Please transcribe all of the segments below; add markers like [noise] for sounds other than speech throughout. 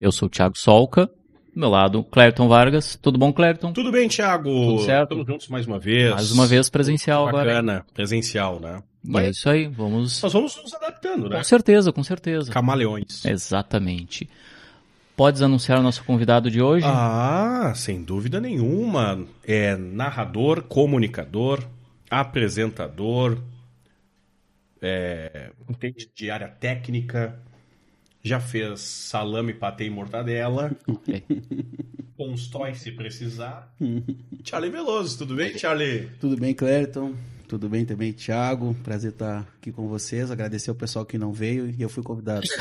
Eu sou o Thiago Solca. Do meu lado, Clerton Vargas. Tudo bom, Clerton? Tudo bem, Thiago? Tudo certo? Estamos juntos mais uma vez. Mais uma vez presencial agora. Bacana, presencial, né? É isso aí, vamos. Nós vamos nos adaptando, né? Com certeza, com certeza. Camaleões. Exatamente. Podes anunciar o nosso convidado de hoje? Ah, sem dúvida nenhuma. É narrador, comunicador, apresentador, é, entende de área técnica, já fez salame, patê e mortadela, Ok. constrói se precisar. Charlie Veloso, tudo bem, Charlie? Tudo bem, Clériton? Tudo bem também, Thiago? Prazer estar aqui com vocês. Agradecer ao pessoal que não veio e eu fui convidado. [laughs]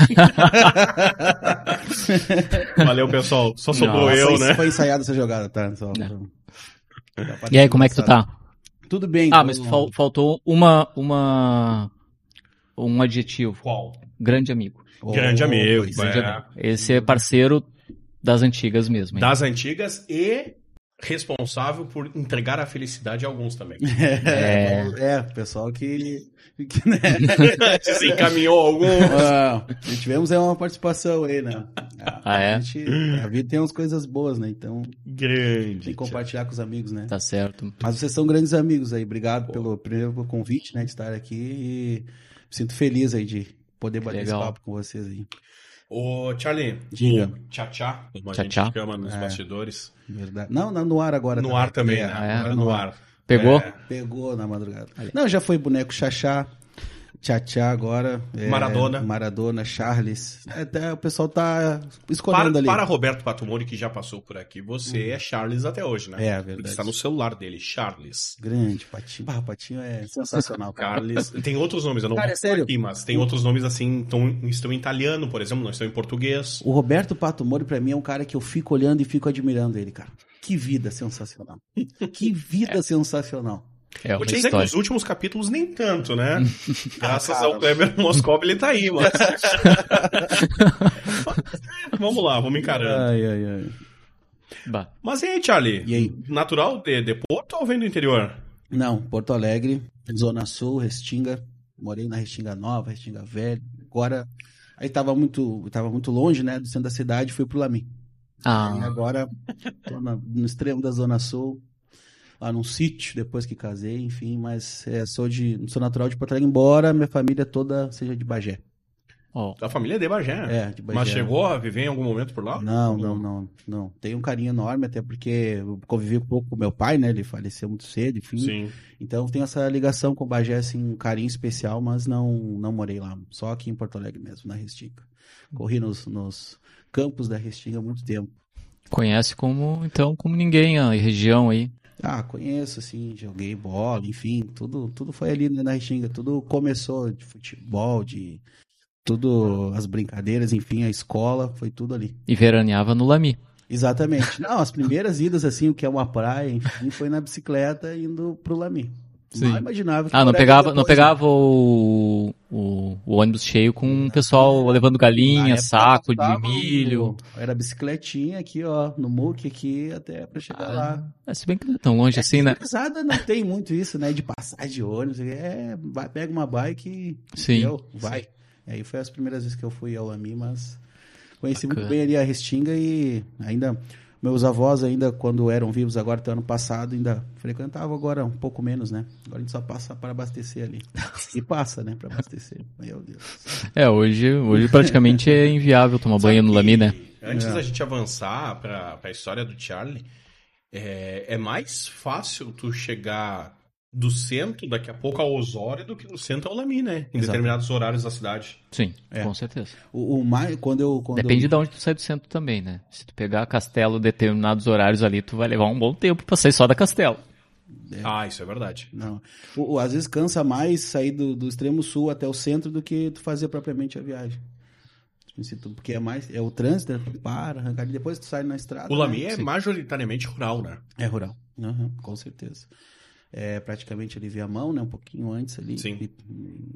Valeu, pessoal. Só sobrou Nossa, eu, foi, né? foi ensaiada essa jogada, tá? Só, Não. Já E aí, como é que tu tá? Tudo bem. Ah, tô- mas fal- faltou uma, uma, um adjetivo. Qual? Grande amigo. Oh, Grande amigo. pois Grande É. amigo. Esse é parceiro das antigas mesmo. hein? Das antigas e responsável por entregar a felicidade a alguns também. [laughs] É, é, pessoal que, que né? [laughs] Se encaminhou algum. Ah, tivemos é uma participação aí, né? Ah, é? A, gente, a vida tem umas coisas boas, né? Então, tem Grande. que compartilhar com os amigos, né? Tá certo. Mas vocês são grandes amigos aí. Obrigado pelo primeiro convite, né, de estar aqui e me sinto feliz aí de poder bater Legal. esse papo com vocês aí. Ô, Charlie, Diga. o Tchá-Tchá, como a Tchá-tchá. gente chama nos É. bastidores. Verdade. Não, não, no ar agora. No ar também, né? É, Ah, é? Agora no ar. Pegou? É. Pegou na madrugada. Não, já foi boneco Xaxá, Tchá-Tchá agora. é, Maradona. Maradona, Charles. Até o pessoal tá escolhendo Para, ali. para Roberto Patumoni, que já passou por aqui, você é Charles até hoje, né? É, Porque verdade. Está no celular dele, Charles. Grande, Patinho. Ah, o Patinho é sensacional, cara. Carles. Tem outros nomes, eu não Cara, vou é sério? aqui, mas tem outros nomes assim, tão, estão em italiano, por exemplo, não estão em português. O Roberto Pato Mori, pra mim, é um cara que eu fico olhando e fico admirando ele, cara. Que vida sensacional. Que [laughs] vida sensacional. É Vou te dizer que história. nos últimos capítulos nem tanto, né? [laughs] Graças cara. ao Kleber Moscov ele tá aí, mas... [laughs] vamos lá, vamos encarando. Ai, ai, ai. Bah. Mas e aí, Charlie? E aí? Natural de, de Porto ou vem do interior? Não, Porto Alegre, Zona Sul, Restinga. Morei na Restinga Nova, Restinga Velha. Agora, aí tava muito, tava muito longe, né, do centro da cidade, fui pro Lami. E Ah, agora, tô na- no extremo da Zona Sul, lá num sítio, depois que casei, enfim, mas é, sou de, sou natural de Porto Alegre, embora minha família toda seja de Bagé. ó. Da família é de Bagé. É, de Bagé. Mas chegou a viver em algum momento por lá? Não, não, não, não. Tenho um carinho enorme, até porque eu convivi um pouco com meu pai, né? Ele faleceu muito cedo, enfim. Sim. Então tenho essa ligação com o Bagé, assim, um carinho especial, mas não, não morei lá. Só aqui em Porto Alegre mesmo, na Restinga. Corri nos, nos campos da Restinga há muito tempo. Conhece como, então, como ninguém a região aí. Ah, conheço, assim, joguei bola, enfim, tudo, tudo foi ali né, na Restinga. Tudo começou de futebol, de tudo, as brincadeiras, enfim, a escola, foi tudo ali. E veraneava no Lami. Exatamente. Não, as primeiras idas, assim, o que é uma praia, enfim, foi na bicicleta indo pro Lami. Sim. Mal imaginava Ah, não pegava, não né? pegava o, o, o ônibus cheio com o pessoal levando galinha, saco de milho. Era bicicletinha aqui, ó, no muque aqui, até pra chegar lá. Ah, se bem que não é tão longe assim, né? Pesada não tem muito isso, né, de passar de ônibus. É, vai, pega uma bike e Sim. deu, vai. E aí foi as primeiras vezes que eu fui ao Lami, mas conheci Bacana. muito bem ali a Restinga e ainda... Meus avós ainda, quando eram vivos agora, até ano passado, ainda frequentavam agora um pouco menos, né? Agora a gente só passa para abastecer ali. E passa, né, para abastecer. Meu Deus. É, hoje, hoje praticamente é inviável tomar banho no Lami, né? Antes É. da gente avançar pra, pra história do Charlie, é, é mais fácil tu chegar do centro daqui a pouco ao Osório do que do centro ao Lami, né? Em Exato. determinados horários da cidade. Sim, É. com certeza. O, o mais, quando eu... Quando Depende eu... de onde tu sai do centro também, né? Se tu pegar Castelo determinados horários ali, tu vai levar um bom tempo pra sair só da Castelo. É. Ah, isso é verdade. Não. O, o- às vezes cansa mais sair do, do extremo sul até o centro do que tu fazer propriamente a viagem. Se tu- Porque é mais. É o trânsito, né? Tu para, arranca ali, depois tu sai na estrada. O Lami né? é Sim. majoritariamente rural, né? É rural. Aham, com certeza. É praticamente ali via mão, né? Um pouquinho antes ali. Sim. E-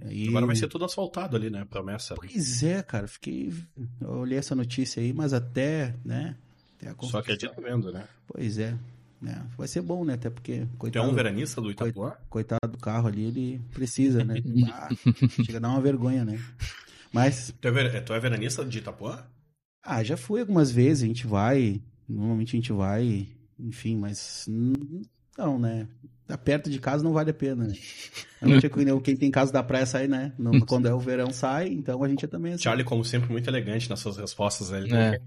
aí- Agora vai ser tudo asfaltado ali, né? Promessa. Pois é, cara. Fiquei. Eu olhei essa notícia aí, mas até, né? Até a Só construção. acredito vendo, né? Pois é. né? Vai ser bom, né? Até porque. Tu é Coitado, um veranista do Itapuã? coitado do carro ali, ele precisa, né? [laughs] Ah, chega a dar uma vergonha, né? Mas, Tu é, ver- tu é veranista de Itapuã? Ah, já fui algumas vezes, a gente vai. Normalmente a gente vai, enfim, mas. Não, né? Tá perto de casa não vale a pena, né? É quem- quem tem casa da praia sai, né? No- [laughs] quando é o verão sai, então a gente é também assim. Charlie, como sempre, muito elegante nas suas respostas. né? Ele É.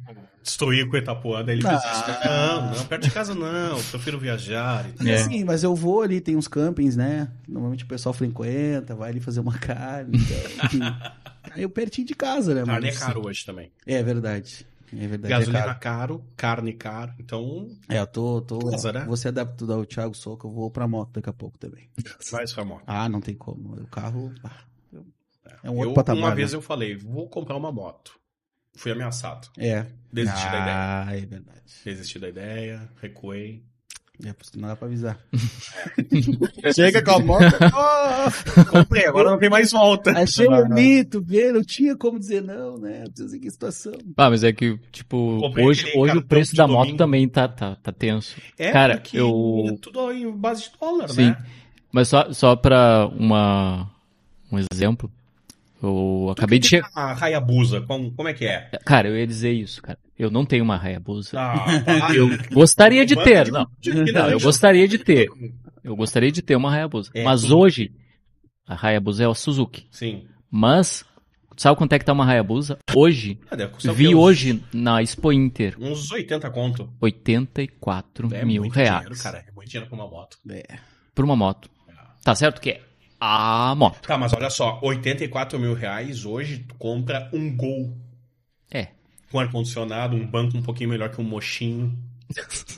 destruiu com Itapuã, daí ele Ah. fez isso. Não, não, perto de casa não, prefiro viajar. e tal. É. Sim, mas eu vou ali, tem uns campings, né? Normalmente o pessoal frequenta, vai ali fazer uma carne. Então, enfim. [laughs] Aí eu pertinho de casa, né? Carne é mas- caro hoje também. É verdade. É verdade. é Gasolina caro. caro. carne caro. Então, É, eu tô. tô Casa, né? Você adapta ao Thiago Soco, eu vou pra moto daqui a pouco também. [laughs] vai isso, amor. Ah, não tem como. O carro. ah, É um Eu, outro patamar. uma né? vez eu falei, vou comprar uma moto. Fui ameaçado. É. Desisti da ideia. Ah, é verdade. Desisti da ideia, recuei. É, por isso que não dá pra avisar. [laughs] Chega com a moto. [laughs] Comprei, agora não tem mais volta. Achei bonito, ver, não tinha como dizer não, né? Não sei que situação. Ah, mas é que, tipo, Comprei hoje, hoje o preço da moto domingo. também tá, tá, tá tenso. É, Cara, porque eu- é tudo em base de dólar, Sim. né? Mas só, só pra uma, um exemplo, eu acabei de chegar. A Hayabusa, como, como é que é? Cara, eu ia dizer isso, cara. Eu não tenho uma Hayabusa. Ah, Eu gostaria de ter, não. Não, eu gostaria de ter. Eu gostaria de ter uma Hayabusa. É, Mas sim. hoje, a Hayabusa é a Suzuki. Sim. Mas, sabe quanto é que tá uma Hayabusa? Hoje, Ah, vi hoje na Expo Inter, Uns 80 conto. 84 É mil muito reais. dinheiro, cara. É muito dinheiro pra uma moto. É. Por uma moto. Tá certo que é a moto. Tá, mas olha só, 84 mil reais hoje tu compra um Gol É. com ar-condicionado, um banco um pouquinho melhor que um mochinho.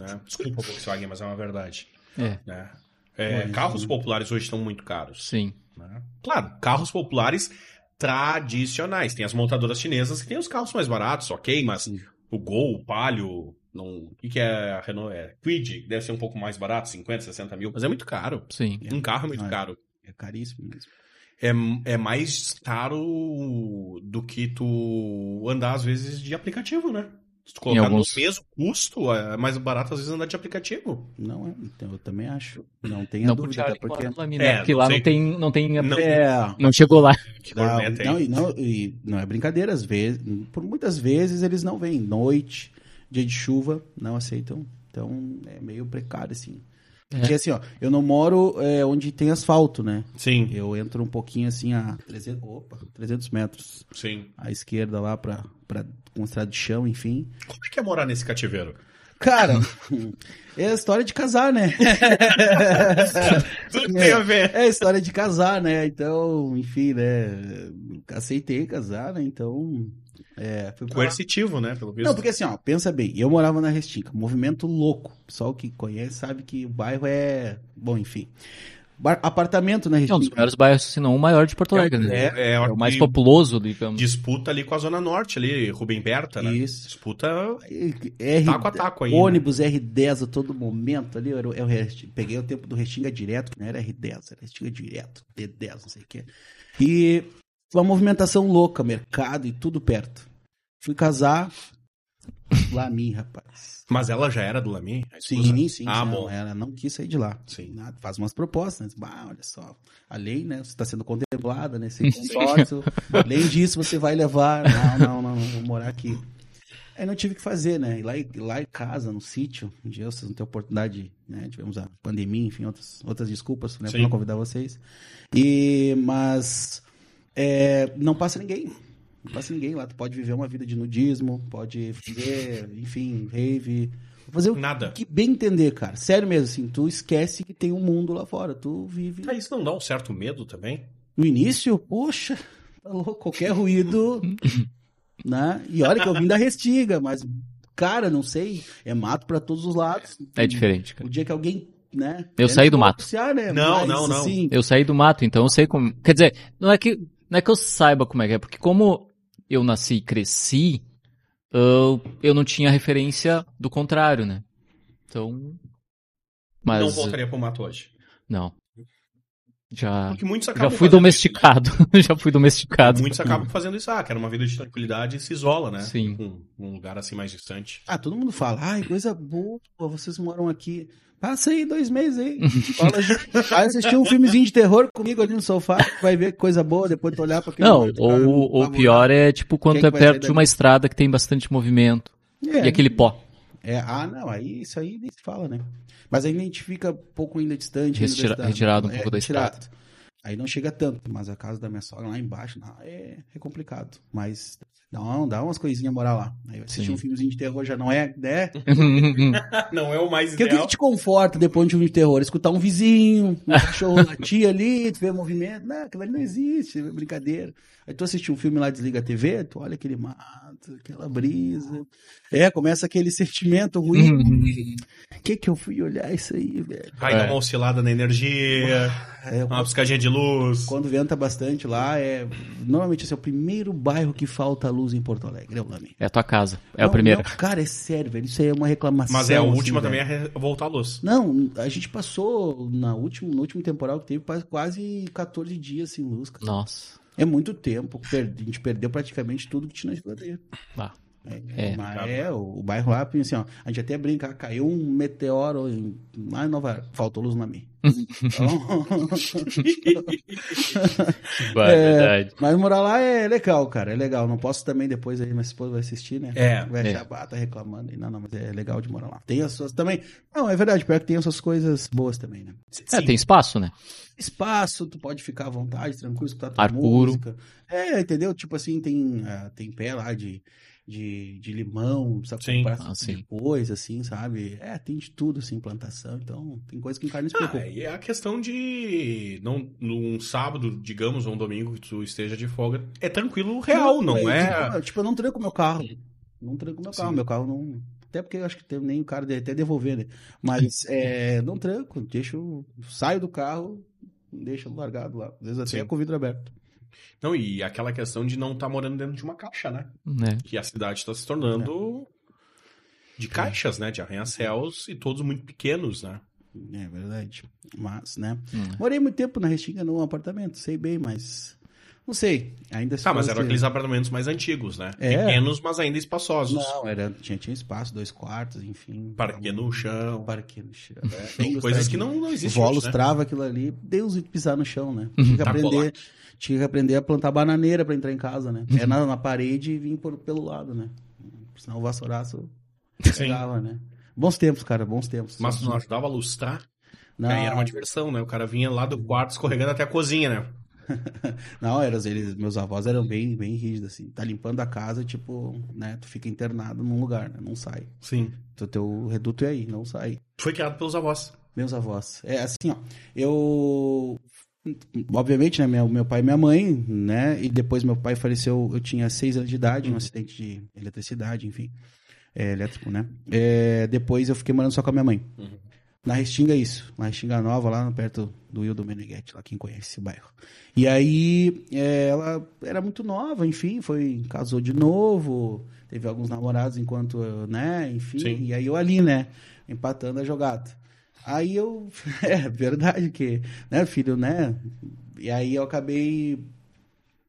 né? Desculpa, Volkswagen, mas é uma verdade. É, né? É, Mas, carros sim. populares hoje estão muito caros. sim. né? Claro, carros populares tradicionais. Tem as montadoras chinesas que tem os carros mais baratos, ok, mas Sim. o Gol, o Palio, não... o que, que é a Renault? É que deve ser um pouco mais barato, 50, 60 mil, mas é muito caro. Sim. Um carro é muito Ah, é. caro. É caríssimo mesmo. É, é mais caro do que tu andar, às vezes, de aplicativo, né? Se tu colocar alguns- no mesmo custo, é mais barato, às vezes, andar de aplicativo. Não é, então eu também acho. Não tenha Não dúvida, até porque. porque... Lami, É? Porque não lá sei. não tem, não tem, Não- É, não chegou lá. Não, não, e não, e não é brincadeira, às vezes, por muitas vezes eles não vêm. Noite, dia de chuva, não aceitam. Então é meio precário, assim. É. Porque assim, ó, eu não moro é, onde tem asfalto, né? Sim, Eu entro um pouquinho assim a 300, opa, 300 metros sim. à esquerda lá pra, pra com estrada de chão, enfim. Como é que é morar nesse cativeiro? Cara, [laughs] é a história de casar, né? [laughs] Tudo tem a ver. É a história de casar, né? Então, enfim, né? Aceitei casar, né? Então, é. Coercitivo, né? Pelo visto. Não, porque assim, ó, pensa bem, eu morava na Restinga, movimento louco. O pessoal que conhece sabe que o bairro é. Bom, enfim. Bar- Apartamento na É um dos Restinga. maiores bairros, se não o maior de Porto Alegre, né? É, é, É o mais populoso, digamos. Disputa ali com a Zona Norte, ali, Rubem Berta, né? Isso. Disputa R... taco a taco aí. né? Ônibus R10 a todo momento ali. Eu, eu, Restinga- peguei o tempo do Restinga direto, que não era R10, era Restinga direto, D10, não sei o que. E uma movimentação louca, mercado e tudo perto. Fui casar lá mim, rapaz. Mas ela já era do Lami? Sim, sim. Ah, não, bom. Ela não quis sair de lá. Sim. Nada, faz umas propostas. Né? Bah, olha só. A lei, né? Você está sendo contemplada nesse consórcio. Além disso, você vai levar. Não, não, não, não, vou morar aqui. Aí não tive que fazer, né? E lá, em- lá em casa, no sítio, um dia vocês não têm oportunidade, né? Tivemos a pandemia, enfim, outras, outras desculpas, né? Sim. não convidar vocês. E, mas é, não passa ninguém. Não passa ninguém lá. Tu pode viver uma vida de nudismo, pode fazer, enfim, rave. Fazer o Nada. que bem entender, cara. Sério mesmo, assim, tu esquece que tem um mundo lá fora. Tu vive. Mas isso não dá um certo medo também? No início, poxa, tá louco, qualquer ruído, [laughs] né? E olha que eu vim da Restinga, mas, cara, não sei, é mato pra todos os lados. É diferente, cara. O dia que alguém, né? Eu é saí do mato. né? Não, Mas, não, não. assim, Eu saí do mato, então eu sei como. Quer dizer, não é que, não é que eu saiba como é que é, porque como eu nasci e cresci, eu, eu não tinha referência do contrário, né? Então. Mas. Não voltaria pro mato hoje. Não. Já, Porque muitos já fui domesticado. [laughs] já fui domesticado. Muitos acabam fazendo isso. Ah, quero uma vida de tranquilidade e se isola, né? Sim. Um, um lugar assim mais distante. Ah, todo mundo fala, ai, coisa boa, vocês moram aqui. Passa aí dois meses [laughs] aí. Vai assistir um filmezinho de terror comigo ali no sofá, vai ver coisa boa, depois tu olhar pra aquele Não, outro cara, ou o pior é tipo quando Quem é perto de uma estrada que tem bastante movimento. É, E aquele pó. é, ah, não, aí isso aí nem se fala, né? Mas ainda a gente fica um pouco ainda distante. ainda Retira- da cidade. retirado um pouco da retirado. Aí não chega tanto, mas a casa da minha sogra lá embaixo não, é, é complicado. Mas não, dá umas coisinhas morar lá. Aí assistir Sim. um filmezinho de terror já não é, né? [laughs] Não é o mais Porque o que, ideal. que te conforta depois de um filme de terror? Escutar um vizinho, um [laughs] cachorro latir ali, tu vê movimento. Não, aquilo ali não existe, é brincadeira. Aí tu assiste um filme lá, desliga a TV, tu olha aquele mato, aquela brisa. É, começa aquele sentimento ruim. O que que eu fui olhar isso aí, velho? Aí É. uma oscilada na energia, É, uma piscadinha de luz. quando venta bastante lá, é. Normalmente esse é o primeiro bairro que falta luz em Porto Alegre, é o Lame. É a tua casa. É a Não, primeira. não, cara, é sério, velho. Isso aí é uma reclamação. Mas é a assim, última velho. também é voltar a luz. Não, a gente passou na última, no último temporal que teve quase 14 dias sem luz. cara. Nossa. É muito tempo. A gente perdeu praticamente tudo que tinha na geladeira. Ah, É, É. mas é, o, o bairro lá, assim, ó, a gente até brinca, caiu um meteoro em, lá em Nova York, faltou luz na minha. [laughs] Então, [laughs] é verdade. mas morar lá é legal, cara, é legal. Não posso também depois aí, minha esposa vai assistir, né? É. Vai É. achar, "Ah, tá reclamando. aí." Não, não, mas é legal de morar lá. Tem as suas também. Não, é verdade, pior que tem as suas coisas boas também, né? É, tem espaço, né? espaço, tu pode ficar à vontade, tranquilo, escutar tua Ar puro. música. É, entendeu? Tipo assim, tem, ah, tem pé lá de, de, de limão, sabe? Sim. Comprar Ah, sim. depois, assim, sabe? É, tem de tudo, assim, plantação. Então, tem coisa que o cara não preocupa. Ah, e é a questão de. Não, num sábado, digamos, ou um domingo que tu esteja de folga, é tranquilo real, não é? Tipo, tipo, eu não tranco meu carro. Não tranco meu carro. Sim. Meu carro não. Até porque eu acho que tem, nem o cara deve até devolver, né? Mas [laughs] é, não tranco. Deixo. Saio do carro, deixo largado lá. Às vezes até Sim. com o vidro aberto. Não, e aquela questão de não estar morando dentro de uma caixa, né? né? Que a cidade está se tornando de caixas, né? De arranha-céus e todos muito pequenos, né? É verdade. Mas, né? Hum. Morei muito tempo na Restinga num apartamento, sei bem, mas. Não sei. Ainda se Tá, mas eram aqueles apartamentos mais antigos, né? É. Pequenos, mas ainda espaçosos. Não, era, tinha, tinha espaço, dois quartos, enfim. Parquinho no chão. Parquinho no chão. [laughs] Tem coisas que não, não existem. Volos né? trava aquilo ali, Deus de pisar no chão, né? Tinha que Tá aprender, colado. tinha que aprender a plantar bananeira pra entrar em casa, né? Uhum. É na, na parede e vir por, pelo lado, né? Senão o vassouraço Sim. pegava, né? Bons tempos, cara, bons tempos. Mas não ajudava a lustrar? não, Aí era uma diversão, né? O cara vinha lá do quarto escorregando até a cozinha, né? [laughs] Não, eram, eles, meus avós eram bem, bem rígidos, assim. Tá limpando a casa, tipo, né? Tu fica internado num lugar, né? Não sai. Sim. O teu reduto é aí, não sai. Foi criado pelos avós. Meus avós. É assim, ó. Eu. Obviamente, né? Meu, meu pai e minha mãe, né? E depois meu pai faleceu, eu tinha seis anos de idade, num acidente de eletricidade, enfim. É, elétrico, né? É, depois eu fiquei morando só com a minha mãe. Na Restinga, é isso. Na Restinga Nova, lá perto do Wildo Meneghetti, lá quem conhece o bairro. E aí, é, ela era muito nova, enfim, foi, casou de novo, teve alguns namorados enquanto, né, enfim. Sim. E aí eu ali, né, empatando a jogada. Aí eu, [laughs] é verdade que, né, filho, né, e aí eu acabei,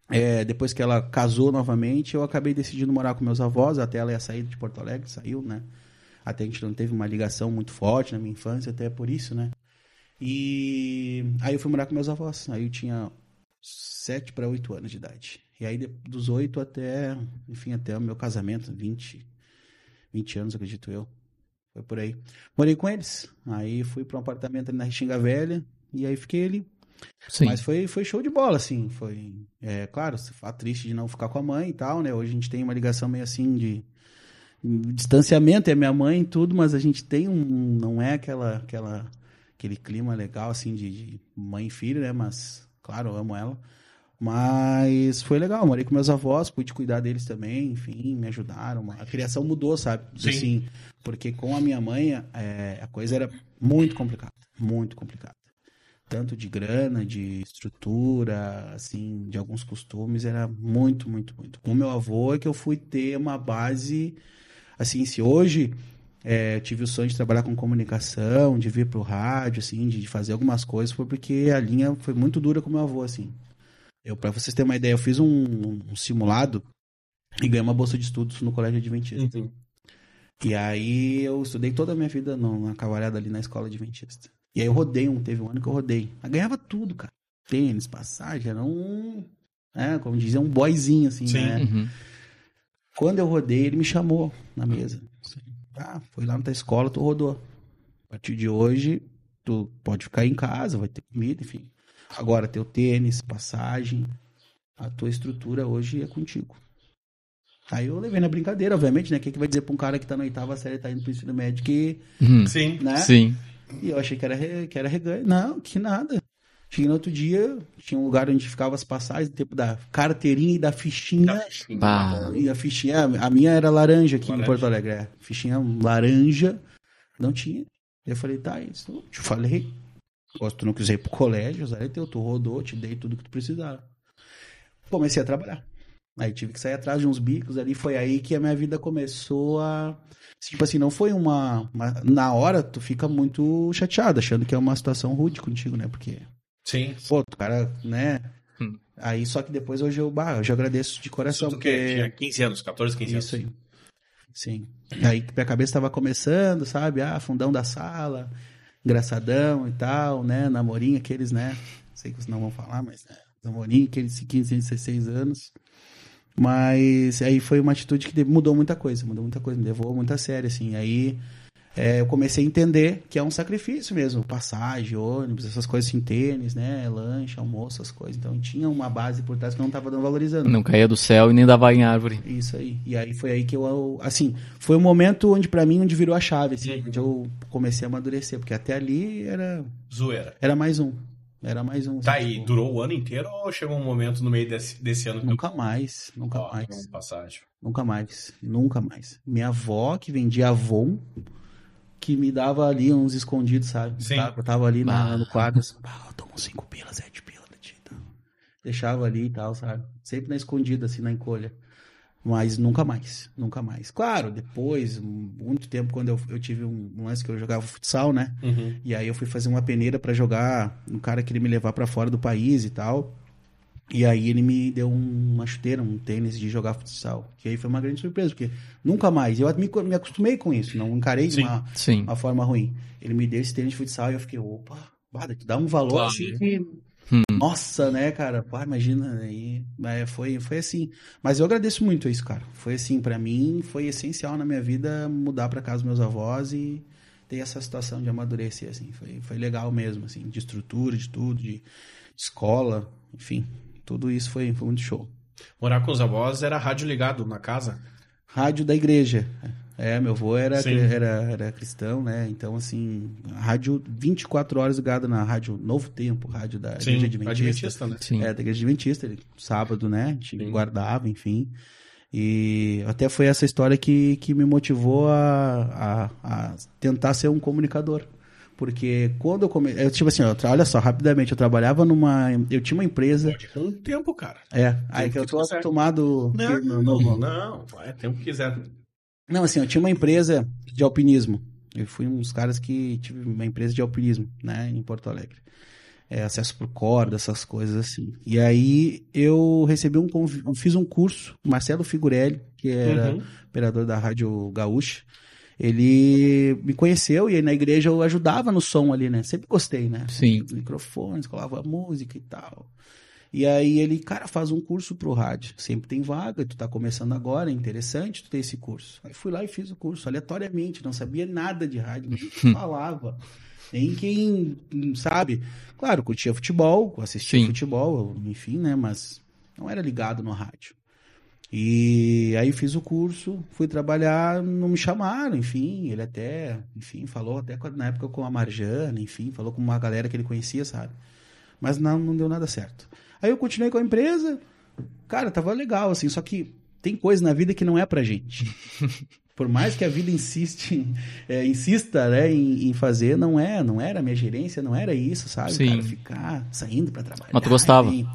é, depois que ela casou novamente, eu acabei decidindo morar com meus avós, até ela ia sair de Porto Alegre, saiu, né, até a gente não teve uma ligação muito forte na minha infância, até por isso, né. E aí eu fui morar com meus avós. Aí eu tinha sete para oito anos de idade. E aí dos oito até, enfim, até o meu casamento, 20, 20 anos, acredito eu. Foi por aí. Morei com eles. Aí fui para um apartamento ali na Restinga Velha. E aí fiquei ali. Sim. Mas foi, foi show de bola, assim. Foi, é claro, fala triste de não ficar com a mãe e tal, né? Hoje a gente tem uma ligação meio assim de distanciamento, é minha mãe e tudo, mas a gente tem um, não é aquela, aquela, aquele clima legal, assim, de, de mãe e filho, né? Mas, claro, eu amo ela. Mas foi legal, morei com meus avós, pude cuidar deles também, enfim, me ajudaram. A criação mudou, sabe? Sim. Assim, porque com a minha mãe, é, a coisa era muito complicada, muito complicada tanto de grana, de estrutura, assim, de alguns costumes, era muito, muito, muito. Com meu avô é que eu fui ter uma base, assim, se hoje é, tive o sonho de trabalhar com comunicação, de vir pro rádio, assim, de fazer algumas coisas, foi porque a linha foi muito dura com meu avô, assim. Eu, para vocês terem uma ideia, eu fiz um, um simulado e ganhei uma bolsa de estudos no colégio adventista. Uhum. E aí eu estudei toda a minha vida no- na cavalhada ali na escola adventista. E aí eu rodei um, teve um ano que eu rodei. Eu ganhava tudo, cara. Tênis, passagem, era um, é, como dizia, um boyzinho, assim, Sim. né? Uhum. Quando eu rodei, ele me chamou na mesa. Ah, foi lá na tua escola, tu rodou. A partir de hoje, tu pode ficar em casa, vai ter comida, enfim. Agora, teu tênis, passagem, a tua estrutura hoje é contigo. Aí eu levei na brincadeira, obviamente, né? O que, que vai dizer pra um cara que tá na oitava série, tá indo pro ensino médio, que, Uhum. Sim. né? Sim. E eu achei que era, re- que era reganho. Não, que nada. Cheguei no outro dia, tinha um lugar onde ficava as passagens, do tempo da carteirinha e da fichinha. Bah. E a fichinha, a minha era laranja aqui Laranja. em Porto Alegre. É. Fichinha laranja, não tinha. Eu falei, tá, isso. Eu te falei. Se tu não quiser ir pro colégio, usar é teu, tu rodou, te dei tudo que tu precisava. Comecei a trabalhar. Aí tive que sair atrás de uns bicos ali. Foi aí que a minha vida começou a. Tipo assim, não foi uma. uma- Na hora, tu fica muito chateado, achando que é uma situação rude contigo, né? Porque Sim. Pô, o cara, né? Hum. Aí só que depois hoje eu, bah, eu já agradeço de coração. Isso do quê? Tinha 15 anos, 14, 15 Isso anos. aí. Sim. Aí que minha cabeça tava começando, sabe? Ah, fundão da sala, engraçadão e tal, né? Namorinho, aqueles, né? Sei que vocês não vão falar, mas né? namorinho, aqueles de 15, 16 anos. Mas aí foi uma atitude que mudou muita coisa, mudou muita coisa, me levou muito a sério, assim. Aí é, eu comecei a entender que é um sacrifício mesmo, passagem, ônibus, essas coisas assim, tênis, né, lanche, almoço, essas coisas. Então tinha uma base por trás que eu não tava dando valorizando. Não caía do céu e nem dava em árvore. Isso aí. E aí foi aí que eu, assim, foi o momento onde pra mim onde virou a chave, assim, onde eu comecei a amadurecer, porque até ali era Zoeira. era mais um, era mais um. Tá assim, aí, tipo, durou o ano inteiro ou chegou um momento no meio desse, desse ano que Nunca mais, nunca Ó, mais. passagem? Nunca mais, nunca mais. Minha avó, que vendia Avon, que me dava ali uns escondidos, sabe? Sim. Tá? Eu tava ali na- Ah. no quadro, assim, ah, eu tomo cinco pilas, sete pilas pra ti e tal. Deixava ali e tal, sabe? Sempre na escondida, assim, na encolha. Mas nunca mais, nunca mais. Claro, depois, muito tempo, quando eu, eu tive um, um lance que eu jogava futsal, né? Uhum. E aí eu fui fazer uma peneira pra jogar, um cara queria me levar pra fora do país e tal. E aí ele me deu um- uma chuteira, um tênis de jogar futsal. Que aí foi uma grande surpresa, porque nunca mais. Eu me, me acostumei com isso, não encarei de Sim. uma, Sim. uma forma ruim. Ele me deu esse tênis de futsal e eu fiquei, opa, bada, tu dá um valor Claro. assim que. Hum. Nossa, né, cara? Pá, imagina. Aí, mas foi, foi assim. Mas eu agradeço muito isso, cara. Foi assim, pra mim, foi essencial na minha vida mudar pra casa dos meus avós e ter essa situação de amadurecer, assim. Foi, foi legal mesmo, assim, de estrutura, de tudo, de escola, enfim. Tudo isso foi, foi muito show. Morar com os avós era rádio ligado na casa? Rádio da igreja. É, meu avô era, Sim. era, era cristão, né? Então, assim, rádio 24 horas ligado na rádio Novo Tempo, rádio da Sim, igreja adventista. adventista, né? Sim. É, da igreja adventista, ele, sábado, né? A gente Sim. guardava, enfim. E até foi essa história que, que me motivou a, a, a tentar ser um comunicador. Porque quando eu comecei. Eu, tipo assim, tra- olha só, rapidamente, eu trabalhava numa. Eu tinha uma empresa. Pode o tempo, cara. É, aí Tempo que eu tô quiser. acostumado. Não, não, no- não. É tempo que quiser. Não, assim, eu tinha uma empresa de alpinismo. Eu fui um dos caras que tive uma empresa de alpinismo, né, em Porto Alegre. É, acesso por corda, essas coisas assim. E aí eu recebi um eu fiz um curso, Marcelo Figurelli, que era Uhum. operador da Rádio Gaúcha. Ele me conheceu e aí na igreja eu ajudava no som ali, né? Sempre gostei, né? Sim. microfones, colava música e tal. E aí ele, cara, faz um curso pro rádio. Sempre tem vaga, tu tá começando agora, é interessante tu ter esse curso. Aí fui lá e fiz o curso, aleatoriamente, não sabia nada de rádio, nem [laughs] falava. Nem quem, sabe? Claro, curtia futebol, assistia Sim. futebol, enfim, né? Mas não era ligado no rádio. E aí fiz o curso, fui trabalhar, não me chamaram, enfim, ele até, enfim, falou até na época com a Marjana, enfim, falou com uma galera que ele conhecia, sabe? Mas não, não deu nada certo. Aí eu continuei com a empresa, cara, tava legal, assim, só que tem coisa na vida que não é pra gente. [laughs] Por mais que a vida insiste, [laughs] é, insista, né, em, em fazer, não é, não era minha gerência, não era isso, sabe? Sim. Cara, ficar saindo pra trabalhar. Mas tu gostava? enfim.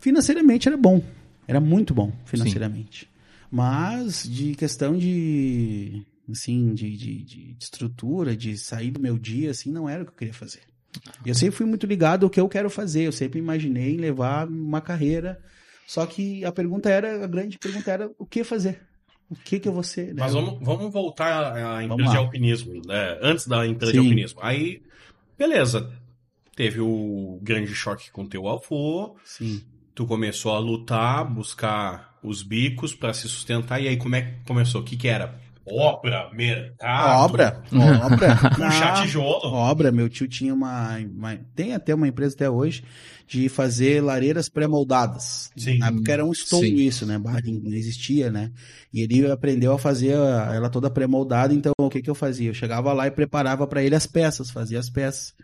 Financeiramente era bom, era muito bom financeiramente. Mas de questão de, assim, de, de, de estrutura, de sair do meu dia, assim, não era o que eu queria fazer. Eu sempre fui muito ligado ao que eu quero fazer, eu sempre imaginei em levar uma carreira, só que a pergunta era, a grande pergunta era, o que fazer? O que que eu vou ser? né? Mas vamos, vamos voltar à empresa de alpinismo, né? Antes da empresa Sim. de alpinismo. Aí, beleza. Teve o grande choque com teu avô, Sim. Tu começou a lutar, buscar os bicos pra se sustentar, e aí como é que começou? O que que era? Obra, mercado, obra, obra. [laughs] puxar Ah, tijolo. obra, meu tio tinha uma, uma- Tem até uma empresa até hoje de fazer lareiras pré-moldadas. Sim. Na época era um estouro isso, né? Barrinho, não existia, né? E ele aprendeu a fazer ela toda pré-moldada, então o que que eu fazia? Eu chegava lá e preparava para ele as peças, fazia as peças.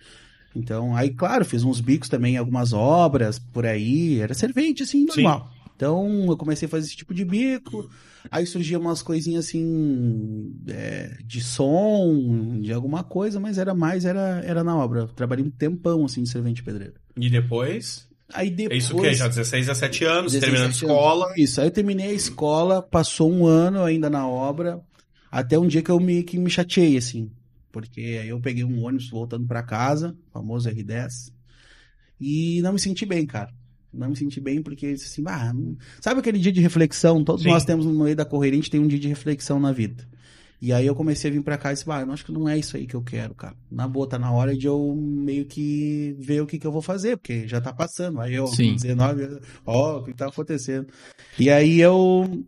Então, aí, claro, fiz uns bicos também, algumas obras por aí, era servente, assim, Sim. normal. Então, eu comecei a fazer esse tipo de bico, aí surgiam umas coisinhas assim, é, de som, de alguma coisa, mas era mais, era, era na obra. Eu trabalhei um tempão, assim, de servente pedreiro. E depois? Aí É depois... isso que? Já 16, 17 anos, 16, terminando a 17 escola. anos. Isso, aí eu terminei a escola, passou um ano ainda na obra, até um dia que eu me, que me chateei, assim. Porque aí eu peguei um ônibus voltando pra casa, famoso R10, e não me senti bem, cara. Não me senti bem porque, assim, bah, sabe aquele dia de reflexão? Todos Sim. nós temos no meio da correria, a gente tem um dia de reflexão na vida. E aí eu comecei a vir pra cá e disse, bah, eu acho que não é isso aí que eu quero, cara. Na boa, tá na hora de eu meio que ver o que que eu vou fazer, porque já tá passando. Aí eu, Sim. 19 anos, ó, o que tá acontecendo? E aí eu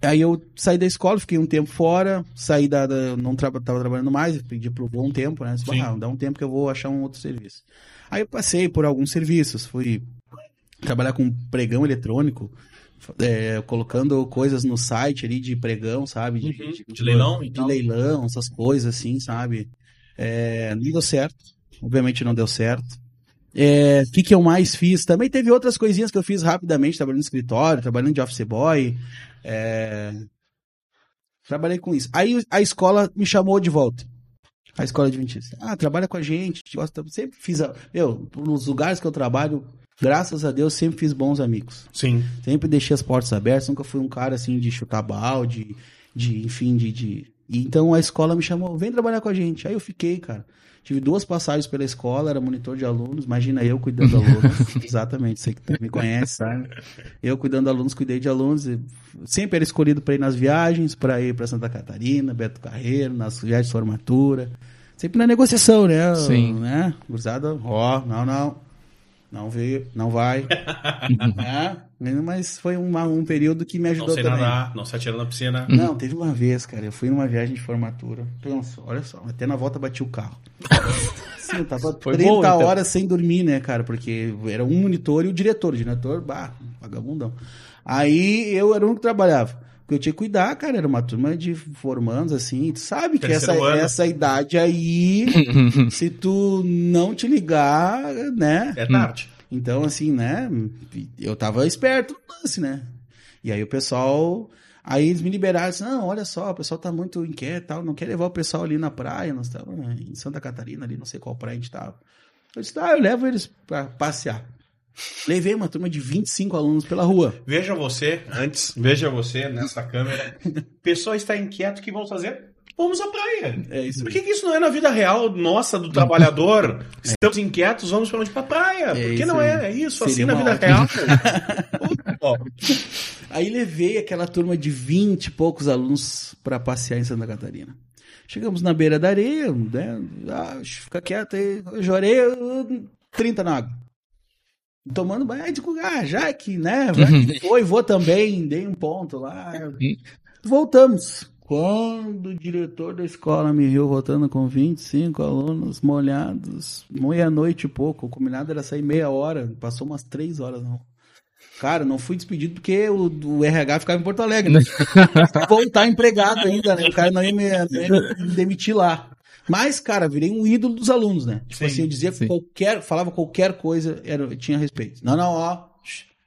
Aí eu saí da escola, fiquei um tempo fora, saí da. da- não tra tava trabalhando mais, pedi pro voo um tempo, né? Disse, ah, dá um tempo que eu vou achar um outro serviço. Aí eu passei por alguns serviços, fui trabalhar com pregão eletrônico, é, colocando coisas no site ali de pregão, sabe? Uhum, de leilão e de tal. leilão, essas coisas assim, sabe? É, não deu certo. Obviamente não deu certo. É, O que, que eu mais fiz? Também teve outras coisinhas que eu fiz rapidamente, trabalhando no escritório, trabalhando de office boy. É, Trabalhei com isso. Aí a escola me chamou de volta. A escola adventista. Ah, trabalha com a gente. a gente gosta- Sempre fiz. A... Eu, nos lugares que eu trabalho, graças a Deus, sempre fiz bons amigos. Sim. Sempre deixei as portas abertas, nunca fui um cara assim de chutar balde, de, enfim, de, de... E Então a escola me chamou, vem trabalhar com a gente. Aí eu fiquei, cara. Tive duas passagens pela escola, era monitor de alunos, imagina eu cuidando de alunos. [laughs] Exatamente, você que me [laughs] conhece, sabe? Eu cuidando de alunos, cuidei de alunos. Sempre era escolhido para ir nas viagens, para ir para Santa Catarina, Beto Carreiro, nas viagens de formatura. Sempre na negociação, né? Sim. Né? Cruzada, ó, não, não. Não veio, não vai. [laughs] é, mas foi uma- um período que me Não ajudou sei também. nadar, não se atira na piscina. Não, teve uma vez, cara, eu fui numa viagem de formatura. Pensa, olha só, até na volta bati o carro. [laughs] Sim, eu tava Foi 30 bom, então. horas sem dormir, né, cara? Porque era um monitor e o diretor. O diretor, bah, vagabundão. Aí eu era o único que trabalhava. Porque eu tinha que cuidar, cara, era uma turma de formandos, assim. Tu sabe que essa, Terceiro ano. essa idade aí, [laughs] se tu não te ligar, né? É tarde. Então, assim, né? Eu tava esperto no lance, né? E aí o pessoal. Aí eles me liberaram, assim, não, olha só, o pessoal tá muito inquieto, tal, não quer levar o pessoal ali na praia, nós estávamos em Santa Catarina, ali, não sei qual praia a gente tava. Eu disse, tá, eu levo eles pra passear. Levei uma turma de 25 alunos pela rua. Veja você, antes, veja você nessa câmera. [laughs] Pessoa está inquieto, o que vamos fazer? Vamos à praia. É isso Por que, que isso não é na vida real nossa, do trabalhador? [laughs] Estamos inquietos, vamos para onde? Pra praia. Por que não é? É isso, Seria assim na vida ótima. real. [laughs] Aí levei aquela turma de 20 e poucos alunos para passear em Santa Catarina. Chegamos na beira da areia, né? Ah, fica quieto aí. Eu chorei eu- 30 na água. Tomando banho, aí digo, ah, já que, né? Vai que foi, vou também, dei um ponto lá. Voltamos. Quando o diretor da escola me viu voltando com 25 alunos molhados, meia-noite e pouco, o combinado era sair meia hora, passou umas três horas não. Cara, não fui despedido porque o, o RH ficava em Porto Alegre. [laughs] Né? Voltar empregado ainda, né? O cara não ia me, me demitir lá. Mas, cara, virei um ídolo dos alunos, né? Tipo Sim, assim, eu dizia sim. qualquer, falava qualquer coisa, era, tinha respeito. Não, não, ó,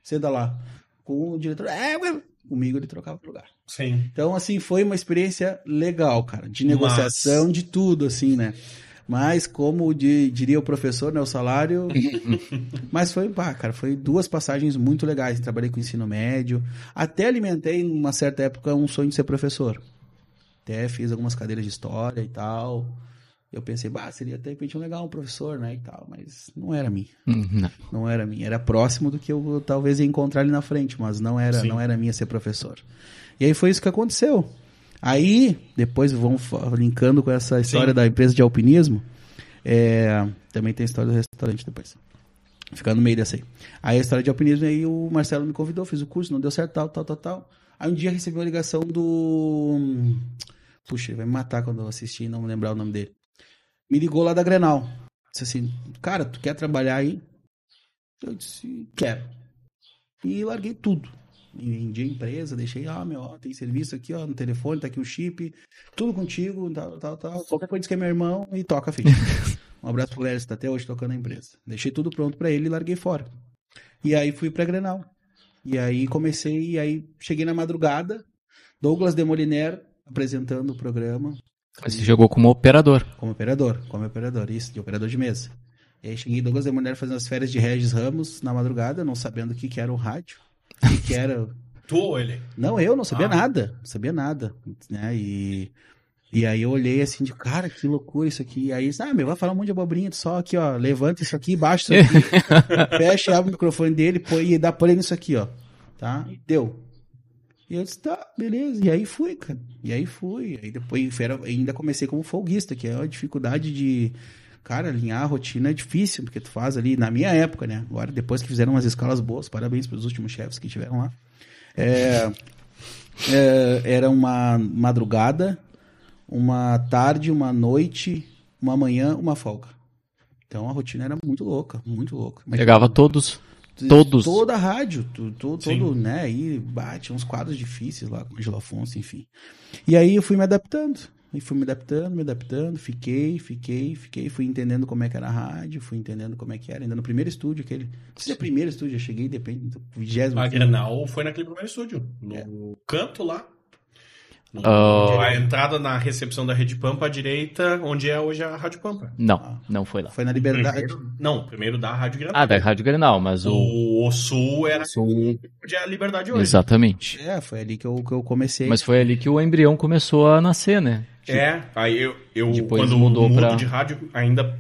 senta lá. Com o diretor, é, comigo ele trocava de lugar. sim. Então, assim, foi uma experiência legal, cara, de negociação, de tudo, assim, né? Mas, como di- diria o professor, né, o salário... [laughs] Mas foi, pá, cara, foi duas passagens muito legais. Trabalhei com ensino médio, até alimentei, numa certa época, um sonho de ser professor. Até fiz algumas cadeiras de história e tal. Eu pensei, bah, seria de repente um legal um professor, né, e tal, mas não era mim. Hum, Não. Não era mim. Era próximo do que eu talvez ia encontrar ali na frente, mas não era, Sim. não era minha ser professor. E aí foi isso que aconteceu. Aí, depois fa- linkando com essa história Sim. da empresa de alpinismo, é, também tem a história do restaurante depois. Ficar no meio dessa aí. Aí a história de alpinismo, aí o Marcelo me convidou, fiz o curso, não deu certo, tal, tal, tal, tal. Aí um dia recebi uma ligação do. Puxa, ele vai me matar quando eu assistir e não me lembrar o nome dele. Me ligou lá da Grenal. Disse assim, cara, tu quer trabalhar aí? Eu disse, quero. E larguei tudo. E vendi a empresa, deixei, ah, meu, ó, tem serviço aqui, ó, no telefone, tá aqui o chip, tudo contigo, tal, tal, tal. Qualquer coisa que é meu irmão e toca a ficha. [laughs] um abraço pro Léo, tá até hoje tocando a empresa. Deixei tudo pronto pra ele e larguei fora. E aí fui pra Grenal. E aí comecei, e aí cheguei na madrugada, Douglas Demoliner apresentando o programa, Você jogou como operador. como operador, como operador, isso, de operador de mesa. E aí cheguei Douglas de Mulher fazendo as férias de Regis Ramos na madrugada, não sabendo o que, que era o rádio. O que, que era. [laughs] Tu ou ele? Não, eu não sabia Ah. nada. Não sabia nada. Né? E, e aí eu olhei assim de cara, que loucura isso aqui. E aí, ah, meu, vai falar um monte de abobrinha, só aqui, ó. Levanta isso aqui, baixa isso aqui, [laughs] fecha, abre o microfone dele põe, e dá play nisso aqui, ó. Tá? E deu. E eu disse, tá, beleza. E aí fui, cara. E aí fui. Aí depois era- ainda comecei como folguista, que é uma dificuldade de. Cara, alinhar a rotina é difícil, porque tu faz ali, na minha época, né? Agora, depois que fizeram umas escalas boas, parabéns para os últimos chefes que tiveram lá. É, é, era uma madrugada, uma tarde, uma noite, uma manhã, uma folga. Então a rotina era muito louca, muito louca. Mas Pegava todos. Todos. Toda a rádio, tu- todo, né? Aí bate uns quadros difíceis lá com o Angelo Afonso, enfim. E aí eu fui me adaptando. E fui me adaptando, me adaptando, fiquei, fiquei, fiquei, fui entendendo como é que era a rádio, fui entendendo como é que era, ainda no primeiro estúdio, aquele. Não sei se é o primeiro estúdio, eu cheguei, depende do vigésimo. A Grenal foi naquele primeiro estúdio. No canto lá. Ah. A entrada na recepção da Rede Pampa à direita, onde é hoje a Rádio Pampa. Não, não foi lá. Foi na Liberdade. Primeiro- não, primeiro da Rádio Grenal. Ah, da Rádio Grenal, mas o. O, o Sul era Sul- onde é a Liberdade hoje. Exatamente. É, foi ali que eu, que eu comecei. Mas foi ali que o embrião começou a nascer, né? É, aí eu, eu Depois quando mudou mudo pra- de rádio, ainda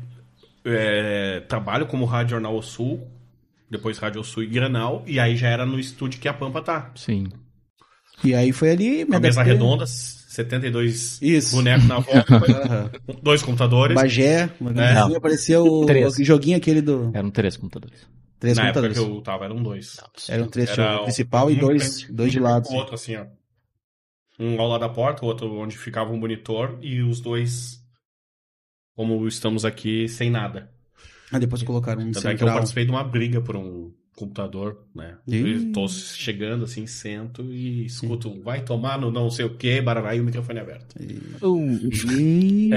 é, trabalho como Rádio Jornal Sul, depois Rádio Sul e Granal, e aí já era no estúdio que a Pampa tá. Sim. E aí foi ali, me Uma mesa adaptei. redonda, 72 Isso. bonecos na volta, [laughs] dois computadores. Bagé, uma garotinha, apareceu o o joguinho aquele do. Eram três computadores. Três Na época computadores. que eu tava, eram dois. Eram três, Era um- principal e um dois, frente, dois de um lado. o outro, assim, ó. Um ao lado da porta, o outro onde ficava um monitor, e os dois, como estamos aqui, sem nada. Aí depois colocaram um Tanto é que eu central. participei de uma briga por um computador, né? Tô chegando assim, sento e escuto, um, vai tomar no não sei o que, barará, e o microfone é aberto. E...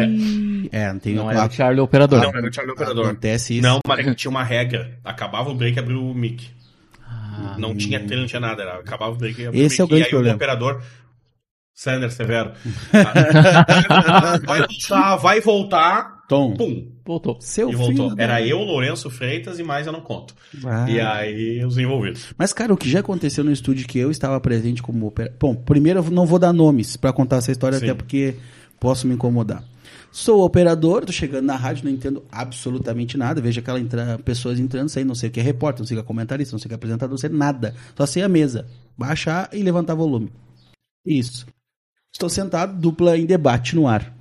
É, não tem Não a- era o Charlie o operador. Não, era o Charlie Operador. Acontece isso. Não, mas tinha uma regra. Acabava o break, abriu o mic. Ah, Não tinha trilha, não tinha nada. Era, acabava o break e abriu Esse é o mic. grande e aí problema. o operador... Sander Severo. [laughs] Ah, [laughs] vai voltar, vai voltar. Tom, Pum. voltou. seu E filho. voltou. da- Era eu, Lourenço Freitas e mais eu não conto. Ah. E aí, os envolvidos. Mas, cara, o que já aconteceu no estúdio que eu estava presente como operador. Bom, primeiro eu não vou dar nomes pra contar essa história, Sim. até porque posso me incomodar. Sou operador, tô chegando na rádio, não entendo absolutamente nada. Vejo aquela entra... pessoas entrando, saindo, não sei o que é repórter, não sei o que é comentarista, não sei o que é apresentador, não sei nada. Só sei a mesa. Baixar e levantar volume. Isso. Estou sentado, dupla em debate no ar.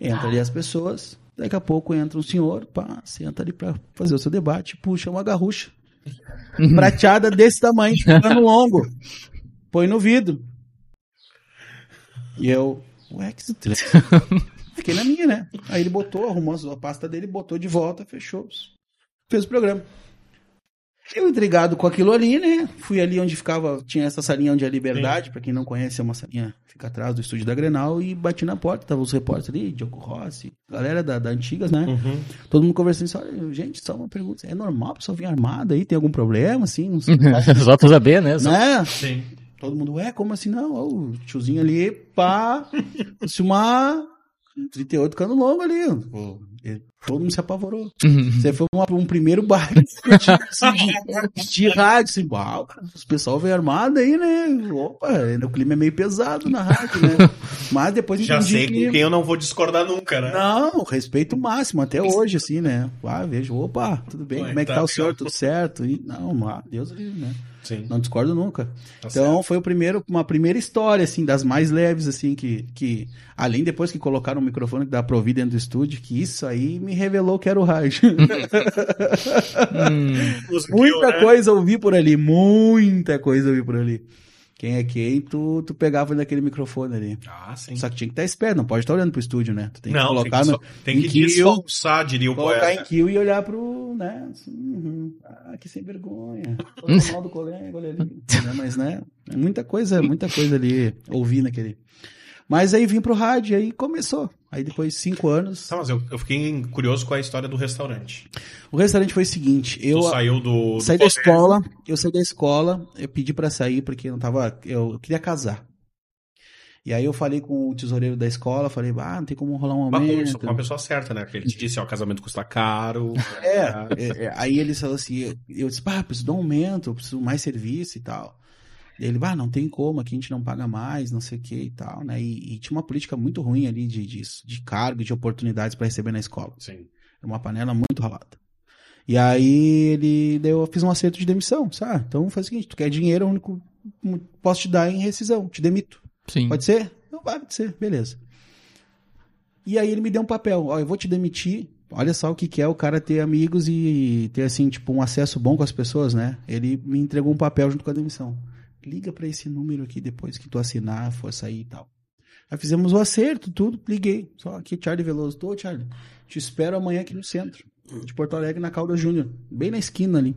Entra ali as pessoas, daqui a pouco entra um senhor, pá, senta ali pra fazer o seu debate, puxa uma garrucha prateada desse tamanho, [laughs] pano longo. Põe no vidro. E eu, ué, que estranho. [laughs] Fiquei na minha, né? Aí ele botou, arrumou a pasta dele, botou de volta, fechou. Fez o programa. Eu intrigado com aquilo ali, né? Fui ali onde ficava, tinha essa salinha onde é a Liberdade, pra quem não conhece, é uma salinha, fica atrás do estúdio da Grenal, e bati na porta, tava os repórteres ali, Diogo Rossi, galera da, da Antigas, né? Uhum. Todo mundo conversando assim, olha, gente, só uma pergunta, é normal a pessoa vir armada aí? Tem algum problema, assim? Não sei. Só pra saber, né? Só- né? Sim. Todo mundo, ué, como assim? Não, ó, o tiozinho ali, pá, se uma 38 cano longo ali. Pô, e todo mundo se apavorou. Uhum. Você foi uma- um primeiro baile de, [laughs] de rádio, assim, uau, os pessoal veio armado aí, né? Opa, o clima é meio pesado na rádio, né? [laughs] Mas depois Já sei que... com quem eu não vou discordar nunca, né? Não, respeito máximo, até hoje, assim, né? Ah, vejo, opa, tudo bem, Ué, como é que tá tá o senhor, tudo certo? E, não, ah, Deus livre, né? Sim. Não discordo nunca. Tá Então foi o primeiro, uma primeira história, assim, das mais leves, assim, que, que além depois que colocaram o microfone da Provi dentro do estúdio, que isso aí me revelou que era o rádio. [laughs] Hum. Os muita né? coisa eu vi por ali, muita coisa eu vi por ali. Quem é quem, tu, tu pegava naquele microfone ali. Ah, sim. Só que tinha que estar esperto, não pode estar olhando pro estúdio, né? Tu tem que não, colocar tem no, que, só- tem em que kill, disfarçar, diria o colocar em poeta. kill e olhar pro, né? assim, uhum. ah, que sem vergonha. [laughs] Falando mal do colega, olha ali. Né, Mas, né? é Muita coisa, muita coisa ali, ouvi naquele. Mas aí vim pro rádio, aí começou. Aí depois de cinco anos. Tá, mas eu, eu fiquei curioso com a história do restaurante. O restaurante foi o seguinte, eu tu saiu do, do saí da escola, eu saí da escola, eu pedi pra sair porque eu não tava, eu, eu queria casar. E aí eu falei com o tesoureiro da escola, falei, ah, não tem como rolar um Mas com aumento. uma pessoa certa, né? Porque ele te disse, ó, casamento custa caro. É, é, é, aí ele falou assim, eu, eu disse, ah, preciso de um aumento, eu preciso mais serviço e tal. Ele, ah, não tem como, aqui a gente não paga mais, não sei o que e tal, né? E, e tinha uma política muito ruim ali de, de, de cargo, de oportunidades para receber na escola. Sim. Uma panela muito ralada. E aí ele, daí eu fiz um acerto de demissão, sabe? Então faz o seguinte, tu quer dinheiro, é o único posso te dar em rescisão, te demito. Sim. Pode ser? Não, vai, pode ser, beleza. E aí ele me deu um papel, ó, eu vou te demitir. Olha só o que, que é o cara ter amigos e ter, assim, tipo, um acesso bom com as pessoas, né? Ele me entregou um papel junto com a demissão. Liga pra esse número aqui depois que tu assinar, for sair e tal. Aí fizemos o acerto, tudo, liguei. Só aqui, Charlie Veloso. Tô, Charlie, te espero amanhã aqui no centro, de Porto Alegre, na Calda Júnior. Bem na esquina ali.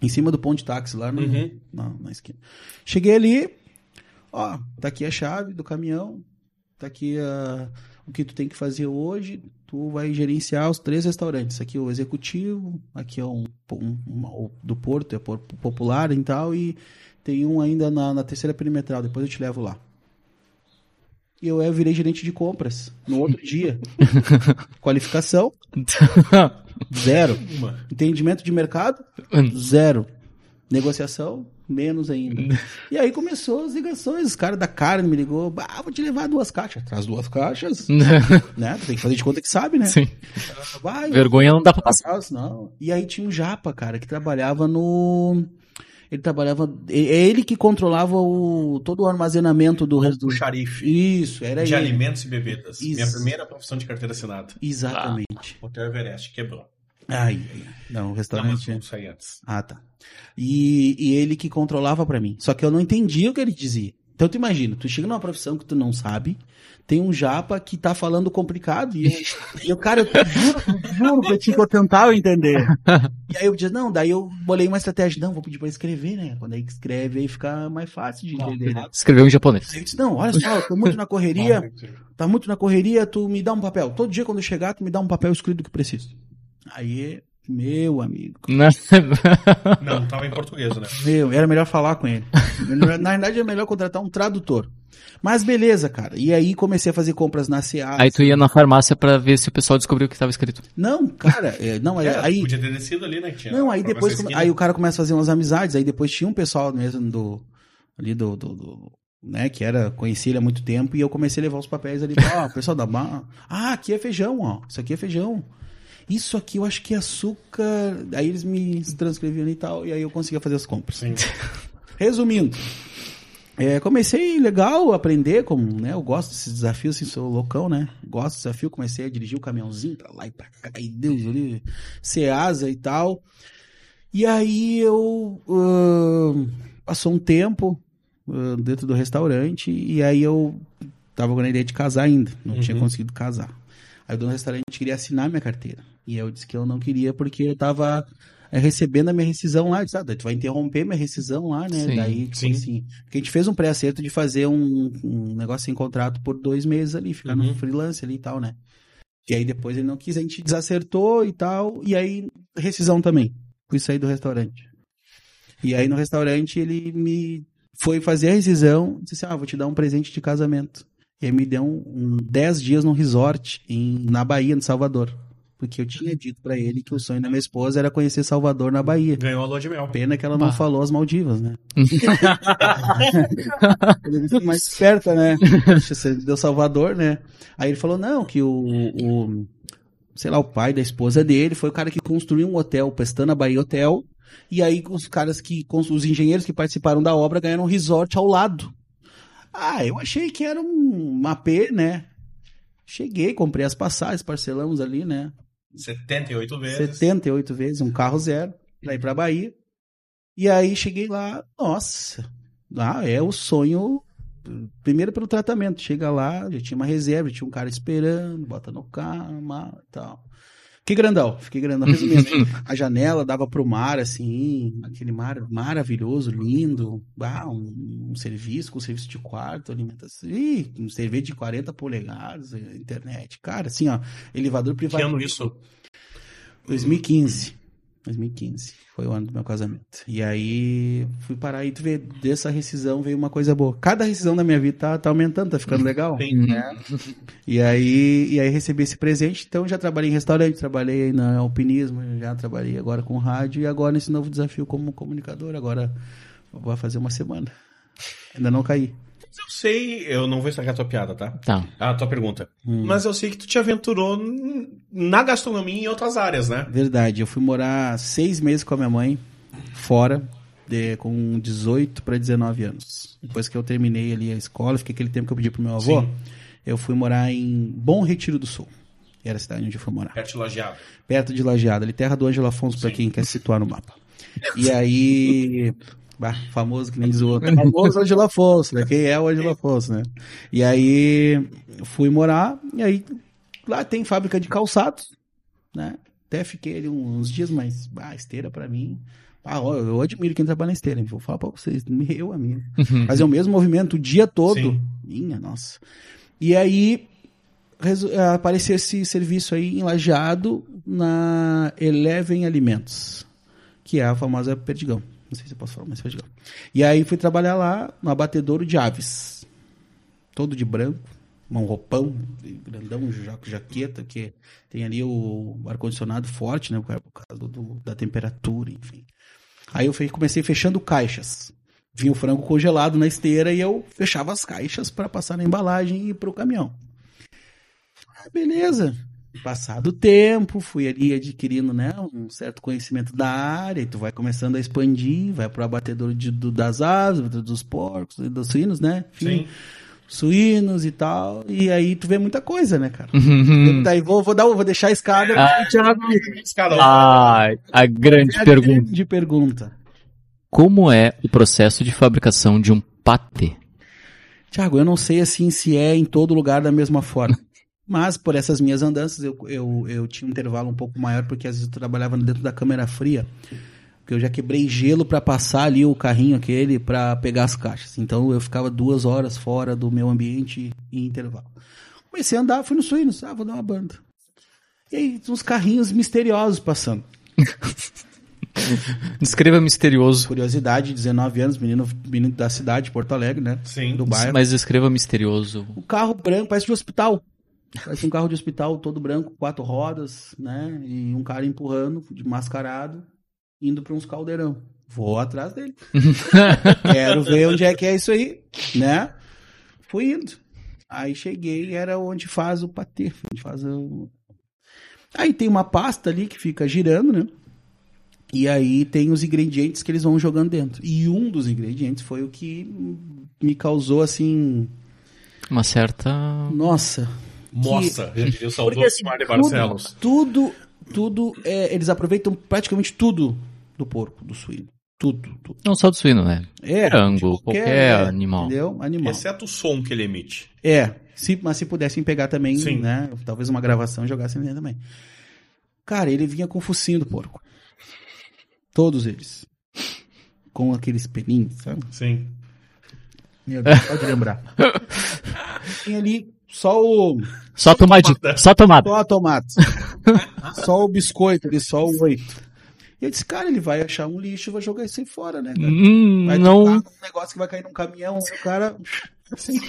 Em cima do ponto de táxi, lá no, Uhum. na, na esquina. Cheguei ali, ó, tá aqui a chave do caminhão, tá aqui a, o que tu tem que fazer hoje, tu vai gerenciar os três restaurantes. Aqui é o executivo, aqui é um, um- o do Porto, é popular e tal, e tem um ainda na, na terceira perimetral, depois eu te levo lá. E eu, eu virei gerente de compras no outro [laughs] dia. Qualificação, zero. Entendimento de mercado, Zero. Negociação, menos ainda. E aí começou as ligações. Os caras da carne me ligou. Ah, vou te levar duas caixas. Traz duas caixas. [laughs] né? Tem que fazer de conta que sabe, né? Sim. Vai, Vergonha não dá pra passar. Não. E aí tinha um japa, cara, que trabalhava no... Ele trabalhava... É ele que controlava o... todo o armazenamento do resto do... xarife Isso, era de ele. alimentos e bebidas. Isso. Minha primeira profissão de carteira assinada. Exatamente. Hotel Everest, quebrou. Ai, ai. Não, o Não, mas restaurante... vamos sair antes. Ah, tá. E, e ele que controlava pra mim. Só que eu não entendia o que ele dizia. Então tu imagina, tu chega numa profissão que tu não sabe, tem um japa que tá falando complicado e, [laughs] e o cara, eu juro, eu juro pra ti que eu tentava entender. [laughs] E aí eu disse, não, daí eu bolei uma estratégia, não, vou pedir pra escrever, né? Quando aí escreve aí fica mais fácil de entender. né? Escreveu em japonês. Aí eu disse, não, olha só, eu tô muito na correria, [laughs] tá muito na correria, tu me dá um papel. Todo dia quando eu chegar, tu me dá um papel escrito do que preciso. Aí, meu amigo, [laughs] Não, tava em português, né? meu, era melhor falar com ele. Na verdade, é melhor contratar um tradutor. Mas beleza, cara. E aí comecei a fazer compras na CA. Aí tu ia na farmácia pra ver se o pessoal descobriu o que tava escrito. Não, cara, é, não, é, É, aí. Podia ter descido ali, né? tinha Não, aí depois. esquina. Aí o cara começa a fazer umas amizades. Aí depois tinha um pessoal mesmo do. Ali do. do- do- né, que era, conhecia ele há muito tempo, e eu comecei a levar os papéis ali, ó, o pessoal da bar, ah, aqui é feijão, ó, isso aqui é feijão, isso aqui eu acho que é açúcar, aí eles me transcreviam e tal, e aí eu conseguia fazer as compras. [laughs] Resumindo, é, comecei legal a aprender, como, né, eu gosto desses desafios, assim, sou loucão, né, gosto desse desafio, comecei a dirigir o caminhãozinho pra lá e pra cá, e Deus ali, Ceasa e tal, e aí eu, ahn, passou um tempo ahn, dentro do restaurante, e aí eu tava com a ideia de casar ainda, não tinha Uhum. conseguido casar. Aí o dono do restaurante queria assinar minha carteira, e eu disse que eu não queria porque eu tava é, recebendo a minha rescisão lá, eu disse, ah, tu vai interromper minha rescisão lá, né? Sim, Daí, tipo sim. assim, porque a gente fez um pré-acerto de fazer um, um negócio sem contrato por dois meses ali, ficar no Uhum. freelance ali e tal, né? E aí depois ele não quis, a gente desacertou e tal, e aí rescisão também. Fui sair do restaurante. E aí no restaurante ele me foi fazer a rescisão, disse assim, ah, vou te dar um presente de casamento. E aí me deu um, um 10 dias num resort em, na Bahia, no Salvador. Porque eu tinha dito pra ele que o sonho da minha esposa era conhecer Salvador na Bahia. Ganhou a lua de mel. Pena que ela não Bah. falou as Maldivas, né? [laughs] ele foi mais esperta, né? Você deu Salvador, né? Aí ele falou, não, que o, o- sei lá, o pai da esposa dele foi o cara que construiu um hotel, Pestana Bahia Hotel, e aí os caras que, os engenheiros que participaram da obra ganharam um resort ao lado. Ah, eu achei que era um, uma P, né? Cheguei, comprei as passagens, parcelamos ali, né? 78 vezes. 78 vezes, um carro zero, pra ir pra Bahia. E aí cheguei lá, nossa, ah, é o sonho, primeiro pelo tratamento, chega lá, já tinha uma reserva, tinha um cara esperando, bota no carro, e tal. Fiquei grandão, fiquei grandão. Resumindo, [laughs] a janela dava pro mar, assim, aquele mar maravilhoso, lindo, ah, um, um serviço com serviço de quarto, alimentação, Ih, um cerveja de 40 polegadas, internet, cara, assim, ó, elevador Que privado. ano isso? 2015. 2015. Foi o ano do meu casamento. E aí fui parar e tu vê, dessa rescisão veio uma coisa boa. Cada rescisão da minha vida tá, tá aumentando, tá ficando legal. Sim. Né? E aí, e aí recebi esse presente. Então já trabalhei em restaurante, trabalhei aí na alpinismo, já trabalhei agora com rádio e agora nesse novo desafio como comunicador. Agora vou fazer uma semana. Ainda não caí. Eu sei, eu não vou estragar a tua piada, tá? Tá. A tua pergunta. Hum. Mas eu sei que tu te aventurou na gastronomia e em outras áreas, né? Verdade, eu fui morar seis meses com a minha mãe, fora, de- com 18 para 19 anos. Depois que eu terminei ali a escola, fiquei aquele tempo que eu pedi pro meu avô, Sim. eu fui morar em Bom Retiro do Sul. Era a cidade onde eu fui morar. Perto de Lajeado. Perto de Lajeado, ali terra do Ângelo Afonso, para quem quer se situar no mapa. [laughs] E aí, bah, famoso que nem diz o outro. [laughs] Famoso Ângelo Afonso, né? Quem é o Ângelo Afonso, né? E aí, fui morar, e aí, lá tem fábrica de calçados, né? Até fiquei ali uns dias, mas, bah, esteira pra mim. Ah, eu admiro quem trabalha na esteira, hein? vou falar pra vocês, meu amigo. Fazer o mesmo movimento o dia todo. Sim. Minha nossa. E aí apareceu esse serviço aí em Lajeado na Eleven Alimentos, que é a famosa Perdigão. Não sei se eu posso falar, mas Perdigão. E aí fui trabalhar lá no abatedouro de aves. Todo de branco, um roupão, grandão, ja- jaqueta, que tem ali o ar-condicionado forte, né? Por causa do- da temperatura, enfim. Aí eu comecei fechando caixas. Vinha o frango congelado na esteira e eu fechava as caixas para passar na embalagem e ir pro caminhão. Ah, beleza. Passado o tempo, fui ali adquirindo né, um certo conhecimento da área, e tu vai começando a expandir, vai pro abatedor de, do- das aves, dos porcos, e dos suínos, né? Enfim, Sim. suínos e tal. E aí tu vê muita coisa, né, cara? Uhum. Daí vou, vou, dar, vou deixar a escada Ah. Thiago. Ah, a grande É a pergunta. grande pergunta. Como é o processo de fabricação de um patê? Tiago, eu não sei assim se é em todo lugar da mesma forma. Mas por essas minhas andanças eu, eu, eu tinha um intervalo um pouco maior porque às vezes eu trabalhava dentro da câmera fria. Porque eu já quebrei gelo para passar ali o carrinho aquele para pegar as caixas. Então eu ficava duas horas fora do meu ambiente em intervalo. Comecei a andar, fui no Suínos, ah, vou dar uma banda. E aí uns carrinhos misteriosos passando. [laughs] Descreva misterioso. Curiosidade, 19 anos, menino, menino da cidade, Porto Alegre, né? Sim. Do bairro. Mas descreva misterioso. Um carro branco, parece de hospital. Parece um carro de hospital todo branco, quatro rodas, né? E um cara empurrando, de mascarado, indo para uns caldeirão. Vou atrás dele. [laughs] Quero ver onde é que é isso aí, né? Fui indo. Aí cheguei, era onde faz o patê, onde faz o... Aí tem uma pasta ali que fica girando, né? E aí tem os ingredientes que eles vão jogando dentro. E um dos ingredientes foi o que me causou assim, Uma certa. nossa, Moça, eu diria o saudoso assim, Barcelos. tudo, tudo, tudo é, eles aproveitam praticamente tudo do porco, do suíno. Tudo, tudo. Não só do suíno, né? É, Frango, de qualquer é, animal. Entendeu? Animal. Exceto o som que ele emite. É, se, mas se pudessem pegar também, Sim. né? Talvez uma gravação e jogassem dentro também. Cara, ele vinha com o focinho do porco. Todos eles. Com aqueles pelinhos, sabe? Sim. Meu Deus, pode lembrar. [laughs] Tinha ali só o. Só tomate. Só tomate. Só a tomate. [laughs] só o biscoito ali, só o oito. E eu disse, cara, ele vai achar um lixo e vai jogar isso aí fora, né? cara? Hum, Vai não. um negócio que vai cair num caminhão, aí o cara. Assim.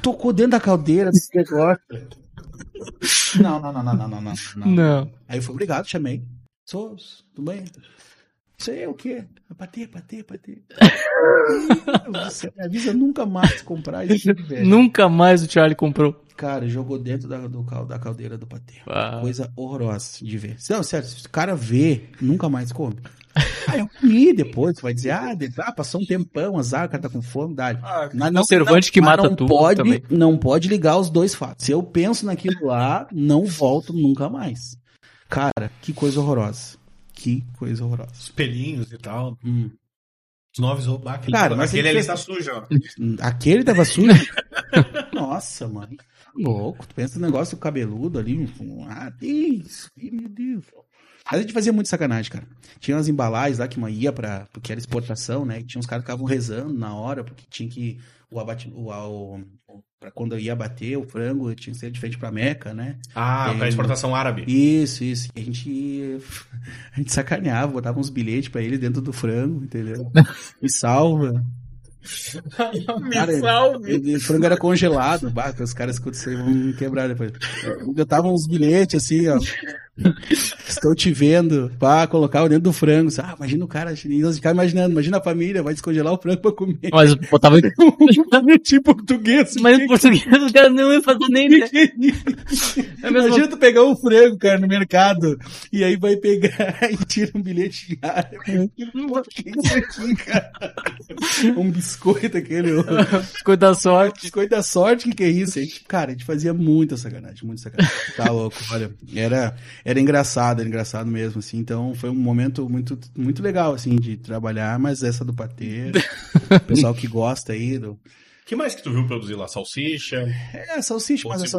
tocou dentro da caldeira desse negócio. Não, não, não, não, não, não, não. não. Não. Aí eu fui obrigado, chamei. Sou, tudo bem? Isso aí é o quê? Bater, bater, céu, Me avisa nunca mais comprar isso, velho. Nunca mais o Charlie comprou. Cara, jogou dentro da, do, da caldeira do patê. Ah. Coisa horrorosa de ver. Não, sério, se o cara vê, nunca mais come. [laughs] Ah, eu comi depois, tu vai dizer, ah, de- ah, passou um tempão, azar, o cara tá com fome, dá. Ah, não, Conservante que mata não tudo pode, também. Não pode ligar os dois fatos. Se eu penso naquilo lá, não volto nunca mais. Cara, que coisa horrorosa. Que coisa horrorosa. Os pelinhos e tal. Hum. Os novos ou aquele, Cara, mas aquele ele ali fez- tá sujo, ó. [laughs] Aquele tava sujo? [laughs] Nossa, mano. Louco. Tu pensa no negócio cabeludo ali. Ah, isso. Meu Deus. Mas a gente fazia muito sacanagem, cara. Tinha umas embalagens lá que uma ia pra. Porque era exportação, né? E tinha uns caras que ficavam rezando na hora, porque tinha que. O abate. O, o, pra quando ia bater o frango, tinha que ser de frente pra Meca, né? Ah, pra exportação árabe. Isso, isso. A gente. [laughs] A gente sacaneava, botava uns bilhetes pra ele dentro do frango, entendeu? [laughs] Me salva. Cara, E o frango era congelado, bah, os caras escutam vão me quebrar depois. Eu tava uns bilhetes assim, ó. [laughs] Estou te vendo, pá, colocar dentro do frango. Ah, imagina o cara, nós imaginando, imagina a família, vai descongelar o frango pra comer. Mas botava. [laughs] tipo português. Mas em português o cara não ia fazer nem ideia. É Imagina tu pegar um frango, cara, no mercado, e aí vai pegar [laughs] e tira um bilhete de área. Que é isso aqui, cara? Um biscoito aquele. Biscoito da sorte. Biscoito da sorte, que que é isso? A gente, cara, a gente fazia muita sacanagem, muita sacanagem. Tá louco, olha. Era, era engraçado, era engraçado mesmo, assim. Então foi um momento muito, muito legal, assim, de trabalhar, mas essa do patê, [laughs] o pessoal que gosta aí, do... que mais que tu viu produzir lá? Salsicha? É, salsicha, mas essa?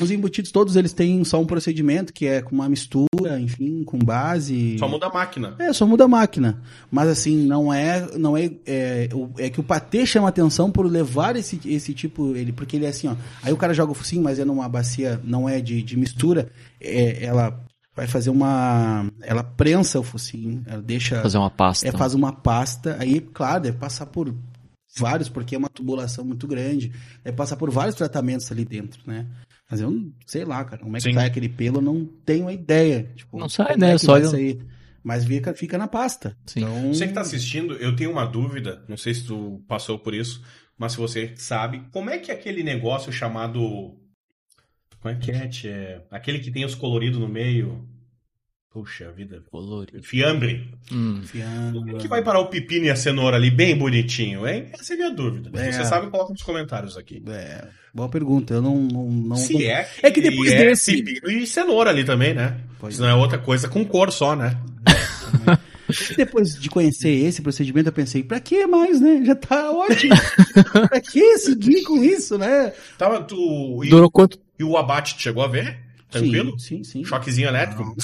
Os embutidos todos eles têm só um procedimento, que é com uma mistura, enfim, com base... Só muda a máquina. É, só muda a máquina. Mas assim, não é. Não é, é, é que o patê chama atenção por levar esse, esse tipo. Ele, porque ele é assim, ó. Aí o cara joga o focinho, mas é numa bacia, não é de, de mistura. É, ela vai fazer uma. Ela prensa o focinho, ela deixa. Fazer uma pasta. É, faz uma pasta. Aí, claro, deve passar por vários, porque é uma tubulação muito grande. Deve passar por vários tratamentos ali dentro, né? Mas eu não sei lá, cara. Como é que Sim. sai aquele pelo, eu não tenho a ideia. Tipo, Não sai, né? é Só eu- sair. Mas fica, fica na pasta. Sim. Então, Você que tá assistindo, eu tenho uma dúvida, não sei se tu passou por isso, mas se você sabe, como é que é aquele negócio chamado. Como é que é, tchê? Aquele que tem os coloridos no meio. Puxa vida. Colorido. Fiambre. Hum. Enfiando. Como é que vai parar o pepino e a cenoura ali bem bonitinho, hein? Essa é a minha dúvida. É. Se você sabe, coloca nos comentários aqui. É, boa pergunta. Eu não. não, não Se não- é, É que depois e é desse- pepino e cenoura ali também, né? Pois Isso não é outra coisa com cor só, né? [laughs] Depois de conhecer esse procedimento, eu pensei, pra que mais, né? Já tá ótimo. [laughs] pra que seguir com isso, né? Tava, tu, e, Durou quanto? e o abate, chegou a ver? Tranquilo? Sim, sim. sim. Choquezinho elétrico?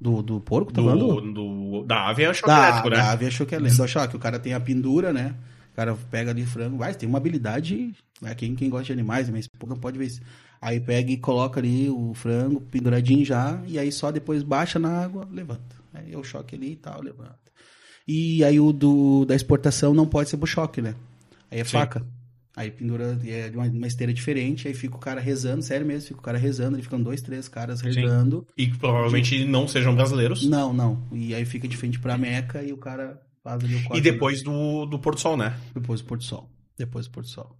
Do, do porco, tá Do, falando? do- da ave é choque Da, elétrico, né? da ave achou que é lento. Do choque, o cara tem a pendura, né? O cara pega ali frango, vai, tem uma habilidade. Quem, quem gosta de animais, mas pouco pode ver isso. Aí pega e coloca ali o frango penduradinho já, e aí só depois baixa na água, levanta. Aí é o choque ali e tal, levanta. E aí o do, da exportação não pode ser pro choque, né? Aí é Sim. faca. Aí pendura é de uma, uma esteira diferente, aí fica o cara rezando, sério mesmo, fica o cara rezando, ele ficam dois, três caras rezando. E que provavelmente não sejam brasileiros. Não, não. E aí fica de frente pra Meca e o cara faz ali o corte. E depois do, do Porto Sol, né? Depois do Porto Sol. Depois do Porto Sol.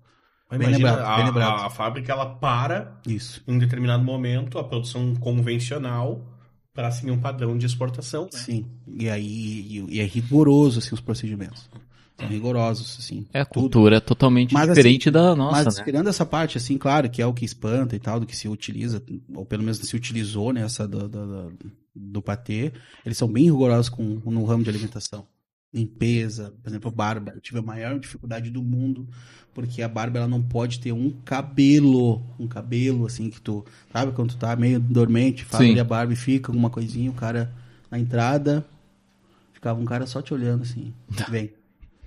Bem Imagina, lembrado, bem a, lembrado. a fábrica ela para Isso. em um determinado momento a produção convencional para seguir um padrão de exportação. Né? Sim. E aí e, e é rigoroso, assim, os procedimentos. São rigorosos, assim. É, a cultura é totalmente Mas, diferente da nossa, Mas né? tirando essa parte, assim, claro, que é o que espanta e tal, do que se utiliza, ou pelo menos se utilizou nessa do, do, do, do patê, eles são bem rigorosos com, no ramo de alimentação. Limpeza, por exemplo, barba. Eu tive a maior dificuldade do mundo, porque a barba ela não pode ter um cabelo, um cabelo assim que tu, sabe, quando tu tá meio dormente, faz ali a barba e fica alguma coisinha, o cara na entrada, ficava um cara só te olhando assim, vem.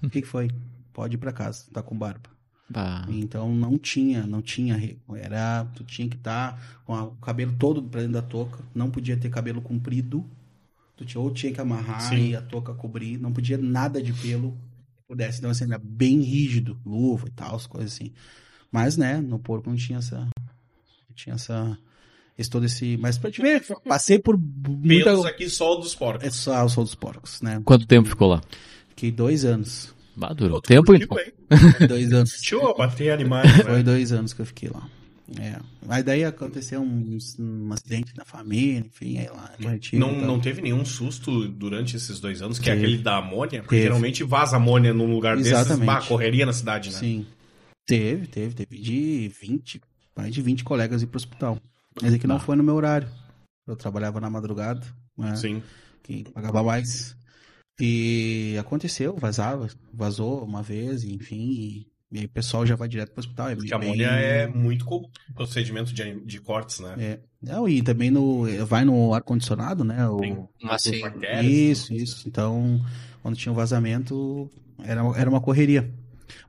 O que que foi? Pode ir pra casa, tá com barba. Bah. Então não tinha, não tinha, era, tu tinha que estar com a- o cabelo todo pra dentro da touca, não podia ter cabelo comprido, tu tinha, ou tinha que amarrar Sim. e a touca cobrir, não podia nada de pelo pudesse, então assim, era bem rígido, luva e tal, as coisas assim. Mas, né, no porco não tinha essa. Não tinha essa. Esse, todo esse. Mas pra te ver, passei por muita. Pelos aqui só dos porcos. É só o sol dos porcos, né? Quanto tempo ficou lá? Fiquei dois anos. Bah, durou tempo, então. hein? [laughs] [laughs] dois anos. Curtiu bater animais, Foi né? dois anos que eu fiquei lá. É. Mas daí aconteceu um, um acidente na família, enfim, aí lá. Retiro, Não, então. não teve nenhum susto durante esses dois anos, que é Teve. aquele da amônia? Porque Teve. geralmente vaza amônia num lugar desses, Exatamente. bah, correria na cidade, né? Sim. Teve, teve. Teve de 20, mais de 20 colegas ir pro hospital. Mas é que não foi no meu horário. Eu trabalhava na madrugada, né? Sim. que pagava mais. E aconteceu, vazava, vazou uma vez, enfim, e, e aí o pessoal já vai direto pro hospital. É Porque bem- a amônia é muito comum procedimento de, de cortes, né? É. Não, e também no, vai no ar-condicionado, né? O, Tem Ah, sim. bactérias. isso, isso. Então, quando tinha um vazamento, era, era uma correria.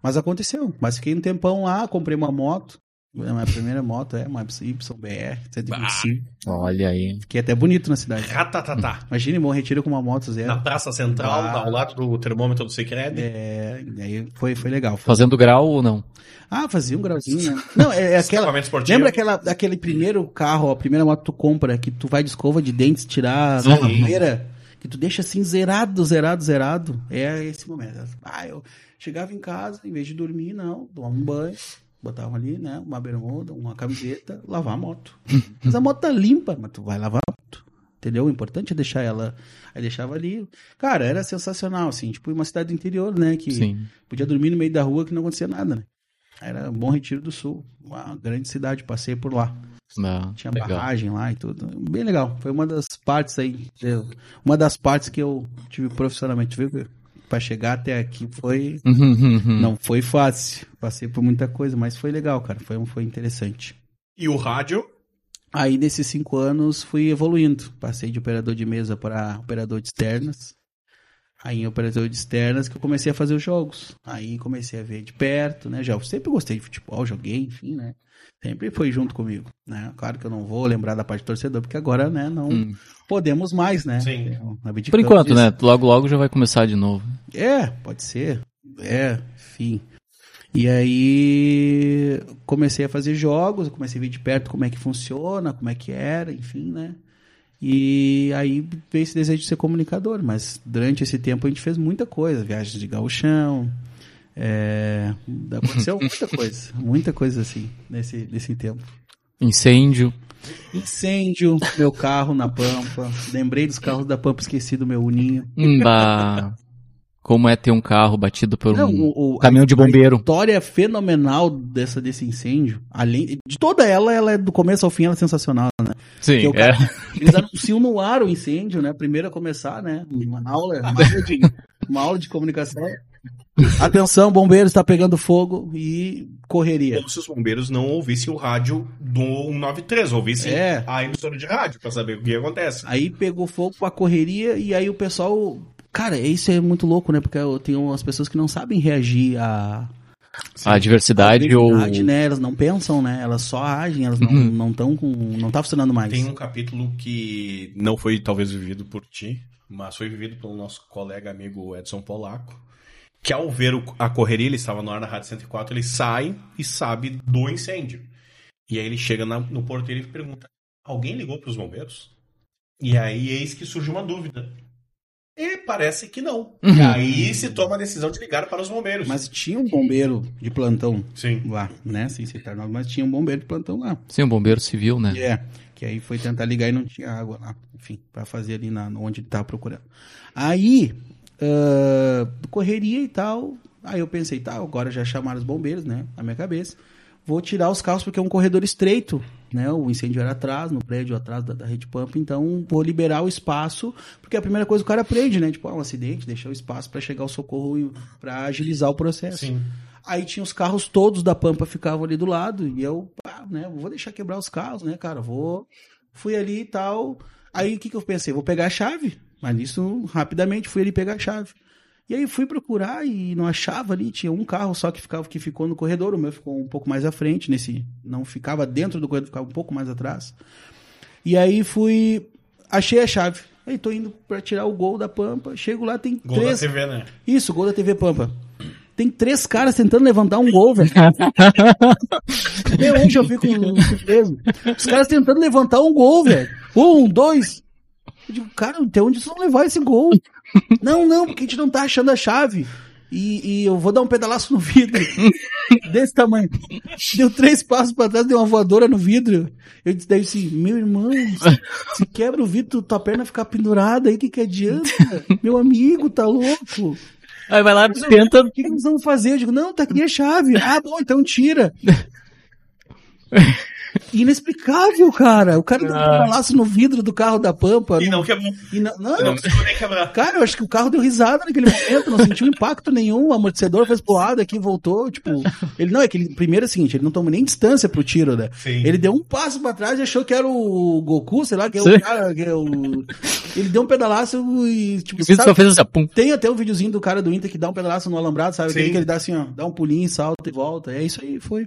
Mas aconteceu. Mas fiquei um tempão lá, comprei uma moto. A minha primeira moto é uma YBR 125. Olha aí. Fiquei até bonito na cidade. Ratatatá. Imagine, Bom Retiro com uma moto zero. Na Praça Central, Ah. ao lado do termômetro do Secred. É, aí foi, foi legal. Fazendo grau ou não? Ah, fazia um grauzinho, né? Não, é, é [laughs] aquela. Lembra aquela, aquele primeiro carro, a primeira moto que tu compra, que tu vai de escova de dentes tirar a Sim. poeira, que tu deixa assim zerado, zerado, zerado. É esse momento. Ah, eu chegava em casa, em vez de dormir, não, tomava um banho, botava ali, né, uma bermuda, uma camiseta, lavar a moto. Mas a moto tá limpa, mas tu vai lavar a moto. Entendeu? O importante é deixar ela. Aí deixava ali. Cara, era sensacional, assim, tipo, uma cidade do interior, né? Que Sim. Podia dormir no meio da rua que não acontecia nada, né? Era Bom Retiro do Sul, uma grande cidade, passei por lá. Ah, Tinha legal. barragem lá e tudo. Bem legal. Foi uma das partes aí, uma das partes que eu tive profissionalmente, viu? Pra chegar até aqui foi Uhum. não foi fácil. Passei por muita coisa, mas foi legal, cara. Foi foi interessante. E o rádio, Aí nesses cinco anos fui evoluindo. Passei de operador de mesa para operador de externas. Aí em operador de externas que eu comecei a fazer os jogos. Aí comecei a ver de perto, né? Já eu sempre gostei de futebol, joguei, enfim, né? Sempre foi junto comigo, né? Claro que eu não vou lembrar da parte do torcedor, porque agora, né, não Hum. podemos mais, né? Sim. Por enquanto, disso. né? Logo, logo já vai começar de novo. É, pode ser. É, enfim. E aí comecei a fazer jogos, eu comecei a ver de perto como é que funciona, como é que era, enfim, né? E aí veio esse desejo de ser comunicador, mas durante esse tempo a gente fez muita coisa, viagens de gauchão, é, aconteceu muita coisa, muita coisa assim, nesse, nesse tempo. Incêndio. Incêndio, meu carro na Pampa, lembrei dos carros da Pampa, esqueci do meu uninho. Bah. Como é ter um carro batido por Não, um o- o- caminhão de A bombeiro. história fenomenal dessa, desse incêndio, além de toda ela, ela é do começo ao fim, ela é sensacional, né? Sim, é. cara- Eles anunciam no ar o incêndio, né? Primeiro a começar, né? Uma aula, uma aula de, uma aula de comunicação. [laughs] Atenção, bombeiro está pegando fogo e correria. como se os bombeiros não ouvissem o rádio do 193, ouvissem É. a emissora de rádio pra saber o que acontece. Aí pegou fogo com a correria e aí o pessoal. Cara, isso é muito louco, né? Porque eu tenho umas pessoas que não sabem reagir a, A diversidade ou. Verdade, né? Elas não pensam, né? Elas só agem, elas não Uhum. não estão com. não tá funcionando mais. Tem um capítulo que não foi talvez vivido por ti, mas foi vivido pelo nosso colega amigo Edson Polaco, que ao ver o- a correria, ele estava no ar na Rádio 104, ele sai e sabe do incêndio. E aí ele chega na- no porteiro e pergunta, alguém ligou para os bombeiros? E aí eis que surge uma dúvida. E parece que não. E Uhum. aí se toma a decisão de ligar para os bombeiros. Mas tinha um bombeiro de plantão Sim. lá, né? Sem citar nome, mas tinha um bombeiro de plantão lá. Sim, um bombeiro civil, né? É. Que aí foi tentar ligar e não tinha água lá. Enfim, pra fazer ali na, onde ele tava procurando. Aí, ah, correria e tal. Aí eu pensei, tá, agora já chamaram os bombeiros, né? Na minha cabeça. Vou tirar os carros porque é um corredor estreito, né? O incêndio era atrás, no prédio atrás da, da rede pampa, então vou liberar o espaço, porque a primeira coisa que o cara aprende, né? Tipo, ah, um acidente, deixar o espaço para chegar o socorro e para agilizar o processo. Sim. Aí tinha os carros todos da Pampa ficavam ali do lado e eu, pá, né, vou deixar quebrar os carros, né, cara, vou fui ali e tal. Aí o que que eu pensei? Vou pegar a chave. Mas nisso rapidamente fui ali pegar a chave. E aí fui procurar e não achava ali, tinha um carro só que ficava que ficou no corredor, o meu ficou um pouco mais à frente, nesse não ficava dentro do corredor, ficava um pouco mais atrás. E aí fui achei a chave. Aí tô indo pra tirar o gol da Pampa, chego lá tem Gol três da TV, né? isso, gol da TV Pampa. Tem três caras tentando levantar um gol, velho. [laughs] Até hoje eu fico surpreso. Os caras tentando levantar um gol, velho. Um, dois. Eu digo, cara, até onde vocês vão levar esse gol? [laughs] Não, não, porque a gente não tá achando a chave. E, e eu vou dar um pedalaço no vidro. [laughs] desse tamanho. Deu três passos pra trás, deu uma voadora no vidro. Eu disse, daí assim, meu irmão, se quebra o vidro, tua perna ficar pendurada aí, o que que adianta? Meu amigo, tá louco? Aí vai lá, tenta. O que, que nós vamos fazer? Eu digo, não, tá aqui a chave. Ah, bom, então tira. [laughs] Inexplicável, cara. O cara deu um Ah. balaço no vidro do carro da Pampa. E não quebrou. E não, não, Não precisou nem quebrar. Cara, eu acho que o carro deu risada naquele momento, não sentiu impacto nenhum, o amortecedor fez pro lado aqui, voltou, tipo, ele não, é que ele, primeiro é o seguinte, ele não tomou nem distância pro tiro, né? Sim. Ele deu um passo pra trás e achou que era o Goku, sei lá, que é Sim. o cara, que é o... Ele deu um pedalaço e, tipo, sabe- só fez assim, pum. tem até um videozinho do cara do Inter que dá um pedalaço no alambrado, sabe? Que ele dá assim, ó, dá um pulinho, salta e volta. É isso aí, foi.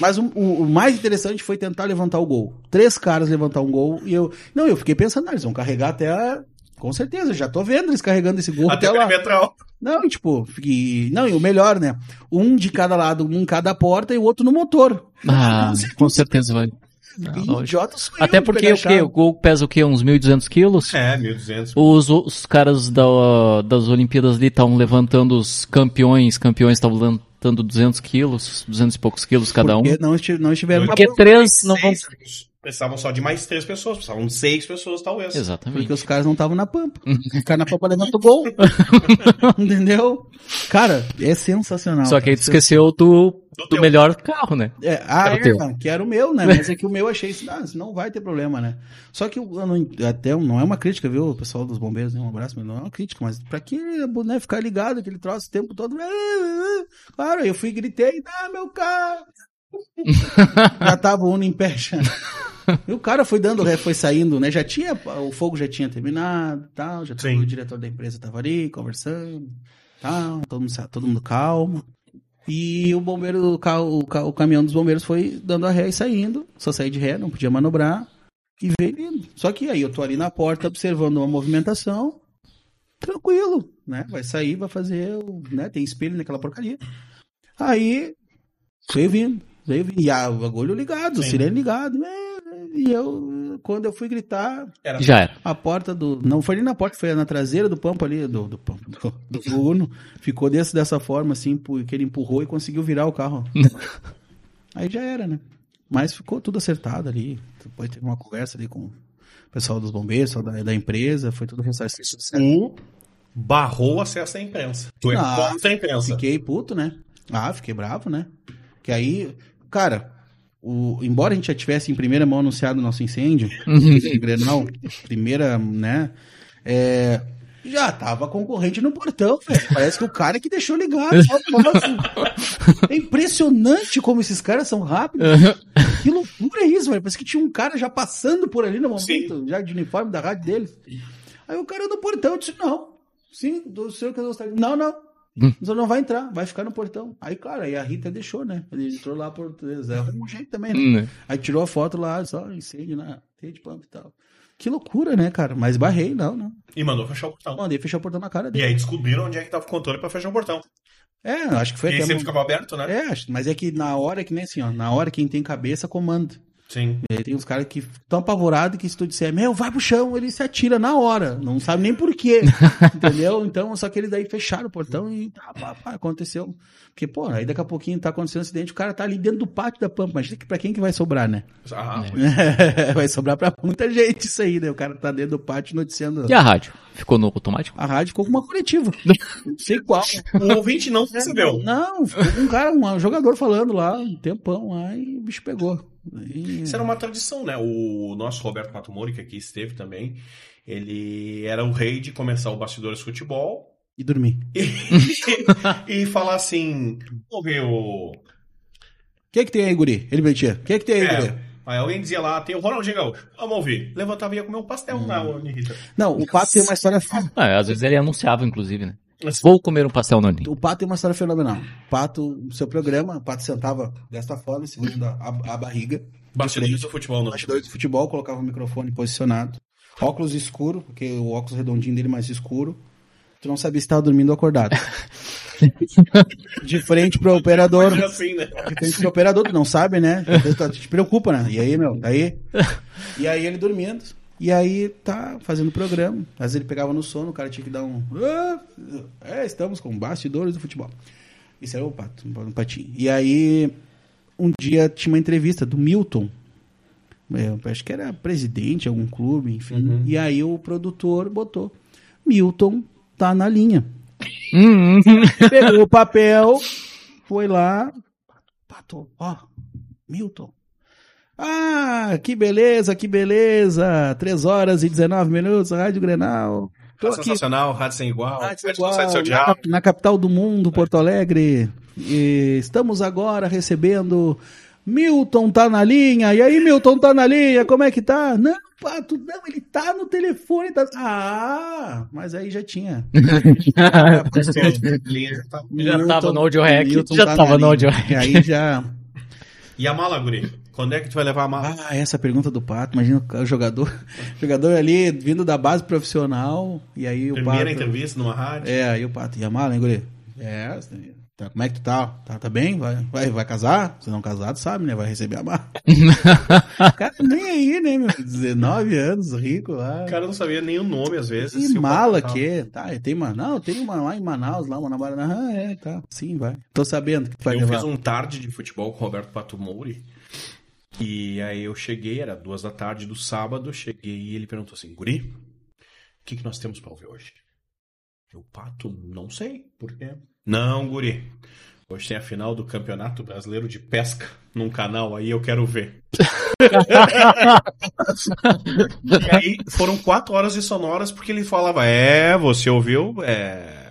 Mas o, o- o mais interessante foi tentar levantar o gol. Três caras levantar um gol e eu. Não, eu fiquei pensando, ah, eles vão carregar até a. Com certeza, já tô vendo eles carregando esse gol Até até, o lá. Não, e tipo, e, não, e o melhor, né? Um de cada lado, um em cada porta e o outro no motor. Ah, com certeza vai. Ah, idiota sou Até porque o quê? O gol pesa o quê? Uns 1.200 quilos? É, 1.200. Os, os caras da, das Olimpíadas ali estavam levantando os campeões, campeões estavam levantando 200 quilos, 200 e poucos quilos cada um. Porque não, esti- não estiveram Porque três não vão... Precisavam só de mais três pessoas. Precisavam de seis pessoas, talvez. Exatamente. Porque os caras não estavam na pampa. Os caras na pampa levanta o gol. [laughs] Entendeu? Cara, é sensacional. Só que aí tu cara. esqueceu do, Do melhor carro, né? É, ah, Era é, o que era o meu, né? [laughs] Mas é que o meu eu achei isso, ah, isso não vai ter problema, né? Só que eu, não, até não é uma crítica, viu, pessoal dos bombeiros, né? Um abraço, mas não é uma crítica, mas pra que né, ficar ligado aquele troço o tempo todo? [laughs] Claro, eu fui e gritei, ah, meu carro! já tava o Uno em pé já. E o cara foi dando, ré, foi saindo, né? Já tinha, o fogo já tinha terminado, tal, já tava, o diretor da empresa tava ali conversando, tal, todo mundo, todo mundo calmo. E o bombeiro, o, carro, o, ca- o caminhão dos bombeiros foi dando a ré e saindo. Só saí de ré, não podia manobrar. E veio indo. Só que aí eu tô ali na porta observando uma movimentação. Tranquilo, né? Vai sair, vai fazer, né? Tem espelho naquela porcaria. Aí veio vindo, veio vindo. E a, o olho ligado, o Sim. sirene ligado. né? E eu, quando eu fui gritar, Era Já era. a porta do. Não foi nem na porta, foi na traseira do Pampa ali, do, do, Pampa, do, do Uno. Ficou desse, dessa forma, assim, porque ele empurrou e conseguiu virar o carro. [laughs] Aí já era, né? Mas ficou tudo acertado ali. Depois teve uma conversa ali com o pessoal dos bombeiros, pessoal da, da empresa, foi tudo ressarcido. Tu barrou o acesso à imprensa. Tu é Ah, contra a imprensa. Fiquei puto, né? Ah, fiquei bravo, né? Que aí, cara, o, embora a gente já tivesse em primeira mão anunciado o nosso incêndio, em Grenal, primeira, né? É, já tava concorrente no portão, velho. Parece que o cara que deixou ligado. só o negócio. [laughs] É impressionante como esses caras são rápidos. Que loucura é isso, velho? Parece que tinha um cara já passando por ali no momento, já de uniforme da rádio deles. Aí o cara do portão disse, não. Sim, do senhor que eu gostaria. Não, não. O senhor não vai entrar, vai ficar no portão. Aí, cara, aí a Rita deixou, né? Ele entrou lá por. É um jeito também, né? Hum, né? Aí tirou a foto lá, só incêndio na rede pump e tal. Que loucura, né, cara? Mas barrei, não, não. E mandou fechar o portão. Mandei fechar o portão na cara E dele. aí descobriram onde é que tava o controle pra fechar o portão. É, acho que foi E aí até. sempre ficava aberto, né? É, mas é que na hora que nem assim, ó. Na hora quem tem cabeça comanda. Sim. E aí tem uns caras que estão apavorados que se tu disser, meu, vai pro chão, ele se atira na hora. Não sabe nem por quê. [laughs] entendeu? Então, só que eles daí fecharam o portão e tá, pá, pá, aconteceu. Porque, pô, aí daqui a pouquinho tá acontecendo um acidente, o cara tá ali dentro do pátio da Pampa. Imagina que pra quem que vai sobrar, né? Ah, [laughs] vai sobrar pra muita gente isso aí, né? O cara tá dentro do pátio noticiando. E a rádio? Ficou no automático? A rádio ficou com uma coletiva. [laughs] Não sei qual. O ouvinte não percebeu. Não, ficou com um cara, um jogador falando lá, um tempão lá, e o bicho pegou. Isso era uma tradição, né? O nosso Roberto Mato Mori, que aqui esteve também, ele era o rei de começar o Bastidores Futebol E dormi. e, [laughs] e falar assim, vamos ver o... O que que tem aí, guri? Ele metia. O que que tem aí, É, guri? aí alguém dizia lá, tem o Ronaldinho Gaúcho. Vamos ouvir. Levantava e ia comer um pastel Hum. na Unirita. Não, o Pato tem uma história Ah, [laughs] às vezes ele anunciava, inclusive, né? Vou comer um pastel no ninho. O Pato tem uma história fenomenal. O Pato, no seu programa, o Pato sentava desta forma, segurando a, a barriga. Bastidores do futebol, não. Bastidores de futebol, colocava o microfone posicionado. Óculos escuro, porque o óculos redondinho dele mais escuro. Tu não sabia se estava dormindo ou acordado. [laughs] de frente pro operador. Assim, né? De frente pro operador, tu não sabe, né? [laughs] Tu te preocupa, né? E aí, meu, aí. E aí ele dormindo. E aí tá fazendo programa. Às vezes ele pegava no sono, o cara tinha que dar um. "Ah, É, estamos com bastidores do futebol. Isso era o pato, um patinho. E aí, um dia tinha uma entrevista do Milton. Eu acho que era presidente de algum clube, enfim. E aí o produtor botou: Milton tá na linha. Hum, Pegou o papel, foi lá. Pato, ó, Milton. Ah, que beleza, que beleza. 3 horas e 19 minutos, Rádio Grenal. Tô aqui Sensacional, rádio sem igual. ah, Rádio igual, do seu na, na capital do mundo, Porto Alegre. E estamos agora recebendo. Milton tá na linha. E aí, Milton tá na linha? Como é que tá? Não, Pato, não, ele tá no telefone. Tá... Ah, mas aí já tinha. [laughs] Já tava no audio hack, Milton já tá tava no audio hack. E aí já. E a mala, guri? Quando é que tu vai levar a mala? Ah, essa pergunta do Pato. Imagina o jogador, o [laughs] jogador ali vindo da base profissional. E aí o Primeira Pato. entrevista numa rádio. É, aí o Pato, e a mala, hein, guri? É, tá, como é que tu tá? Tá, tá bem? Vai, vai, vai casar? Se não casado, sabe, né? Vai receber a mala. [laughs] cara, nem aí, né, meu? 19 anos, rico lá. O cara não sabia nem o nome, às vezes. o mala que é? Tá, tem uma. Não, tem uma lá em Manaus, lá, uma na Barana. Ah, é, tá. Sim, vai. Tô sabendo que tu vai Eu levar. fiz um tarde de futebol com o Roberto Pato Mouri. E aí eu cheguei, era duas da tarde do sábado, cheguei e ele perguntou assim, Guri, o que, que nós temos pra ouvir hoje? Eu, Pato, não sei. Por quê? Não, Guri. Hoje tem a final do Campeonato Brasileiro de Pesca num canal aí, eu quero ver. [laughs] e aí foram quatro horas de sonoras porque ele falava, é, você ouviu? É...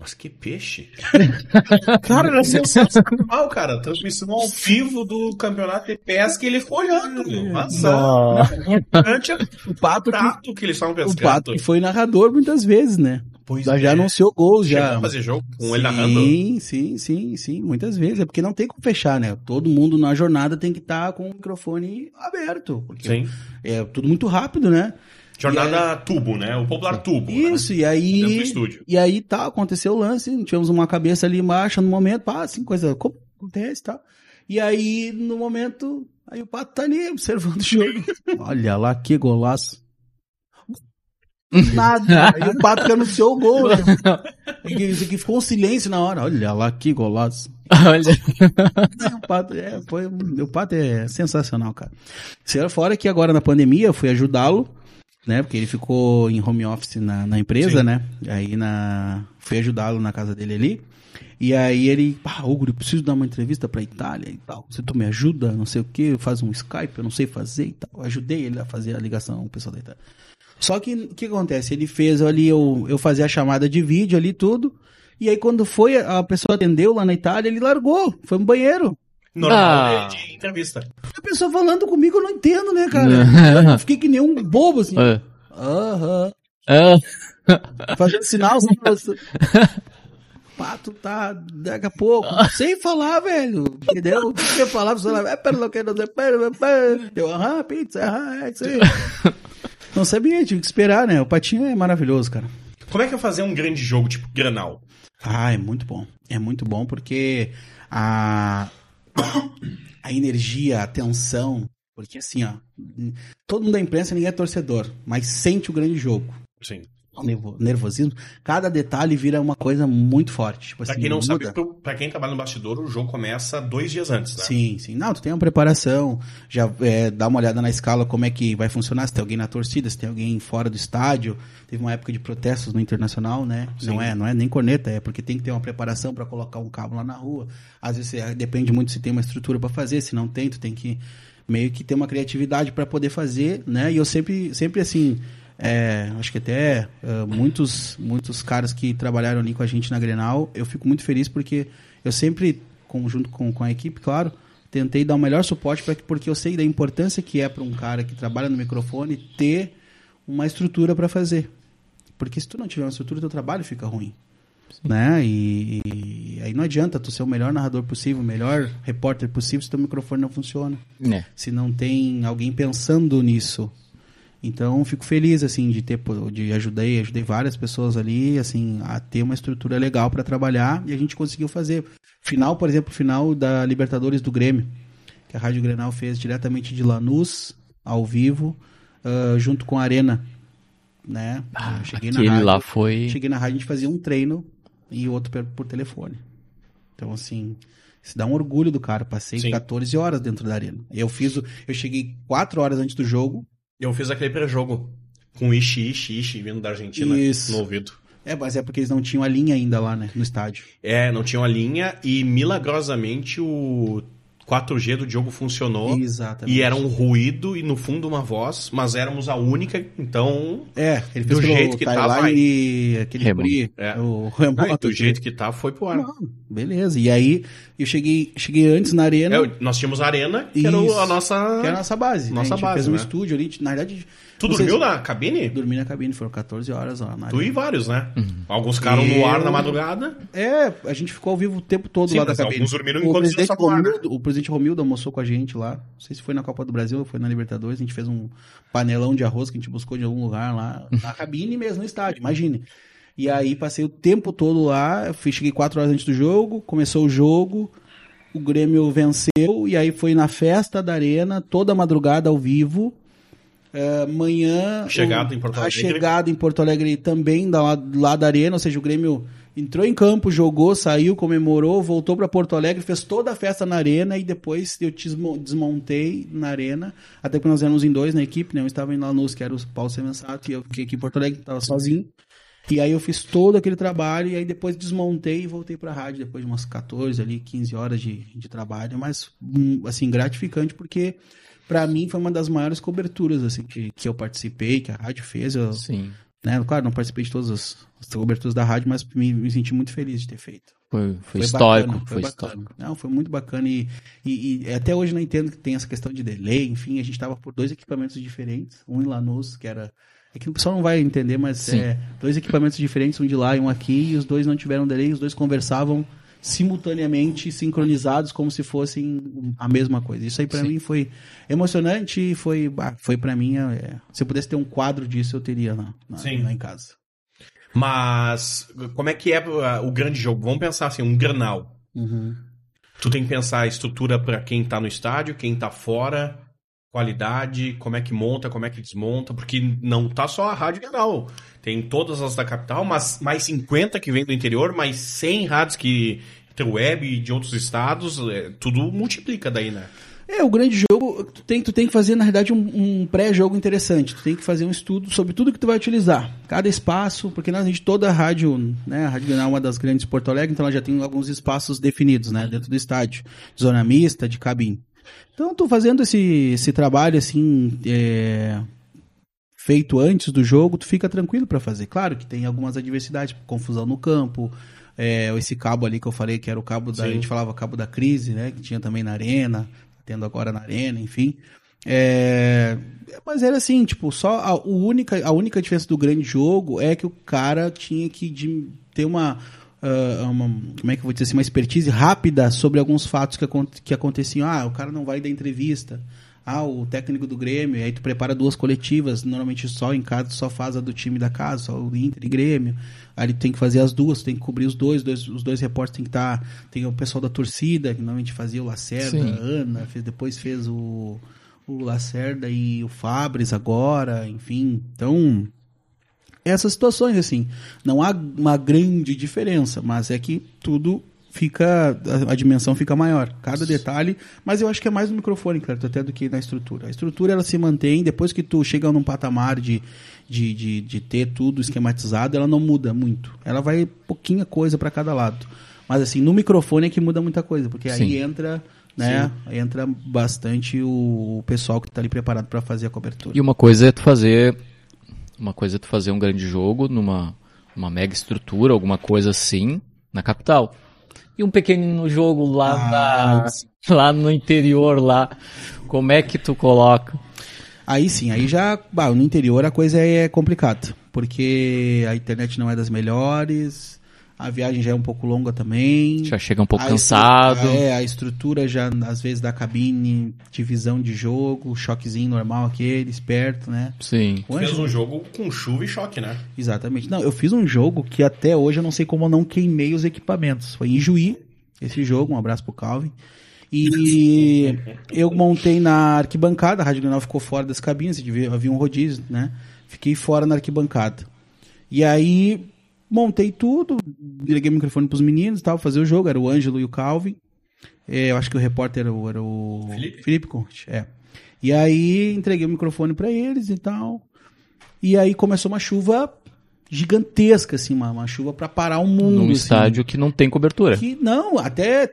Mas que peixe. [laughs] cara, era sensacional, cara. Transmissão ao vivo do campeonato de pesca e ele ficou olhando. meu. Nossa, durante O Pato, o que, que eles estavam o pescando. Pato que foi narrador muitas vezes, né? Pois já, é. já anunciou gols, Chegou já. a fazer jogo com ele narrando. Sim, sim, sim, sim, muitas vezes. É porque não tem como fechar, né? Todo mundo na jornada tem que estar com o microfone aberto. Porque Sim. é tudo muito rápido, né? Jornada tubo, né? O popular tubo. Isso, e Né? Dentro do aí. estúdio. E aí tá, aconteceu o lance, tivemos uma cabeça ali embaixo no momento, pá, assim, coisa como acontece e tal. E aí, no momento, aí o Pato tá ali observando o jogo. [laughs] Olha lá que golaço. Nada. Aí o Pato que anunciou o gol, né? [laughs] Que, que ficou um silêncio na hora. Olha lá que golaço. Olha. O Pato é, foi, o Pato é sensacional, cara. Se fora que agora na pandemia eu fui ajudá-lo, né? Porque ele ficou em home office na, na empresa, Sim. né? Aí na, fui ajudá-lo na casa dele ali. E aí ele, ah, Hugo, eu preciso dar uma entrevista pra Itália e tal. Se tu me ajuda, não sei o que, faz um Skype, eu não sei fazer e tal. Eu ajudei ele a fazer a ligação com o pessoal da Itália. Só que o que acontece? Ele fez ali, eu, eu fazia a chamada de vídeo ali, tudo. E aí quando foi, a pessoa atendeu lá na Itália, ele largou, foi no banheiro. Normal Ah. de, de entrevista. A pessoa falando comigo, eu não entendo, né, cara? Eu [laughs] fiquei que nem um bobo, assim. É. Aham. É. Fazendo sinal, assim. Pato tá, daqui a pouco, sem falar, velho, entendeu? O que você falava, você falava, é, pera, não quero, pera, pera, pera. Eu, aham, pizza, aham, é isso aí. [laughs] Não sabia, tive que esperar, né? O Patinho é maravilhoso, cara. Como é que é fazer um grande jogo, tipo Granal? Ah, é muito bom. É muito bom porque a, a energia, a tensão, porque assim, ó, todo mundo da imprensa, ninguém é torcedor, mas sente o grande jogo. Sim. Nervosismo, cada detalhe vira uma coisa muito forte. Tipo Pra assim, quem não muda. sabe, pro- pra quem trabalha no bastidor, o jogo começa dois dias antes, né? Sim, sim. Não, tu tem uma preparação, já é, dá uma olhada na escala como é que vai funcionar, se tem alguém na torcida, se tem alguém fora do estádio. Teve uma época de protestos no Internacional, né? Sim. Não é, não é nem corneta, é porque tem que ter uma preparação para colocar um cabo lá na rua. Às vezes é, depende muito se tem uma estrutura para fazer, se não tem, tu tem que meio que ter uma criatividade para poder fazer, né? E eu sempre, sempre assim, é, acho que até ah, muitos, muitos caras que trabalharam ali com a gente na Grenal, eu fico muito feliz porque eu sempre, junto com, com a equipe, claro, tentei dar o melhor suporte para que porque eu sei da importância que é para um cara que trabalha no microfone ter uma estrutura para fazer. Porque se tu não tiver uma estrutura, teu trabalho fica ruim. Né? E, e aí não adianta tu ser o melhor narrador possível, o melhor repórter possível se teu microfone não funciona É. se não tem alguém pensando nisso. Então, fico feliz, assim, de ter, de ajudei, ajudei várias pessoas ali, assim, a ter uma estrutura legal para trabalhar e a gente conseguiu fazer. Final, por exemplo, final da Libertadores do Grêmio, que a Rádio Grenal fez diretamente de Lanús, ao vivo, uh, junto com a Arena, né? Ah, cheguei na rádio, lá foi. cheguei na rádio, a gente fazia um treino e outro por, por telefone. Então, assim, isso dá um orgulho do cara. Passei Sim. 14 horas dentro da arena. Eu fiz o, eu cheguei 4 horas antes do jogo. Eu fiz aquele pré-jogo com Ishi, Ishi, Ishi vindo da Argentina Isso. no ouvido. É, mas é porque eles não tinham a linha ainda lá, né, no estádio. É, não tinha uma linha e milagrosamente o 4G do Diogo funcionou. Exatamente. E era um ruído e no fundo uma voz, mas éramos a única, então. É, ele Do fez pelo jeito que tá, timeline vai. e aquele Remoto. É. o Ah, e remoto. do jeito que tá, foi pro ar. Não, beleza. E aí, eu cheguei, cheguei antes na arena, É, nós tínhamos a arena, que era o- Isso. a nossa. que era a nossa base. Nossa né? A gente base, fez um né? estúdio ali, na verdade... Tu dormiu na cabine? Dormi na cabine, foram 14 horas lá na Tu arena. e vários, né? Alguns ficaram no ar na madrugada. É, a gente ficou ao vivo o tempo todo Sim, lá da cabine. alguns dormiram o enquanto presidente, né? Romildo, o presidente Romildo almoçou com a gente lá. Não sei se foi na Copa do Brasil ou foi na Libertadores. A gente fez um panelão de arroz que a gente buscou de algum lugar lá. Na cabine mesmo, no estádio, imagine. E aí passei o tempo todo lá. Fui, cheguei quatro horas antes do jogo. Começou o jogo. O Grêmio venceu. E aí foi na festa da Arena, toda madrugada ao vivo. É, manhã. Chegada o- em Porto A Alegre. chegada em Porto Alegre também da, lá, lá da Arena, ou seja, o Grêmio entrou em campo, jogou, saiu, comemorou, voltou para Porto Alegre, fez toda a festa na Arena e depois eu desmo- desmontei na Arena, até porque nós éramos em dois na equipe, né? Eu estava em Lanús, que era o Paulo Semensato, e eu fiquei aqui em Porto Alegre, estava sozinho. E aí eu fiz todo aquele trabalho e aí depois desmontei e voltei pra rádio depois de umas 14 ali, 15 horas de, de trabalho, mas hum, assim, gratificante porque pra mim foi uma das maiores coberturas assim que, que eu participei, que a rádio fez. Eu, Sim. Né, claro, não participei de todas as, as coberturas da rádio, mas me, me senti muito feliz de ter feito. Foi, foi, Foi histórico. bacana, foi bacana. histórico. Não, foi muito bacana e, e- e até hoje não entendo que tem essa questão de delay, enfim, a gente tava por dois equipamentos diferentes, um em Lanús, que era é que o pessoal não vai entender, mas Sim. é dois equipamentos diferentes, um de lá e um aqui, e os dois não tiveram delay, os dois conversavam simultaneamente, sincronizados, como se fossem a mesma coisa. Isso aí pra Sim. mim foi emocionante e foi, foi para mim, é, se eu pudesse ter um quadro disso, eu teria lá, lá, em casa. Mas como é que é uh, o grande jogo? Vamos pensar assim, um granal. Uhum. Tu tem que pensar a estrutura pra quem tá no estádio, quem tá fora, qualidade, como é que monta, como é que desmonta, porque não tá só a Rádio Granal. Tem todas as da capital, mas mais 50 que vem do interior, mais 100 rádios que web e de outros estados, é, tudo multiplica daí, né? É, o grande jogo, tu tem, tu tem que fazer, na verdade, um, um pré-jogo interessante. Tu tem que fazer um estudo sobre tudo que tu vai utilizar. Cada espaço, porque na gente, toda a rádio, né, a Rádio Granal é uma das grandes de Porto Alegre, então ela já tem alguns espaços definidos, né, dentro do estádio. Zona mista, de cabine. Então, tô fazendo esse, esse trabalho, assim, é, feito antes do jogo, tu fica tranquilo pra fazer. Claro que tem algumas adversidades, confusão no campo, é, esse cabo ali que eu falei, que era o cabo da, a Sim. gente falava cabo da crise, né, que tinha também na arena, tendo agora na arena, enfim. É, mas era assim, tipo, só a, o única, a única diferença do grande jogo é que o cara tinha que de- ter uma, ah, uma- como é que vou dizer assim, uma expertise rápida sobre alguns fatos que, acon- que aconteciam. Ah, o cara não vai dar entrevista. Ah, o técnico do Grêmio, aí tu prepara duas coletivas, normalmente só em casa, só faz a do time da casa, só o Inter e Grêmio. Aí tu tem que fazer as duas, tu tem que cobrir os dois, dois- os dois repórteres tem que estar, tem o pessoal da torcida, que normalmente fazia o Lacerda, Sim. a Ana, fez, depois fez o, o Lacerda e o Fabres agora, enfim. Então, essas situações, assim, não há uma grande diferença, mas é que tudo fica, a, a dimensão fica maior, cada detalhe, mas eu acho que é mais no microfone, claro, até do que na estrutura. A estrutura, ela se mantém, depois que tu chega num patamar de, de, de, de ter tudo esquematizado, ela não muda muito. Ela vai pouquinha coisa para cada lado. Mas assim, no microfone é que muda muita coisa, porque aí Sim. entra, né, entra bastante o, pessoal que tá ali preparado para fazer a cobertura. E uma coisa é tu fazer. Uma coisa é tu fazer um grande jogo numa uma mega estrutura, alguma coisa assim, na capital. E um pequenino jogo lá, Ah, na- lá no interior, lá. Como é que tu coloca? Aí sim, aí já, bah, no interior a coisa é complicada, porque a internet não é das melhores, A viagem já é um pouco longa também. Já chega um pouco A cansado. É, a estrutura já, às vezes, da cabine, divisão de jogo, choquezinho normal aquele, esperto, né? Sim. O Fez um jogo com chuva e choque, né? Exatamente. Não, eu fiz um jogo que até hoje eu não sei como eu não queimei os equipamentos. Foi em Juí, esse jogo, um abraço pro Calvin. E [laughs] eu montei na arquibancada, a Rádio Granal ficou fora das cabines, havia um rodízio, né? Fiquei fora na arquibancada. E aí montei tudo, liguei o microfone pros meninos e tal, fazer o jogo, era o Ângelo e o Calvin. É, eu acho que o repórter era o, era o Felipe? Felipe Conte, é. E aí entreguei o microfone pra eles e tal. E aí começou uma chuva gigantesca, assim, uma, uma chuva pra parar o mundo. Num assim. estádio que não tem cobertura. Que, não, até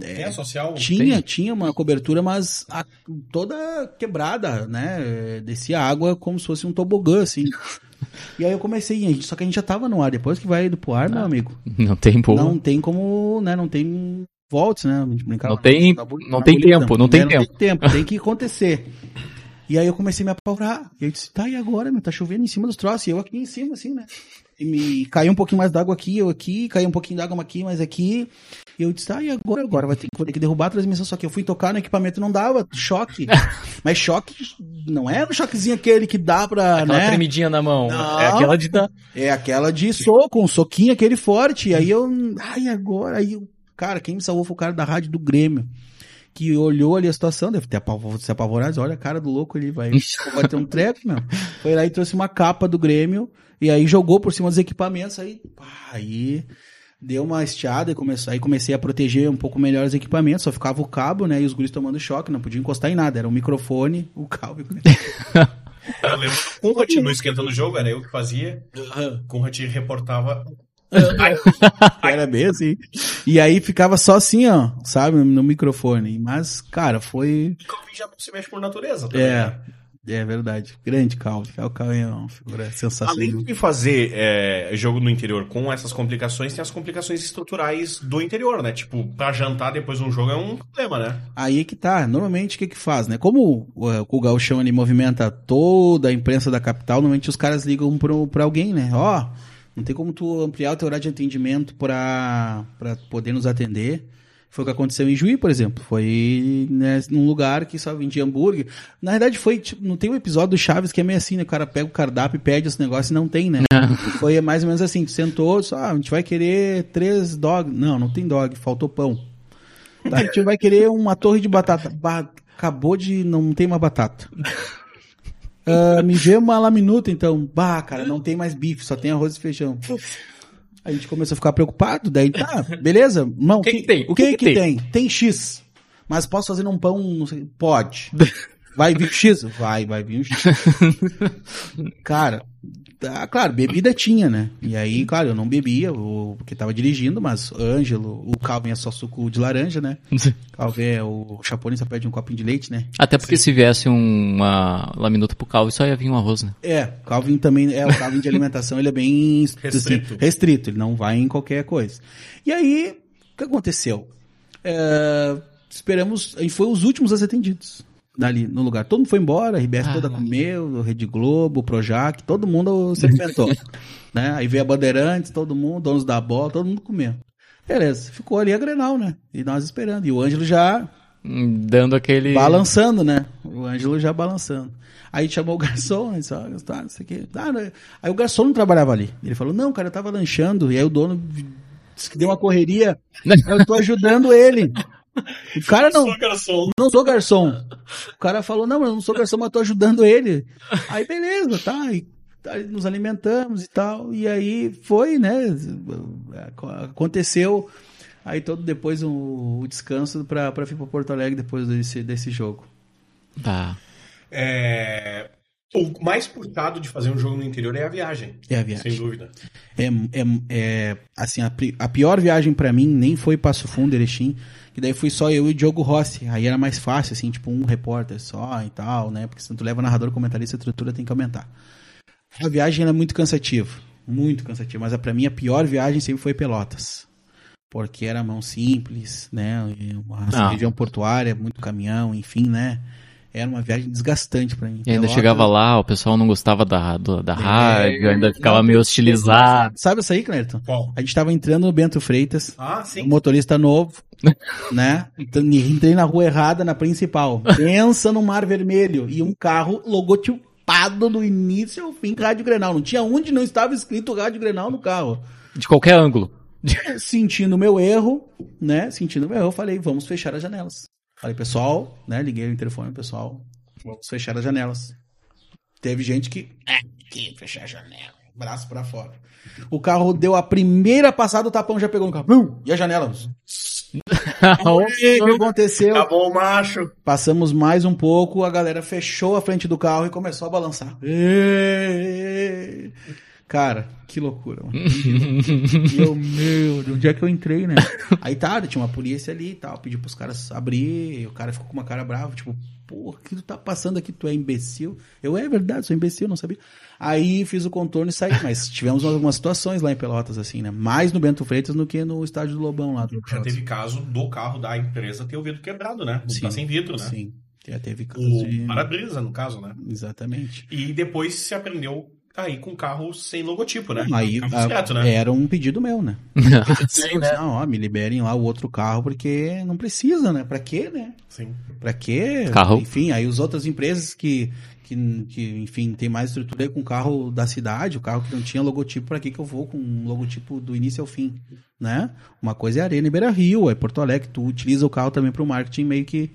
É, social. tinha, tinha uma cobertura, mas a- toda quebrada, né? Descia água como se fosse um tobogã, assim. [laughs] E aí eu comecei, só que a gente já tava no ar. Depois que vai indo pro ar, meu amigo, Não tem pouco. não tem como, né? Não tem volts, né? A gente brincava Não tem- bu- não tem tempo, não né? tem Não tempo. tem tempo, tem que [laughs] acontecer. E aí eu comecei a me apavorar. E eu disse, tá, e agora, meu? Tá chovendo em cima dos troços. E eu aqui em cima, assim, né? E me caiu um pouquinho mais d'água aqui, eu aqui, caiu um pouquinho d'água aqui, mais aqui. E eu disse, tá, e agora? Agora vai ter, vou ter que derrubar a transmissão. Só que eu fui tocar no equipamento não dava, choque. [laughs] Mas choque não é o choquezinho aquele que dá pra, Aquela né? tremidinha na mão. Não. É aquela de. É aquela de soco, um soquinho aquele forte. E aí eu. Ai, agora? Aí, cara, quem me salvou foi o cara da rádio do Grêmio. Que olhou ali a situação, deve ter se apavorado. Olha a cara do louco ali, vai, vai ter um treco, meu. Foi lá e trouxe uma capa do Grêmio. E aí jogou por cima dos equipamentos. Aí, pá, aí deu uma estiada e começou, aí comecei a proteger um pouco melhor os equipamentos. Só ficava o cabo, né? E os guris tomando choque, não podia encostar em nada. Era o microfone, o cabo. [laughs] Eu lembro que o Conrad no esquentando o jogo, era eu que fazia. O Conrad reportava. [laughs] Era bem assim. E aí ficava só assim, ó, sabe, no microfone. Mas, cara, foi. O Calvin já não se mexe por natureza. também, É, né? É verdade. Grande Calvin. O Calvin é uma figura sensacional. Além de fazer é, jogo no interior com essas complicações, tem as complicações estruturais do interior, né? Tipo, pra jantar depois de um jogo é um problema, né? Aí é que tá. Normalmente o que que faz, né? Como o, o Gauchão ele movimenta toda a imprensa da capital, normalmente os caras ligam pro, pra alguém, né? Ó, não tem como tu ampliar o teu horário de atendimento pra, pra poder nos atender. Foi o que aconteceu em Juí, por exemplo. Foi né, num lugar que só vendia hambúrguer. Na verdade, foi, tipo, não tem um episódio do Chaves que é meio assim, né? O cara pega o cardápio e pede esse negócio e não tem, né? foi mais ou menos assim, tu sentou, só, ah, a gente vai querer três dog. Não, não tem dog, faltou pão. Tá, a gente vai querer uma torre de batata. Bah, acabou de. não tem mais batata. Ah, me vê uma laminuta, então. Bah, cara, não tem mais bife, só tem arroz e feijão. A gente começou a ficar preocupado, daí tá, beleza? Não, O que que tem? O que, que, tem? tem? X. Mas posso fazer num pão, não sei, pode. [laughs] Vai vir X? Vai, vai vir um X. [laughs] Cara, tá, claro, bebida tinha, né? E aí, claro, eu não bebia, o- porque tava dirigindo, mas Ângelo, o Calvin é só suco de laranja, né? Calvin é o Chapolin só pede um copinho de leite, né? Até porque se viesse uma laminuta pro calvo, só ia vir um arroz, né? É, Calvin também, é, o Calvin de alimentação, ele é bem [laughs] assim, Restrito. restrito, ele não vai em qualquer coisa. E aí, o que aconteceu? É, esperamos, e foi os últimos a ser atendidos dali no lugar. Todo mundo foi embora, a RBS Ah. toda comeu, Rede Globo, o Projac, todo mundo se alimentou. [laughs] né? Aí veio a Bandeirantes, todo mundo, donos da bola, todo mundo comeu. Beleza, ficou ali a Grenal, né? E nós esperando. E o Ângelo já Dando aquele. Balançando, né? O Ângelo já balançando. Aí chamou o garçom, disse, ó, tá, isso aqui. Ah, né? Aí o garçom não trabalhava ali. Ele falou, não, cara, eu tava lanchando. E aí o dono disse que deu uma correria. [laughs] Eu tô ajudando ele. [laughs] O cara não, Sou garçom. não sou garçom. O cara falou, não, eu não sou garçom, mas tô ajudando ele. Aí beleza, tá. E aí nos alimentamos e tal. E aí foi, né? Aconteceu. Aí todo depois o, o descanso pra, pra vir pra Porto Alegre depois desse, desse jogo. Tá. É, O mais puxado de fazer um jogo no interior é a viagem. É a viagem. Sem dúvida. É, é, é assim, a, a pior viagem pra mim nem foi Passo Fundo, Erechim, que daí fui só eu e o Diogo Rossi. Aí era mais fácil, assim, tipo um repórter só e tal, né? Porque se tu leva narrador, comentarista, a estrutura tem que aumentar. A viagem era muito cansativa, muito cansativa, mas a, pra mim a pior viagem sempre foi Pelotas. Porque era mão simples, né? Uma Ah. região portuária, muito caminhão, enfim, né? Era uma viagem desgastante pra mim. E ainda Pelotas- chegava lá, o pessoal não gostava da, do- da rádio, ainda ficava não, meio hostilizado. Sabe isso aí, Cleiton? Qual? A gente tava entrando no Bento Freitas, Ah, um sim. motorista novo, [laughs] né? Então, Entrei na rua errada, na principal. [laughs] Pensa no Mar Vermelho. E um carro logotipado do início ao fim, Rádio Grenal. Não tinha onde não estava escrito Rádio Grenal no carro. De qualquer ângulo. Sentindo meu erro, né? Sentindo meu erro, eu falei, vamos fechar as janelas. Falei, pessoal, né? Liguei o interfone, pessoal, vamos fechar as janelas. Teve gente que, é, que fechar a janela, braço pra fora. O carro deu a primeira passada, o tapão já pegou no carro. Bum! E a janela? [laughs] O que aconteceu? Acabou o macho. Passamos mais um pouco, a galera fechou a frente do carro e começou a balançar. Ê! Cara, que loucura. Mano. E [laughs] eu, meu, de onde é que eu entrei, né? Aí tá, tinha uma polícia ali e tal, pediu pros caras abrir, o cara ficou com uma cara brava, tipo, porra, o que tu tá passando aqui? Tu é imbecil? Eu, é verdade, sou imbecil, não sabia. Aí fiz o contorno e saí, mas [laughs] tivemos algumas situações lá em Pelotas, assim, né? Mais no Bento Freitas do que no estádio do Lobão lá. Do Já teve caso do carro da empresa ter o vidro quebrado, né? Sim. Tá sem vidro, né? Sim, já teve casos O de... para-brisa, no caso, né? Exatamente. E depois se aprendeu a ir com carro sem logotipo, né? Aí a- discreto, né? era um pedido meu, né? [laughs] Sim, Assim, Não, ó, me liberem lá o outro carro porque não precisa, né? Pra quê, né? Sim. Pra quê? Carro. Enfim, aí as outras empresas que, que, que, enfim, tem mais estrutura com o carro da cidade, o carro que não tinha logotipo, pra que que eu vou com um logotipo do início ao fim, né? Uma coisa é Arena e Beira Rio, é Porto Alegre, tu utiliza o carro também pro marketing meio que,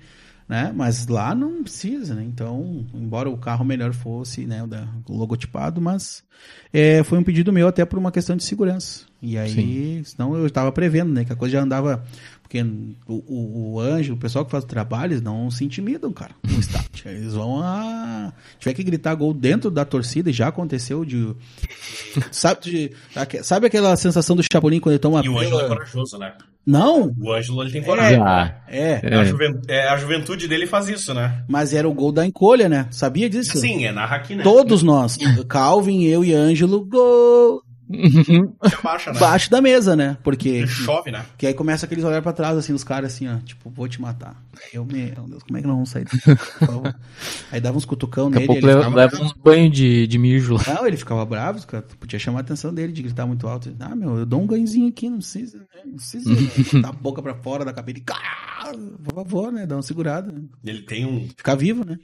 né? Mas lá não precisa, né? Então, embora o carro melhor fosse, né, o, da, o logotipado, mas é, foi um pedido meu até por uma questão de segurança. E aí, senão eu estava prevendo, né, que a coisa já andava porque o, o, o anjo, o pessoal que faz o trabalho, eles não se intimidam, cara, no [laughs] estádio. Eles vão a. Tiver que gritar gol dentro da torcida, e já aconteceu de. Sabe, de, sabe aquela sensação do Chapolin quando ele toma E o Ângelo é corajoso, né? Não! O Ângelo ele tem coragem. Já. É, É, A, juven- é, a juventude dele faz isso, né? mas era o gol da encolha, né? Sabia disso? Sim, é narra aqui, né? Todos nós, [laughs] Calvin, eu e Ângelo, gol! Baixa, né? Baixo da mesa, né? Porque. Ele chove, né? Que aí começa aqueles olhar pra trás, assim, os caras assim, ó, tipo, vou te matar. Eu, meu Deus, como é que nós vamos sair. [laughs] Aí dava uns cutucão Daqui nele, pouco ele leva, ficava... uns banhos de, de mijo lá. Não, ele ficava bravo, cara. Tu podia chamar a atenção dele de gritar muito alto. Ah, meu, eu dou um ganhozinho aqui, não precisa, né? Não precisa né? [laughs] dar a boca pra fora da cabeça e... "Ah, Por favor, né? Dá uma segurada. né? Ele tem um, Ficar vivo, né?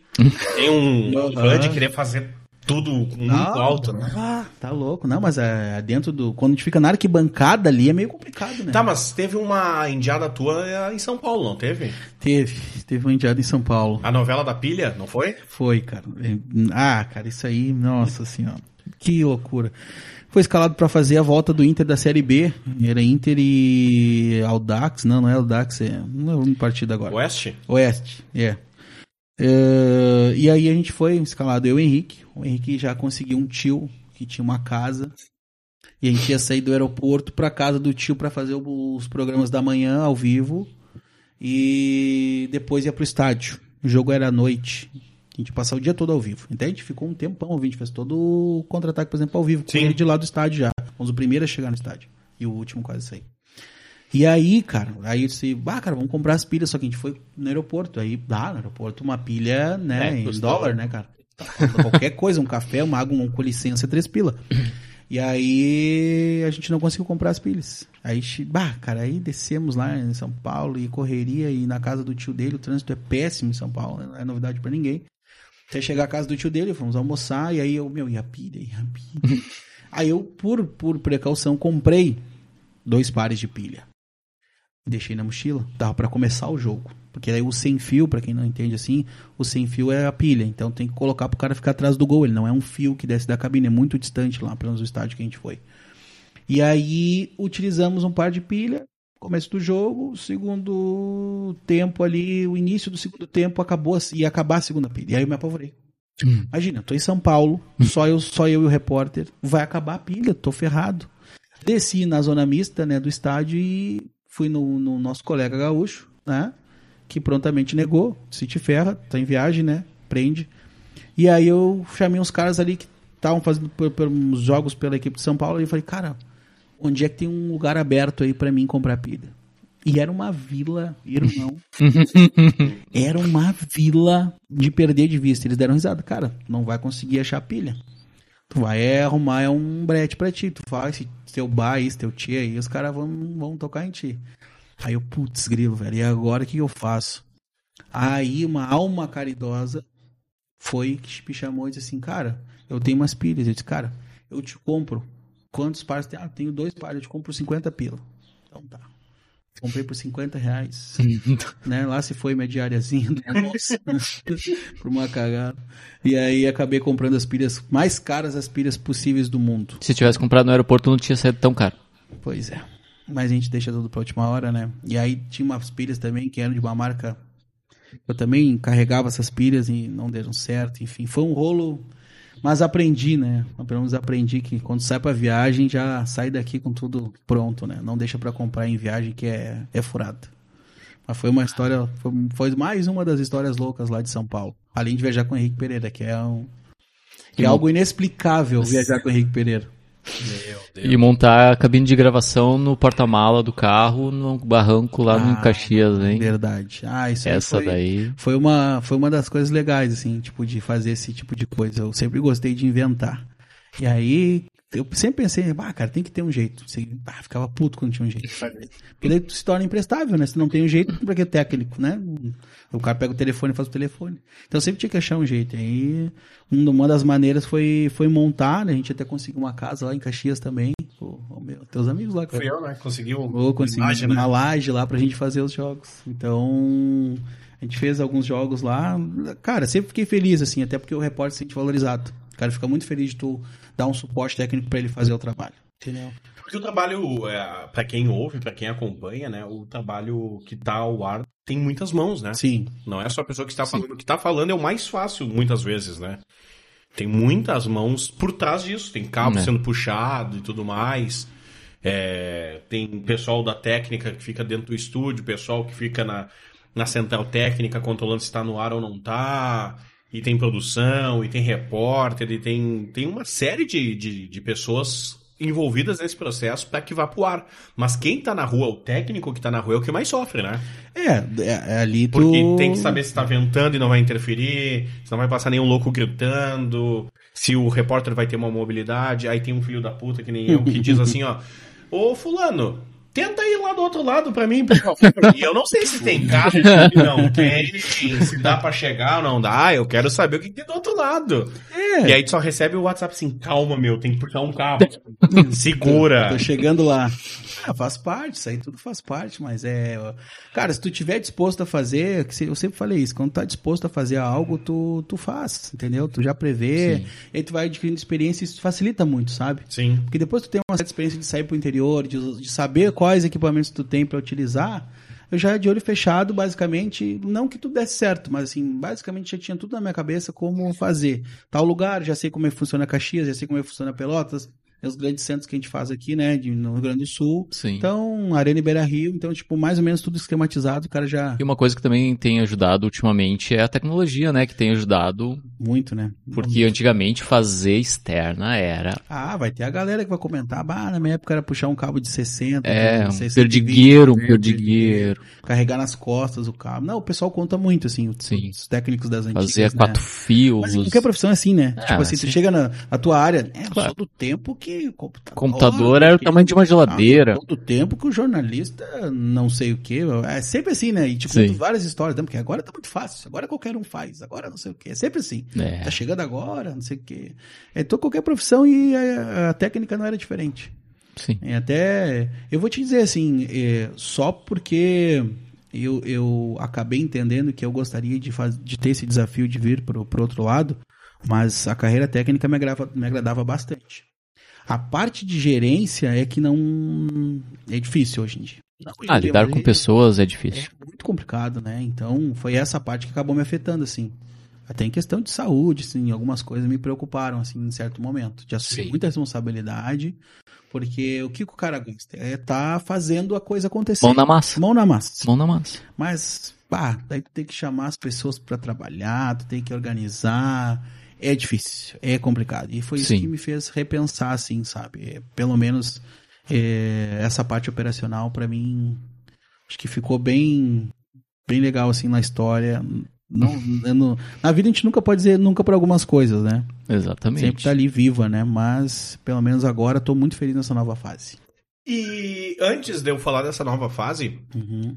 tem um fã de querer fazer tudo muito Não, alto, né? Ah, tá louco. Não, mas é, é dentro do... Quando a gente fica na arquibancada ali, é meio complicado, né? Tá, mas teve uma indiada tua em São Paulo, não teve? Teve. Teve uma indiada em São Paulo. A novela da pilha, não foi? Foi, cara. Ah, cara, isso aí, nossa senhora. Que loucura. Foi escalado pra fazer a volta do Inter da Série B. Era Inter e Audax. Não, não é Audax, é. Não é um partido agora. Oeste? Oeste, é. É, e aí a gente foi escalado, eu e o Henrique. O Henrique já conseguiu um tio que tinha uma casa. E a gente ia sair do aeroporto pra casa do tio pra fazer os programas da manhã ao vivo. E depois ia pro estádio. O jogo era à noite. A gente ia passar o dia todo ao vivo. Então a gente ficou um tempão ao vivo. A gente fez todo o contra-ataque, por exemplo, ao vivo. Com ele de lá do estádio já. Fomos o primeiro a chegar no estádio. E o último quase sair. E aí, cara, aí eu disse, bah, cara, vamos comprar as pilhas, só que a gente foi no aeroporto. Aí, dá, no aeroporto, uma pilha, né, É, em dólar, né, cara? Tá Qualquer coisa, um café, uma água, um com licença, três pila. E aí a gente não conseguiu comprar as pilhas. Aí, bah, cara, aí descemos lá em São Paulo e correria e na casa do tio dele, o trânsito é péssimo em São Paulo, não é novidade pra ninguém. Até chegar à casa do tio dele, fomos almoçar e aí eu, meu, e a pilha, e a pilha. [laughs] aí eu, por, por precaução, comprei dois pares de pilha. Deixei na mochila, dava pra começar o jogo. Porque aí o sem fio, pra quem não entende assim, o sem fio é a pilha. Então tem que colocar pro cara ficar atrás do gol. Ele não é um fio que desce da cabine, é muito distante lá, pelo menos do estádio que a gente foi. E aí utilizamos um par de pilha. Começo do jogo, segundo tempo ali, o início do segundo tempo acabou assim, ia acabar a segunda pilha. E aí eu me apavorei. Imagina, eu tô em São Paulo, só eu, só eu e o repórter, vai acabar a pilha, tô ferrado. Desci na zona mista, né, do estádio e fui no, no nosso colega gaúcho, né, que prontamente negou, se te ferra, tá em viagem, né, prende. E aí eu chamei uns caras ali que estavam fazendo uns jogos pela equipe de São Paulo e falei, cara, onde é que tem um lugar aberto aí pra mim comprar pilha? E era uma vila, irmão. [laughs] era uma vila de perder de vista. Eles deram risada. Cara, não vai conseguir achar pilha. Tu vai arrumar é um brete pra ti. Tu faz esse teu bar aí, esse teu tia aí, os caras vão, vão tocar em ti. Aí eu, putz, grilo, velho. E agora o que eu faço? Aí uma alma caridosa foi que me chamou e disse assim, cara, eu tenho umas pilhas. Eu disse, cara, eu te compro. Quantos pares tem? Ah, tenho dois pares, eu te compro 50 pila. Então tá. Comprei por 50 reais. né? Lá se foi minha diariazinha do almoço. [laughs] por uma cagada. E aí acabei comprando as pilhas mais caras, as pilhas possíveis do mundo. Se tivesse comprado no aeroporto, não tinha saído tão caro. Pois é. Mas a gente deixa tudo pra última hora, né? E aí tinha umas pilhas também que eram de uma marca. Eu também carregava essas pilhas e não deram certo. Enfim, foi um rolo mas aprendi, né? Pelo menos aprendi que quando sai pra viagem, já sai daqui com tudo pronto, né? Não deixa para comprar em viagem que é, é furado. Mas foi uma história, foi, foi, mais uma das histórias loucas lá de São Paulo. Além de viajar com o Henrique Pereira, que é um. Que é algo inexplicável viajar com o Henrique Pereira. E montar a cabine de gravação no porta-mala do carro, no barranco lá ah, no Caxias, hein? Verdade. Ah, isso Essa foi, daí. Foi uma, foi uma das coisas legais, assim, tipo, de fazer esse tipo de coisa. Eu sempre gostei de inventar. E aí, eu sempre pensei, ah, cara, tem que ter um jeito. Você, ah, ficava puto quando tinha um jeito. Porque daí se torna imprestável, né? Se não tem um jeito, pra que técnico, né? O cara pega o telefone e faz o telefone. Então sempre tinha que achar um jeito. Aí, uma das maneiras foi, foi montar, né? A gente até conseguiu uma casa lá em Caxias também. Pô, meu, teus amigos lá, cara. Fui eu, né? Conseguiu Pô, consegui imagem, uma né? laje lá pra gente fazer os jogos. Então, a gente fez alguns jogos lá. Cara, sempre fiquei feliz, assim, até porque o repórter se sente valorizado. O cara fica muito feliz de tu dar um suporte técnico para ele fazer o trabalho. Entendeu? Porque o trabalho, é, para quem ouve, para quem acompanha, né, o trabalho que tá ao ar tem muitas mãos, né? Sim. Não é só a pessoa que está falando. O que está falando é o mais fácil, muitas vezes, né? Tem muitas mãos por trás disso. Tem cabo é. sendo puxado e tudo mais. É, tem pessoal da técnica que fica dentro do estúdio, pessoal que fica na, na central técnica controlando se está no ar ou não está e tem produção, e tem repórter, e tem, tem uma série de, de, de pessoas envolvidas nesse processo para que vá pro ar. Mas quem tá na rua, o técnico que tá na rua é o que mais sofre, né? É, é, é ali tu... Porque tem que saber se tá ventando e não vai interferir, se não vai passar nenhum louco gritando, se o repórter vai ter uma mobilidade, aí tem um filho da puta que nem eu que diz assim, ó, ô fulano, Tenta ir lá do outro lado pra mim, por favor. [laughs] E eu não sei se tem carro, se não tem, se dá pra chegar ou não dá. Eu quero saber o que tem do outro lado. É. E aí tu só recebe o WhatsApp assim, calma, meu, tem que puxar um carro. [laughs] Segura. Tô chegando lá. Ah, faz parte, isso aí tudo faz parte, mas é. Cara, se tu tiver disposto a fazer, eu sempre falei isso, quando tu tá disposto a fazer algo, tu, tu faz, entendeu? Tu já prevê, Sim. e aí tu vai adquirindo experiência e isso facilita muito, sabe? Sim. Porque depois tu tem uma certa experiência de sair pro interior, de, de saber quais equipamentos tu tem para utilizar. Eu já de olho fechado, basicamente, não que tudo desse certo, mas assim, basicamente já tinha tudo na minha cabeça como fazer. Tal lugar, já sei como é que funciona Caxias, já sei como é que funciona Pelotas, os grandes centros que a gente faz aqui, né, de, no Rio Grande do Sul. Sim. Então, Arena e Beira Rio, então, tipo, mais ou menos tudo esquematizado, o cara já... E uma coisa que também tem ajudado ultimamente é a tecnologia, né, que tem ajudado... Muito, né? Porque Muito. antigamente fazer externa era... Ah, vai ter a galera que vai comentar, bah, na minha época era puxar um cabo de 60, é, 60, um perdigueiro, um perdigueiro. Carregar nas costas o cabo. Não, o pessoal conta muito, assim, os, Sim. os técnicos das antigas, Fazia né? quatro fios. Mas qualquer profissão é assim, né? Ah, tipo assim, sim. tu chega na, na tua área, é claro. do tempo que computador. Computador era o tamanho de uma geladeira. Todo tempo que o jornalista não sei o que. É sempre assim, né? E tipo, várias histórias, né? porque agora tá muito fácil, agora qualquer um faz, agora não sei o que. É sempre assim. É. Tá chegando agora, não sei o que. É tô qualquer profissão e a, a, técnica não era diferente. Sim. E até. Eu vou te dizer assim, é, só porque. Eu, eu acabei entendendo que eu gostaria de, faz, de ter esse desafio de vir pro, pro outro lado, mas a carreira técnica me, agrava, me agradava bastante. A parte de gerência é que não. É difícil hoje em dia. Hoje ah, lidar com pessoas é difícil. É muito complicado, né? Então, foi essa parte que acabou me afetando, assim. Até em questão de saúde, assim, algumas coisas me preocuparam, assim, em certo momento. De assumir Sim. muita responsabilidade, porque o que o cara gosta? É tá fazendo a coisa acontecer. Mão na massa. Mão na massa. Mão na massa. Mas, pá, daí tu tem que chamar as pessoas para trabalhar, tu tem que organizar é difícil, é complicado. E foi Sim. isso que me fez repensar, assim, sabe? É, pelo menos é, essa parte operacional, para mim, Acho que ficou bem, bem legal assim na história. Não, [laughs] não- na vida a gente nunca pode dizer nunca para algumas coisas, né? Exatamente. Sempre tá ali viva, né? Mas pelo menos agora tô muito feliz nessa nova fase. E antes de eu falar dessa nova fase, Uhum.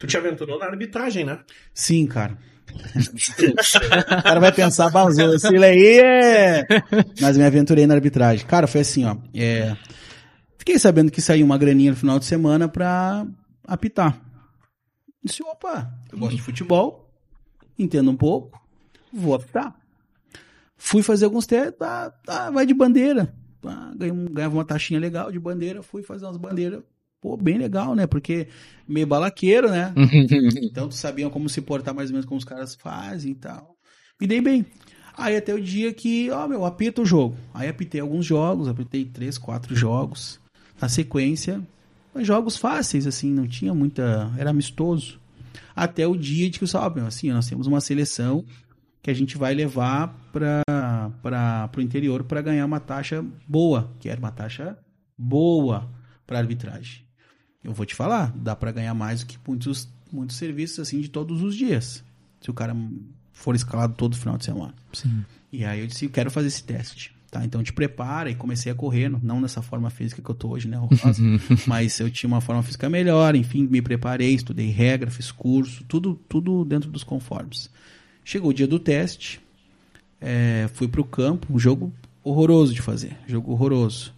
tu te aventurou na arbitragem, né? Sim, cara. O cara vai pensar, "Bah, o Zocilo aí é. Mas me aventurei na arbitragem. Cara, foi assim, ó. é, Fiquei sabendo que saiu uma graninha no final de semana pra apitar. Disse, opa, eu gosto de futebol, entendo um pouco, vou apitar. Fui fazer alguns testes, tá, tá, vai de bandeira. Tá, ganhava uma taxinha legal de bandeira, fui fazer umas bandeiras. Pô, bem legal, né? Porque meio balaqueiro, né? [laughs] Então tu sabia como se portar mais ou menos como os caras fazem e tal. Me dei bem. Aí até o dia que, ó, meu, apita o jogo. Aí apitei alguns jogos, apitei três, quatro jogos. Na sequência, mas jogos fáceis, assim, não tinha muita. Era amistoso. Até o dia de que, sabe, assim, nós temos uma seleção que a gente vai levar para o interior para ganhar uma taxa boa, que era uma taxa boa para arbitragem. Eu vou te falar, dá para ganhar mais do que muitos, muitos serviços assim de todos os dias. Se o cara for escalado todo final de semana. Sim. E aí eu disse, eu quero fazer esse teste. Tá, então te prepara e comecei a correr, não- nessa forma física que eu tô hoje, né, horrorosa, [laughs] mas eu tinha uma forma física melhor, enfim, me preparei, estudei regra, fiz curso, tudo, tudo dentro dos conformes. Chegou o dia do teste, é, fui pro campo, um jogo horroroso de fazer, jogo horroroso.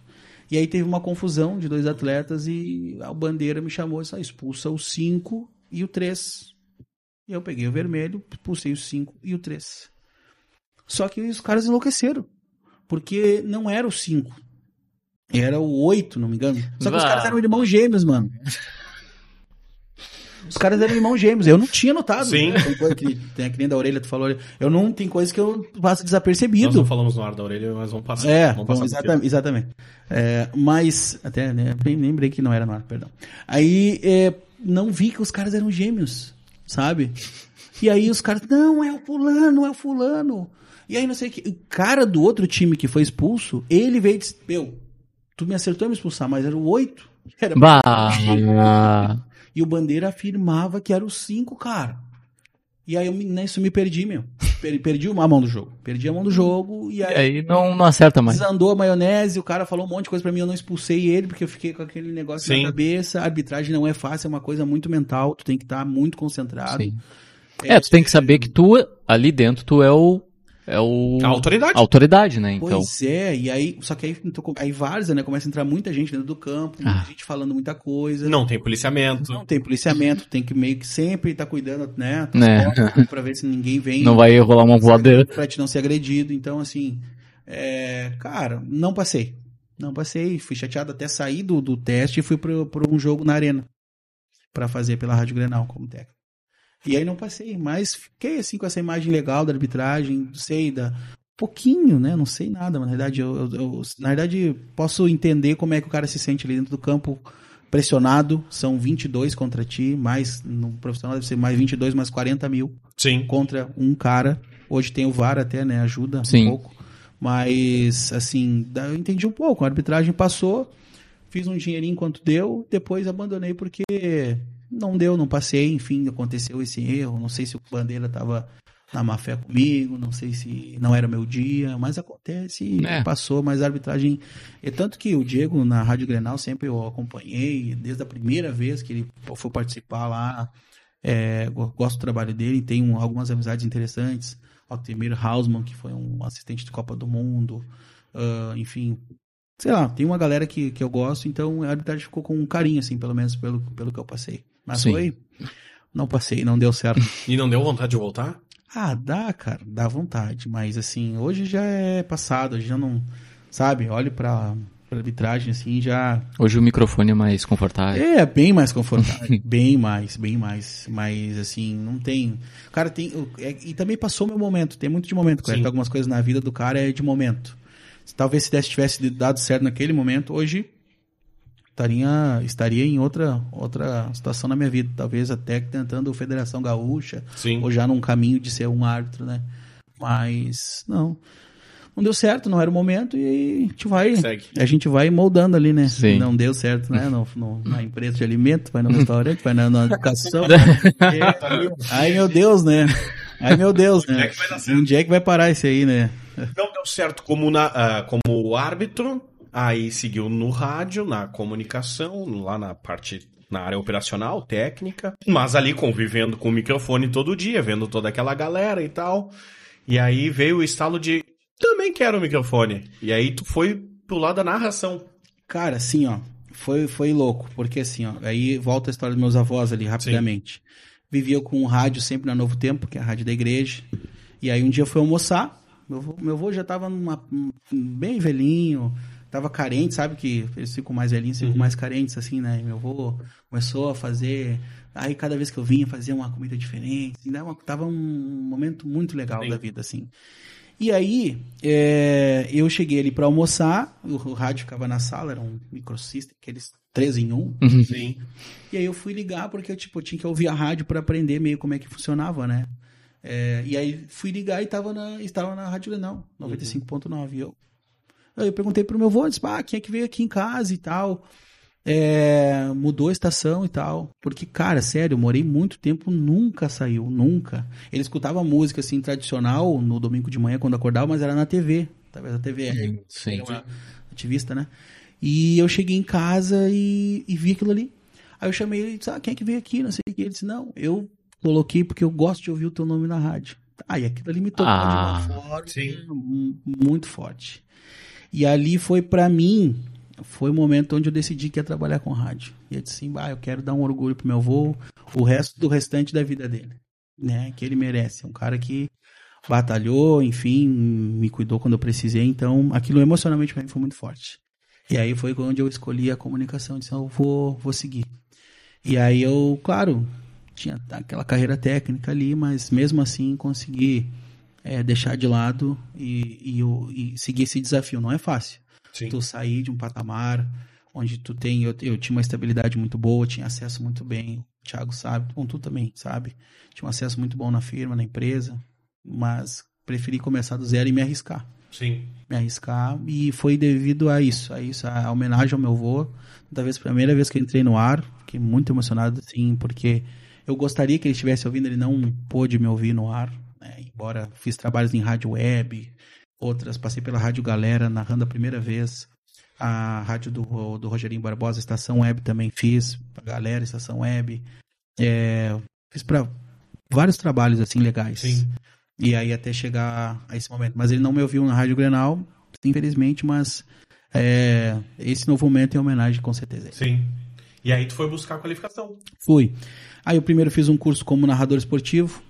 E aí teve uma confusão de dois atletas e a bandeira me chamou e disse, ah, expulsa o 5 e o 3. E eu peguei o vermelho, expulsei o 5 e o 3. Só que os caras enlouqueceram. Porque não era o 5. Era o 8, não me engano. Só que os Vá. caras eram irmãos gêmeos, mano. Os caras eram irmãos gêmeos. Eu não tinha notado. Sim. Tem coisa que, tem a que nem da orelha, tu falou. Eu não. Tem coisa que eu passo Nós desapercebido. não falamos no ar da orelha, mas vamos passar. É, vamos passar exatamente. exatamente. É, mas, até né, nem lembrei que não era no ar, perdão. Aí, é, não vi que os caras eram gêmeos, sabe? E aí os caras, não, é o fulano, é o fulano. E aí não sei o que. O cara do outro time que foi expulso, ele veio e disse, meu, tu me acertou em me expulsar, mas era o oito. [laughs] Era Bah. E o Bandeira afirmava que era o 5, cara. E aí eu me, nisso me perdi, meu. Per- Perdi uma mão do jogo. Perdi a mão do jogo e E aí aí não, não acerta mais. desandou a maionese, o cara falou um monte de coisa pra mim, eu não expulsei ele porque eu fiquei com aquele negócio Sim. na cabeça. A arbitragem não é fácil, é uma coisa muito mental, tu tem que estar muito concentrado. Sim. É, tu tem que saber que tu, ali dentro, tu é o. É o. A autoridade. a autoridade, né? Então. Pois é, e aí, só que aí, então, aí várzea, né? Começa a entrar muita gente dentro do campo, muita Ah. gente falando muita coisa. Não tem policiamento. Não tem policiamento, tem que meio que sempre estar cuidando, né? Né. [laughs] Pra ver se ninguém vem. Não vai rolar uma voadeira. Pra te não ser agredido. Então, assim, é, cara, não passei. Não passei. Fui chateado até sair do, do teste e fui pro, pro um jogo na arena. Pra fazer pela Rádio Grenal como técnico. E aí não passei, mas fiquei assim com essa imagem legal da arbitragem, sei, da. Pouquinho, né? Não sei nada, mas na verdade, eu, eu- eu- na verdade, posso entender como é que o cara se sente ali dentro do campo pressionado. São 22 contra ti, mais no profissional deve ser mais 22, mais 40 mil Sim. contra um cara. Hoje tem o VAR até, né? Ajuda Sim. um pouco. Mas, assim, eu entendi um pouco. A arbitragem passou, fiz um dinheirinho enquanto deu, depois abandonei porque não deu, não passei. Enfim, aconteceu esse erro. Não sei se o Bandeira tava na má fé comigo, não sei se não era meu dia, mas acontece, É. passou, mas a arbitragem. É tanto que o Diego na Rádio Grenal sempre eu acompanhei, desde a primeira vez que ele foi participar lá. É, go- gosto do trabalho dele, tenho algumas amizades interessantes. Altemir Hausmann, que foi um assistente de Copa do Mundo. ah, enfim, sei lá, tem uma galera que, que eu gosto, então a arbitragem ficou com um carinho, assim, pelo menos pelo, pelo que eu passei. Mas Sim. foi. Não passei, não deu certo. [laughs] E não deu vontade de voltar? Ah, dá, cara, dá vontade, mas assim, hoje já é passado, hoje já não, sabe, olho pra, pra arbitragem assim, já Hoje o microfone é mais confortável. é bem mais confortável, [laughs] bem mais, bem mais, mas assim, não tem, cara tem, é- e também passou meu momento, tem muito de momento, que algumas coisas na vida do cara é de momento, talvez se desse- tivesse dado certo naquele momento, hoje estaria, estaria em outra, outra situação na minha vida, talvez até tentando Federação Gaúcha, Sim. ou já num caminho de ser um árbitro, né? Mas, não. não deu certo, não era o momento, e aí a gente vai, Segue. a gente vai moldando ali, né? Sim. Não deu certo, né? No, no- na empresa de alimento, vai no restaurante, vai na, na educação. [laughs] Ai, meu Deus, né? Ai, meu Deus, Onde é né? que vai dar certo? Onde é que vai parar esse aí, né? Não deu certo como, na, ah, como árbitro, aí seguiu no rádio, na comunicação, lá na parte, na área operacional, técnica, mas ali convivendo com o microfone todo dia, vendo toda aquela galera e tal. E aí veio o estalo de, também quero o microfone. E aí tu foi pro lado da narração. Cara, assim, ó, foi, foi louco, porque assim, ó, aí volta a história dos meus avós ali, rapidamente. Vivia com o rádio sempre na Novo Tempo, que é a rádio da igreja, e aí um dia eu fui almoçar, meu avô, meu avô já tava numa, bem velhinho, tava carente, sabe que eles ficam mais velhinhos, ficam mais carentes, assim, né, e meu avô começou a fazer, aí cada vez que eu vinha fazia uma comida diferente, assim, uma- tava um momento muito legal Sim. da vida, assim. E aí, é, eu cheguei ali pra almoçar, o, o rádio ficava na sala, era um microsystem, aqueles três em um. Sim. E aí eu fui ligar porque eu, tipo, eu tinha que ouvir a rádio pra aprender meio como é que funcionava, né? É, e aí fui ligar e tava na, estava na Rádio Lenão, 95.9. E eu, eu perguntei pro meu avô, disse, ah, quem é que veio aqui em casa e tal? É, mudou a estação e tal. Porque, cara, sério, eu morei muito tempo, nunca saiu, nunca. Ele escutava música, assim, tradicional no domingo de manhã, quando acordava, mas era na TV. Talvez a TV Sim. uma ativista, né? E eu cheguei em casa e, e vi aquilo ali. Aí eu chamei ele e disse, ah, quem é que veio aqui? Não sei o que. Ele disse, não, eu coloquei porque eu gosto de ouvir o teu nome na rádio. Aí aquilo ali me tocou Ah, de uma forma sim. mu- muito forte. E ali foi pra mim, foi o momento onde eu decidi que ia trabalhar com rádio. E eu disse assim, eu quero dar um orgulho pro meu avô, o resto do restante da vida dele, né? Que ele merece. Um cara que batalhou, enfim, me cuidou quando eu precisei, então aquilo emocionalmente pra mim foi muito forte. E aí foi onde eu escolhi a comunicação, disse, eu vou, vou seguir. E aí eu, claro, tinha aquela carreira técnica ali, mas mesmo assim consegui é, deixar de lado e, e, e seguir esse desafio. Não é fácil. Sim. Tu sair de um patamar onde tu tem, eu, eu tinha uma estabilidade muito boa, tinha acesso muito bem, o Thiago sabe, bom, tu também sabe, tinha um acesso muito bom na firma, na empresa, mas preferi começar do zero e me arriscar Sim. me arriscar e foi devido a isso, a isso, a homenagem ao meu avô. Talvez a primeira vez que eu entrei no ar, fiquei muito emocionado assim, porque eu gostaria que ele estivesse ouvindo, ele não pôde me ouvir no ar, né? embora fiz trabalhos em rádio web, outras passei pela Rádio Galera narrando a primeira vez. A rádio do, do Rogerinho Barbosa, Estação Web também fiz, a Galera, Estação Web. É, fiz para vários trabalhos assim legais. Sim. E aí até chegar a esse momento. Mas ele não me ouviu na Rádio Grenal, infelizmente, mas é, esse novo momento é homenagem com certeza. Sim. E aí tu foi buscar a qualificação. Fui. Aí eu primeiro fiz um curso como narrador esportivo,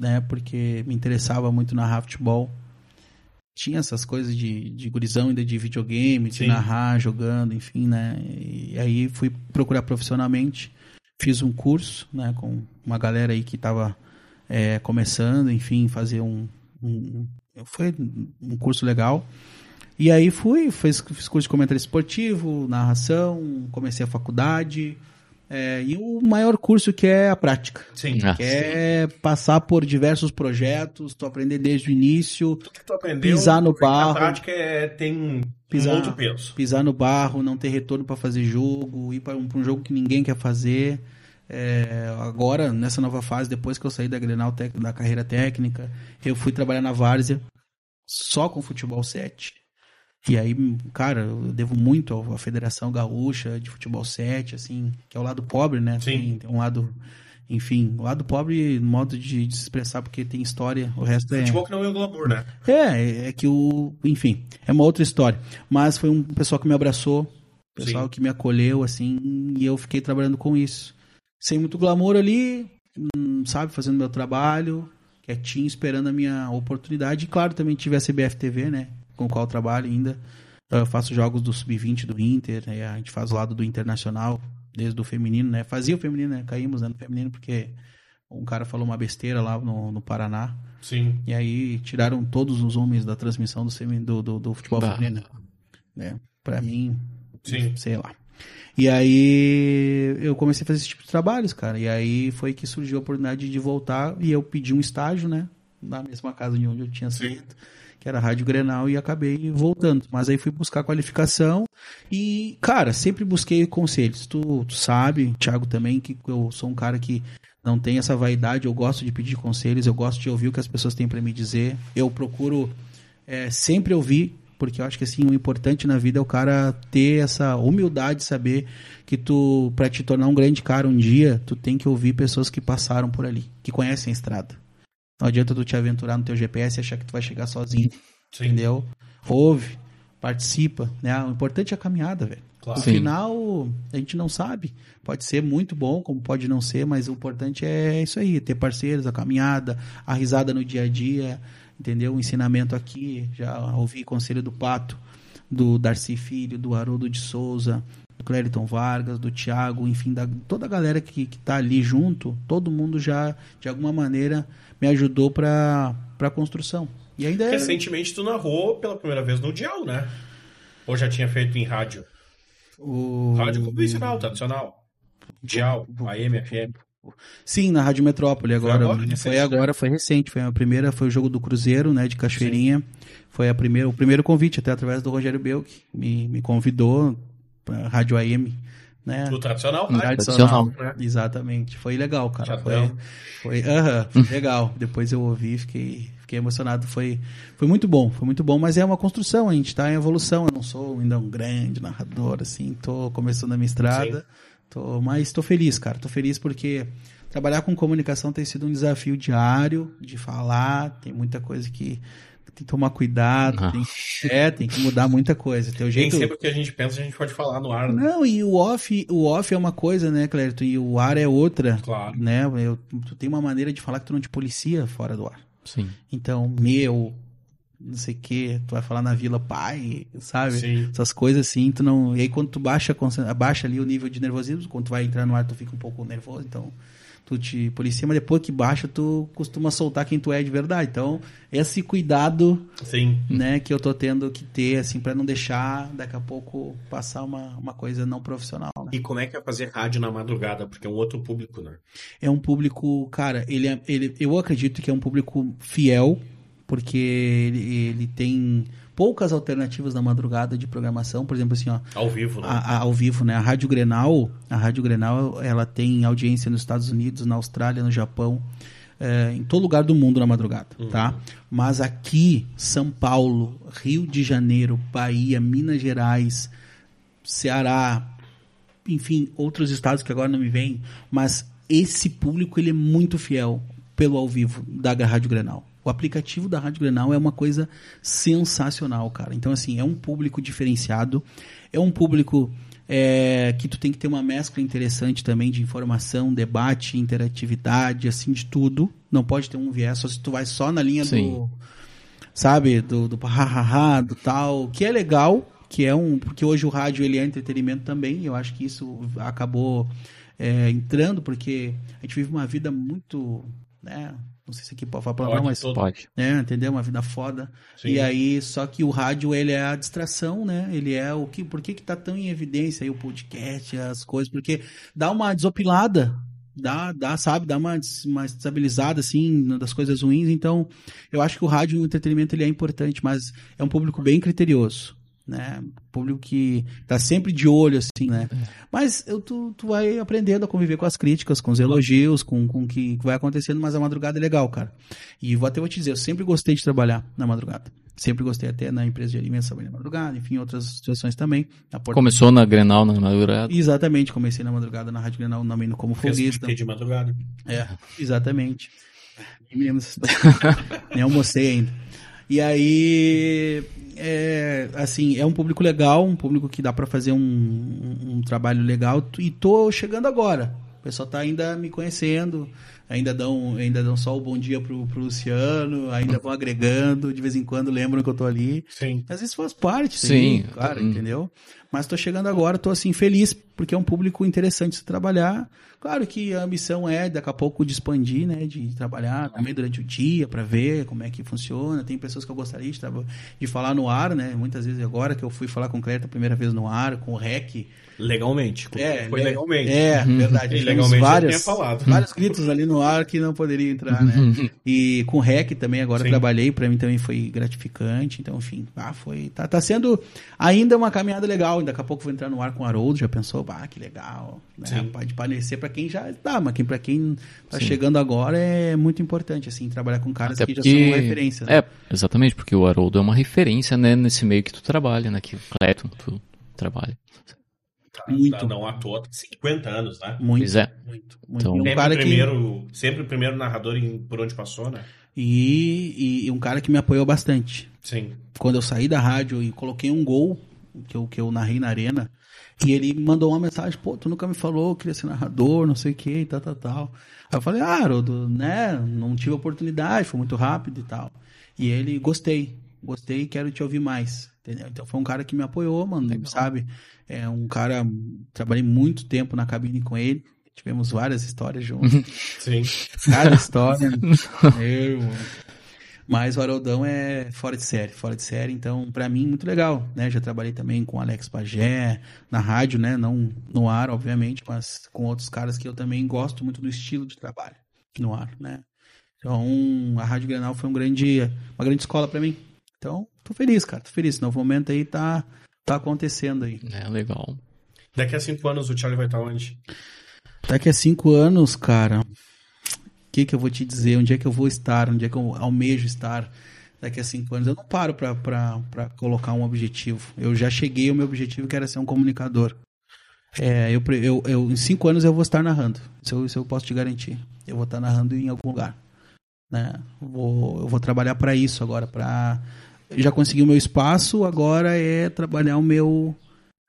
né? Porque me interessava muito narrar futebol. Tinha essas coisas de, de gurizão ainda de videogame, de Sim. narrar, jogando, enfim, né? E aí fui procurar profissionalmente. Fiz um curso, né? Com uma galera aí que tava é, começando, enfim, fazer um, um- Foi um curso legal. E aí fui, fiz, fiz curso de comentário esportivo, narração, comecei a faculdade. É, e o maior curso que é a prática. Sim. Ah, Que é passar por diversos projetos, tu aprender desde o início, Tudo que tu aprendeu Pisar no barro. prática é, tem um Pisar- outro peso. pisar no barro, não ter retorno para fazer jogo, ir para um, pra um jogo que ninguém quer fazer. É, agora, nessa nova fase, depois que eu saí da Grenal da carreira técnica, eu fui trabalhar na Várzea só com futebol 7. E aí, cara, eu devo muito à Federação Gaúcha de Futebol 7, assim, que é o lado pobre, né? Sim. Tem, tem um lado, enfim, o lado pobre, modo de, de se expressar, porque tem história, o resto é. Futebol que não é o glamour, né? É, é que o. Enfim, é uma outra história. Mas foi um pessoal que me abraçou, pessoal Sim. que me acolheu, assim, e eu fiquei trabalhando com isso. Sem muito glamour ali, hum, sabe, fazendo meu trabalho, quietinho, esperando a minha oportunidade. E claro, também tive a CBF TV, né? Com o qual eu trabalho ainda. Eu faço jogos do Sub-20 do Inter, né, a gente faz o lado do Internacional, desde o feminino, né? Fazia o feminino, né? Caímos né, no feminino porque um cara falou uma besteira lá no, no Paraná. Sim. E aí tiraram todos os homens da transmissão do, do, do, do futebol Bah. feminino. Né? Pra mim, Sim. sei lá. E aí eu comecei a fazer esse tipo de trabalhos, cara. E aí foi que surgiu a oportunidade de voltar e eu pedi um estágio, né? Na mesma casa de onde eu tinha Sim. Que era a Rádio Grenal, e acabei voltando. Mas aí fui buscar qualificação e, cara, sempre busquei conselhos. Tu, tu sabe, Thiago também, que eu sou um cara que não tem essa vaidade, eu gosto de pedir conselhos, eu gosto de ouvir o que as pessoas têm para me dizer. Eu procuro é, sempre ouvir, porque eu acho que assim, o importante na vida é o cara ter essa humildade, saber que tu, para te tornar um grande cara um dia, tu tem que ouvir pessoas que passaram por ali, que conhecem a estrada. Não adianta tu te aventurar no teu GPS e achar que tu vai chegar sozinho. Sim. Entendeu? Ouve, participa, né? O importante é a caminhada, velho. Claro. No final, a gente não sabe. Pode ser muito bom, como pode não ser, mas o importante é isso aí, ter parceiros, a caminhada, a risada no dia a dia, entendeu? O ensinamento aqui, já ouvi conselho do Pato, do Darcy Filho, do Haroldo de Souza, do Clériton Vargas, do Thiago, enfim, da, toda a galera que, que tá ali junto, todo mundo já, de alguma maneira, me ajudou para a construção. E ainda é... Recentemente tu narrou pela primeira vez no Dial, né? Ou já tinha feito em rádio? O... Rádio convencional, tradicional. Dial, AM, FM. Sim, na Rádio Metrópole agora. agora? Foi, Recente, agora, foi recente. Foi a primeira, foi o jogo do Cruzeiro, né, de Cachoeirinha. Foi a primeira, o primeiro convite, até através do Rogério Belk, me, me convidou para Rádio AM, né? Do tradicional, Tradicional. né? Exatamente. Foi legal, cara. Foi, Chatão. foi, aham, foi legal. Depois eu ouvi, fiquei, fiquei emocionado. Foi, foi muito bom, foi muito bom, mas é uma construção, a gente tá em evolução. Eu não sou ainda um grande narrador, assim, tô começando a minha estrada. Tô, mas tô feliz, cara. Tô feliz porque trabalhar com comunicação tem sido um desafio diário de falar, tem muita coisa que tem que tomar cuidado, Ah. tem, é, tem que mudar muita coisa. Teu Nem jeito, sempre o que a gente pensa a gente pode falar no ar, né? não, e o off, o off é uma coisa, né, Clérito? E o ar é outra. Claro. Né? Eu, tu tem uma maneira de falar que tu não te policia fora do ar. Sim. Então, meu, não sei o que, tu vai falar na vila pai, sabe? Sim. Essas coisas assim, tu não. E aí quando tu baixa, baixa ali o nível de nervosismo, quando tu vai entrar no ar, tu fica um pouco nervoso, então tu te policia, mas depois que baixa, tu costuma soltar quem tu é de verdade. Então, esse cuidado Sim. né, que eu tô tendo que ter, assim, pra não deixar daqui a pouco passar uma, uma coisa não profissional, né? E como é que é fazer rádio na madrugada? Porque é um outro público, né? É um público, cara, ele, é, ele eu acredito que é um público fiel, porque ele, ele tem poucas alternativas na madrugada de programação, por exemplo, assim, ó, Ao vivo, né? a- a- ao vivo, né? A Rádio Grenal, a Rádio Grenal, ela tem audiência nos Estados Unidos, na Austrália, no Japão, é, em todo lugar do mundo na madrugada, tá? Mas aqui, São Paulo, Rio de Janeiro, Bahia, Minas Gerais, Ceará, enfim, outros estados que agora não me vêm, mas esse público ele é muito fiel pelo ao vivo da Rádio Grenal. O aplicativo da Rádio Grenal é uma coisa sensacional, cara. Então, assim, é um público diferenciado, é um público é, que tu tem que ter uma mescla interessante também de informação, debate, interatividade, assim, de tudo. Não pode ter um viés, só se tu vai só na linha Sim. do sabe, do, do hahaha, do tal, que é legal, que é um, porque hoje o rádio ele é entretenimento também, eu acho que isso acabou é, entrando, porque a gente vive uma vida muito, né, não sei se aqui pode falar palavrão, Pode, mas, todo. Pode. é, entendeu, uma vida foda, Sim. e aí, só que o rádio ele é a distração, né, ele é o que, por que que tá tão em evidência aí o podcast, as coisas, porque dá uma desopilada, dá, dá, sabe, dá uma, uma estabilizada, assim, das coisas ruins. Então, eu acho que o rádio e o entretenimento ele é importante, mas é um público bem criterioso, né? Público que tá sempre de olho, assim, né? Mas eu, tu, tu vai aprendendo a conviver com as críticas, com os elogios, com, com o que vai acontecendo, mas a madrugada é legal, cara. E vou até vou te dizer, eu sempre gostei de trabalhar na madrugada. Sempre gostei até na empresa de alimentos trabalhei na madrugada, enfim, outras situações também. Na porta Começou na Grenal na madrugada. Exatamente, comecei na madrugada na Rádio Grenal, também no como Fez folguista. de madrugada. É, exatamente. [laughs] Nem me lembro [laughs] Nem almocei ainda. E aí, é, assim, é um público legal, um público que dá pra fazer um, um, um trabalho legal. E tô chegando agora. O pessoal tá ainda me conhecendo, ainda dão, ainda dão só o bom dia pro, pro Luciano, ainda vão agregando, de vez em quando lembram que eu tô ali. Sim. Às vezes faz parte, Sim. sim, claro, Hum. entendeu? Mas tô chegando agora, tô assim, feliz porque é um público interessante de se trabalhar. Claro que a missão é, daqui a pouco, de expandir, né? De trabalhar também durante o dia para ver como é que funciona. Tem pessoas que eu gostaria de, de falar no ar, né? Muitas vezes agora que eu fui falar com o Cleto a primeira vez no ar, com o REC. Legalmente. É, Foi le- legalmente. É, verdade. [laughs] Legalmente várias, tinha falado. vários gritos ali no ar que não poderiam entrar, né? [laughs] E com o REC também agora Sim. trabalhei, pra mim também foi gratificante. Então, enfim, ah, foi. Tá, tá sendo ainda uma caminhada legal. Daqui a pouco vou entrar no ar com o Haroldo, já pensou, ah, que legal. Né? Sim. Pode parecer pra quem já tá, mas quem, pra quem tá chegando agora é muito importante, assim, trabalhar com caras Até que porque... já são referências. né? É, exatamente, porque o Haroldo é uma referência, né, nesse meio que tu trabalha, né, que o Cleton, tu trabalha. Muito. Não à toa, tem 50 anos, né? Muito, Pois é. muito, muito. Então- E um Sempre, cara o que... primeiro, sempre o primeiro narrador em- por onde passou, né? E, e- e um cara que me apoiou bastante. Sim. quando eu saí da rádio e coloquei um gol que eu, que eu narrei na arena, e ele me mandou uma mensagem, pô, tu nunca me falou, eu queria ser narrador, não sei o que, e tal, tal, tal. Aí eu falei, ah, Haroldo, né, não tive oportunidade, foi muito rápido e tal. E ele, gostei, gostei, quero te ouvir mais, entendeu? Então foi um cara que me apoiou, mano, Legal. sabe? É um cara, trabalhei muito tempo na cabine com ele, tivemos várias histórias juntos. [laughs] Sim. Cada história. [laughs] Meu. Mas o Haroldão é fora de série, fora de série, então pra mim muito legal, né? Já trabalhei também com o Alex Pagé, na rádio, né? Não no ar, obviamente, mas com outros caras que eu também gosto muito do estilo de trabalho no ar, né? Então, a Rádio Grenal foi um grande, uma grande escola pra mim. Então, tô feliz, cara, tô feliz. No momento aí tá, tá acontecendo aí. É, legal. Daqui a cinco anos o Charlie vai estar onde? Daqui a cinco anos, cara, que que eu vou te dizer? Onde é que eu vou estar? Onde é que eu almejo estar daqui a cinco anos? Eu não paro pra colocar um objetivo. Eu já cheguei ao meu objetivo, que era ser um comunicador. É, eu, eu, eu, em cinco anos eu vou estar narrando. Isso eu, isso eu posso te garantir. Eu vou estar narrando em algum lugar. Né? Vou, eu vou trabalhar para isso agora. Pra... Já consegui o meu espaço, agora é trabalhar o meu,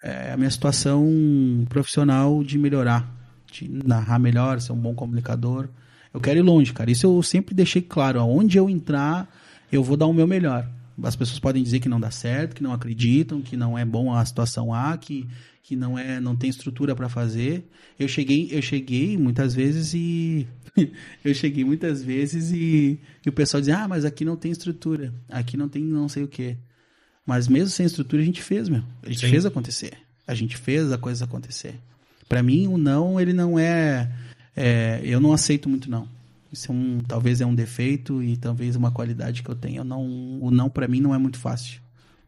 é, a minha situação profissional de melhorar, de narrar melhor, ser um bom comunicador. Eu quero ir longe, cara. Isso eu sempre deixei claro. Aonde eu entrar, eu vou dar o meu melhor. As pessoas podem dizer que não dá certo, que não acreditam, que não é bom a situação A, que, que não é, não tem estrutura para fazer. Eu cheguei, eu cheguei muitas vezes e [laughs] eu cheguei muitas vezes e, e o pessoal dizia: "Ah, mas aqui não tem estrutura. Aqui não tem não sei o quê". Mas mesmo sem estrutura a gente fez, meu. A gente Sim. fez acontecer. A gente fez a coisa acontecer. Pra mim, o não, ele não é, é, eu não aceito muito não. Isso é um, talvez é um defeito e talvez uma qualidade que eu tenho. Eu não, o não pra mim não é muito fácil,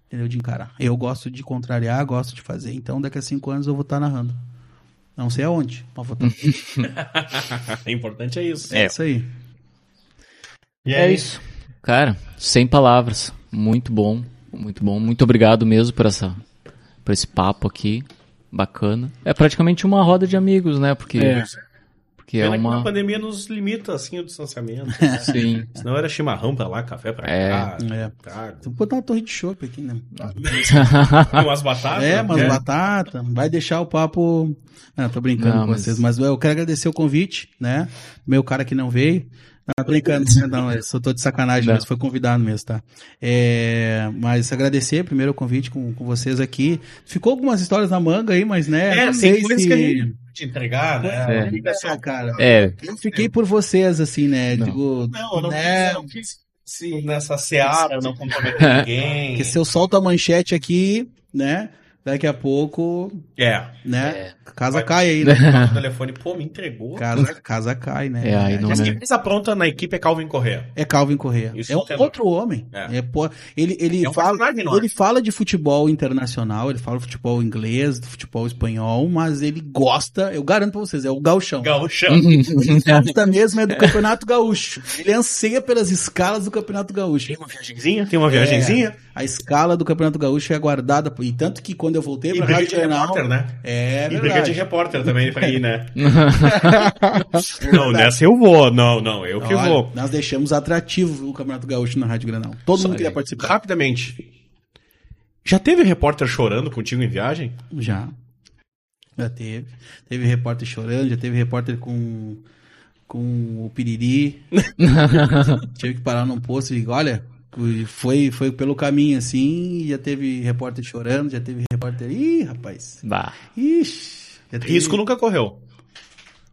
entendeu? De encarar. Eu gosto de contrariar, gosto de fazer. Então, daqui a cinco anos eu vou estar narrando. Não sei aonde, mas vou estar. O [laughs] importante é isso. é isso aí. E É aí? isso. Cara, sem palavras. Muito bom, muito bom. Muito obrigado mesmo por essa por esse papo aqui. Bacana. É praticamente uma roda de amigos, né? Porque É. porque é Pena que uma a pandemia nos limita, assim, o distanciamento. [laughs] sim. Senão era chimarrão pra lá, café pra É. cá. É. Tá. Vou botar uma torre de chopp aqui, né? Tem [laughs] umas batatas. É, mas né? batata, vai deixar o papo. Não, tô brincando Não, com mas- vocês, mas eu quero agradecer o convite, né? Meu cara que não veio. Não, tô brincando, né? não, eu só tô de sacanagem, Não. mas foi convidado mesmo, tá? É, mas agradecer primeiro o convite com, com vocês aqui. Ficou algumas histórias na manga aí, mas né? É, tem sei coisas se... que a gente te entregar, né? É. Ah, cara. É, Eu fiquei por vocês, assim, né? Não. Digo, Não, eu não né? quis, eu não quis se nessa seara eu não comprometer [laughs] ninguém. Porque se eu solto a manchete aqui, né? Daqui a pouco, É. né? É. Casa Vai- cai aí, né? O telefone, pô, me entregou. Casa, casa cai, né? É, aí não- Mas quem mais apronta na equipe é Calvin Correa. É Calvin Correa. Isso é um outro homem. É. É, pô, ele ele, É um fala, ele fala de futebol internacional, ele fala futebol inglês, futebol espanhol, mas ele gosta, eu garanto pra vocês, é o gauchão. Gaúchão. Ele gosta mesmo é do Campeonato Gaúcho. Ele anseia pelas escalas do Campeonato Gaúcho. Tem uma viagenzinha? Tem uma viagenzinha? A escala do Campeonato Gaúcho é aguardada, e tanto que quando eu voltei E pra briga Rádio de Jornal, repórter, né? é e verdade. de repórter também pra ir, né? [laughs] não, nessa eu vou. Não, não, eu que Olha, vou. Nós deixamos atrativo o Campeonato Gaúcho na Rádio Granal. Todo mundo queria participar. Rapidamente. Já teve repórter chorando contigo em viagem? Já. Já teve. Teve repórter chorando, já teve repórter com, com o piriri. [laughs] Tive que parar num posto e olha, foi, foi pelo caminho assim, e já teve repórter chorando, já teve repórter. Ih, rapaz. bah. Ixi. Teve- Risco nunca correu.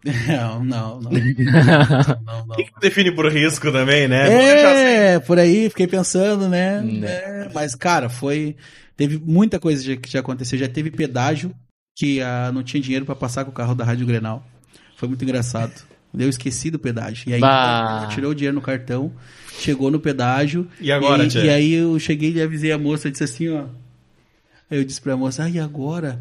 [laughs] Não, não, não. [laughs] não, não, O que, que define por risco também, né? É, por aí, fiquei pensando, né? Né. É, mas, cara, foi. Teve muita coisa que já aconteceu. Já teve pedágio que ah, não tinha dinheiro pra passar com o carro da Rádio Grenal. Foi muito engraçado. Eu esqueci do pedágio. E aí, Bah. tirou o dinheiro no cartão, chegou no pedágio. E agora, e, tia? e aí eu cheguei e avisei a moça, disse assim, ó. Aí eu disse pra moça, ah, e agora?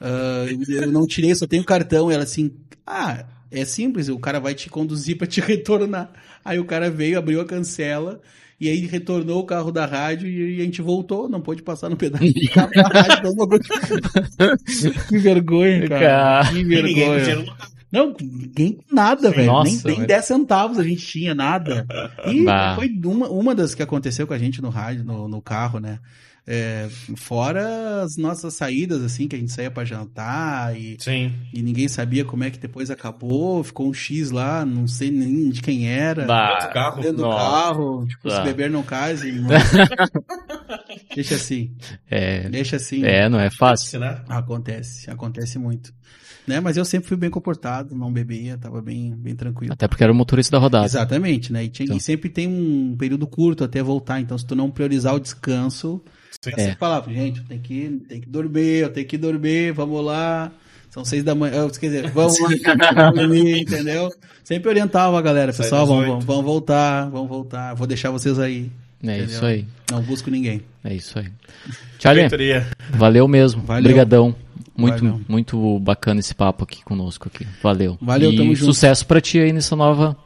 Ah, eu não tirei, só tenho cartão. Ela assim, ah, é simples, o cara vai te conduzir pra te [laughs] retornar. Aí o cara veio, abriu a cancela. E aí retornou o carro da rádio e a gente voltou, não pôde passar no pedaço de [laughs] carro da rádio. então, [laughs] que vergonha, cara. Cara. Que E vergonha. Não, ninguém com nada, velho. Nem, nem velho. 10 centavos a gente tinha, nada. [laughs] E Bah. foi uma, uma das que aconteceu com a gente no rádio, no, no carro, né? É, fora as nossas saídas, assim, que a gente saía pra jantar e, Sim. e ninguém sabia como é que depois acabou, ficou um X lá, não sei nem de quem era. Bah. Outro carro. Dentro do carro, tipo, se Bah. beber não case. [laughs] deixa assim, É, deixa assim. é, não é fácil. né? Acontece, acontece muito. Né? Mas eu sempre fui bem comportado, não bebia, tava bem, bem tranquilo. Até porque era o motorista da rodada. Exatamente, né? E, tinha- e Então. sempre tem um período curto até voltar. Então, se tu não priorizar o descanso, Sim. você falava, gente, tem que, tem que dormir, eu tenho que dormir, vamos lá. São seis da manhã, quer dizer, vamos lá dormir, entendeu? Sempre orientava a galera, pessoal, vamos, vamos, vamos voltar, vamos voltar, vou deixar vocês aí. É Entendeu? isso aí. Não busco ninguém. É isso aí. Feitoria. valeu mesmo. Valeu. Obrigadão. Muito, Valeu. muito bacana esse papo aqui conosco aqui. Valeu. Valeu, e tamo junto. sucesso pra ti aí nessa nova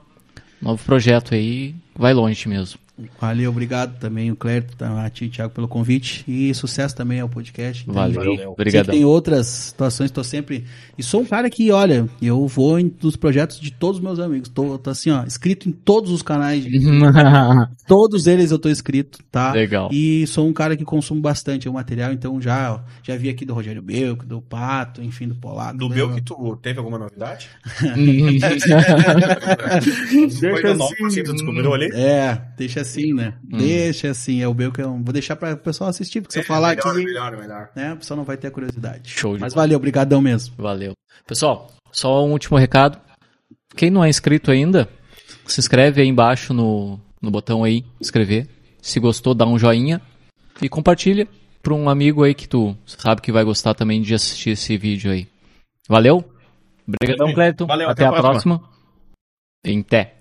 novo projeto aí. Vai longe mesmo. Valeu, obrigado também, o Clérito, a ti, Thiago, pelo convite. E sucesso também ao podcast. Valeu. Que Obrigadão. tem outras situações, tô sempre. E sou um cara que, olha, eu vou em, nos projetos de todos os meus amigos. Tô, tô assim, ó, inscrito em todos os canais. de- [laughs] todos eles eu tô inscrito, tá? Legal. E sou um cara que consumo bastante o material, então já, já vi aqui do Rogério Belco, do Pato, enfim, do Polaco. Do né? meu que tu teve alguma novidade? [laughs] [laughs] Deixa Coisa nova assim. assim, tu descobriu ali? É, deixa assim, né? Hum. Deixa assim, é o Belco. Eu vou deixar para o pessoal assistir, porque se eu falar melhor, aqui, melhor, melhor. né, o pessoal não vai ter a curiosidade. Show de Mas valeu, brigadão mesmo. Valeu. Pessoal, só um último recado. Quem não é inscrito ainda, se inscreve aí embaixo no, no botão aí, inscrever. Se gostou, dá um joinha e compartilha para um amigo aí que tu sabe que vai gostar também de assistir esse vídeo aí. Valeu? Obrigadão, Cleto. Valeu, até, até a a próxima. Em té.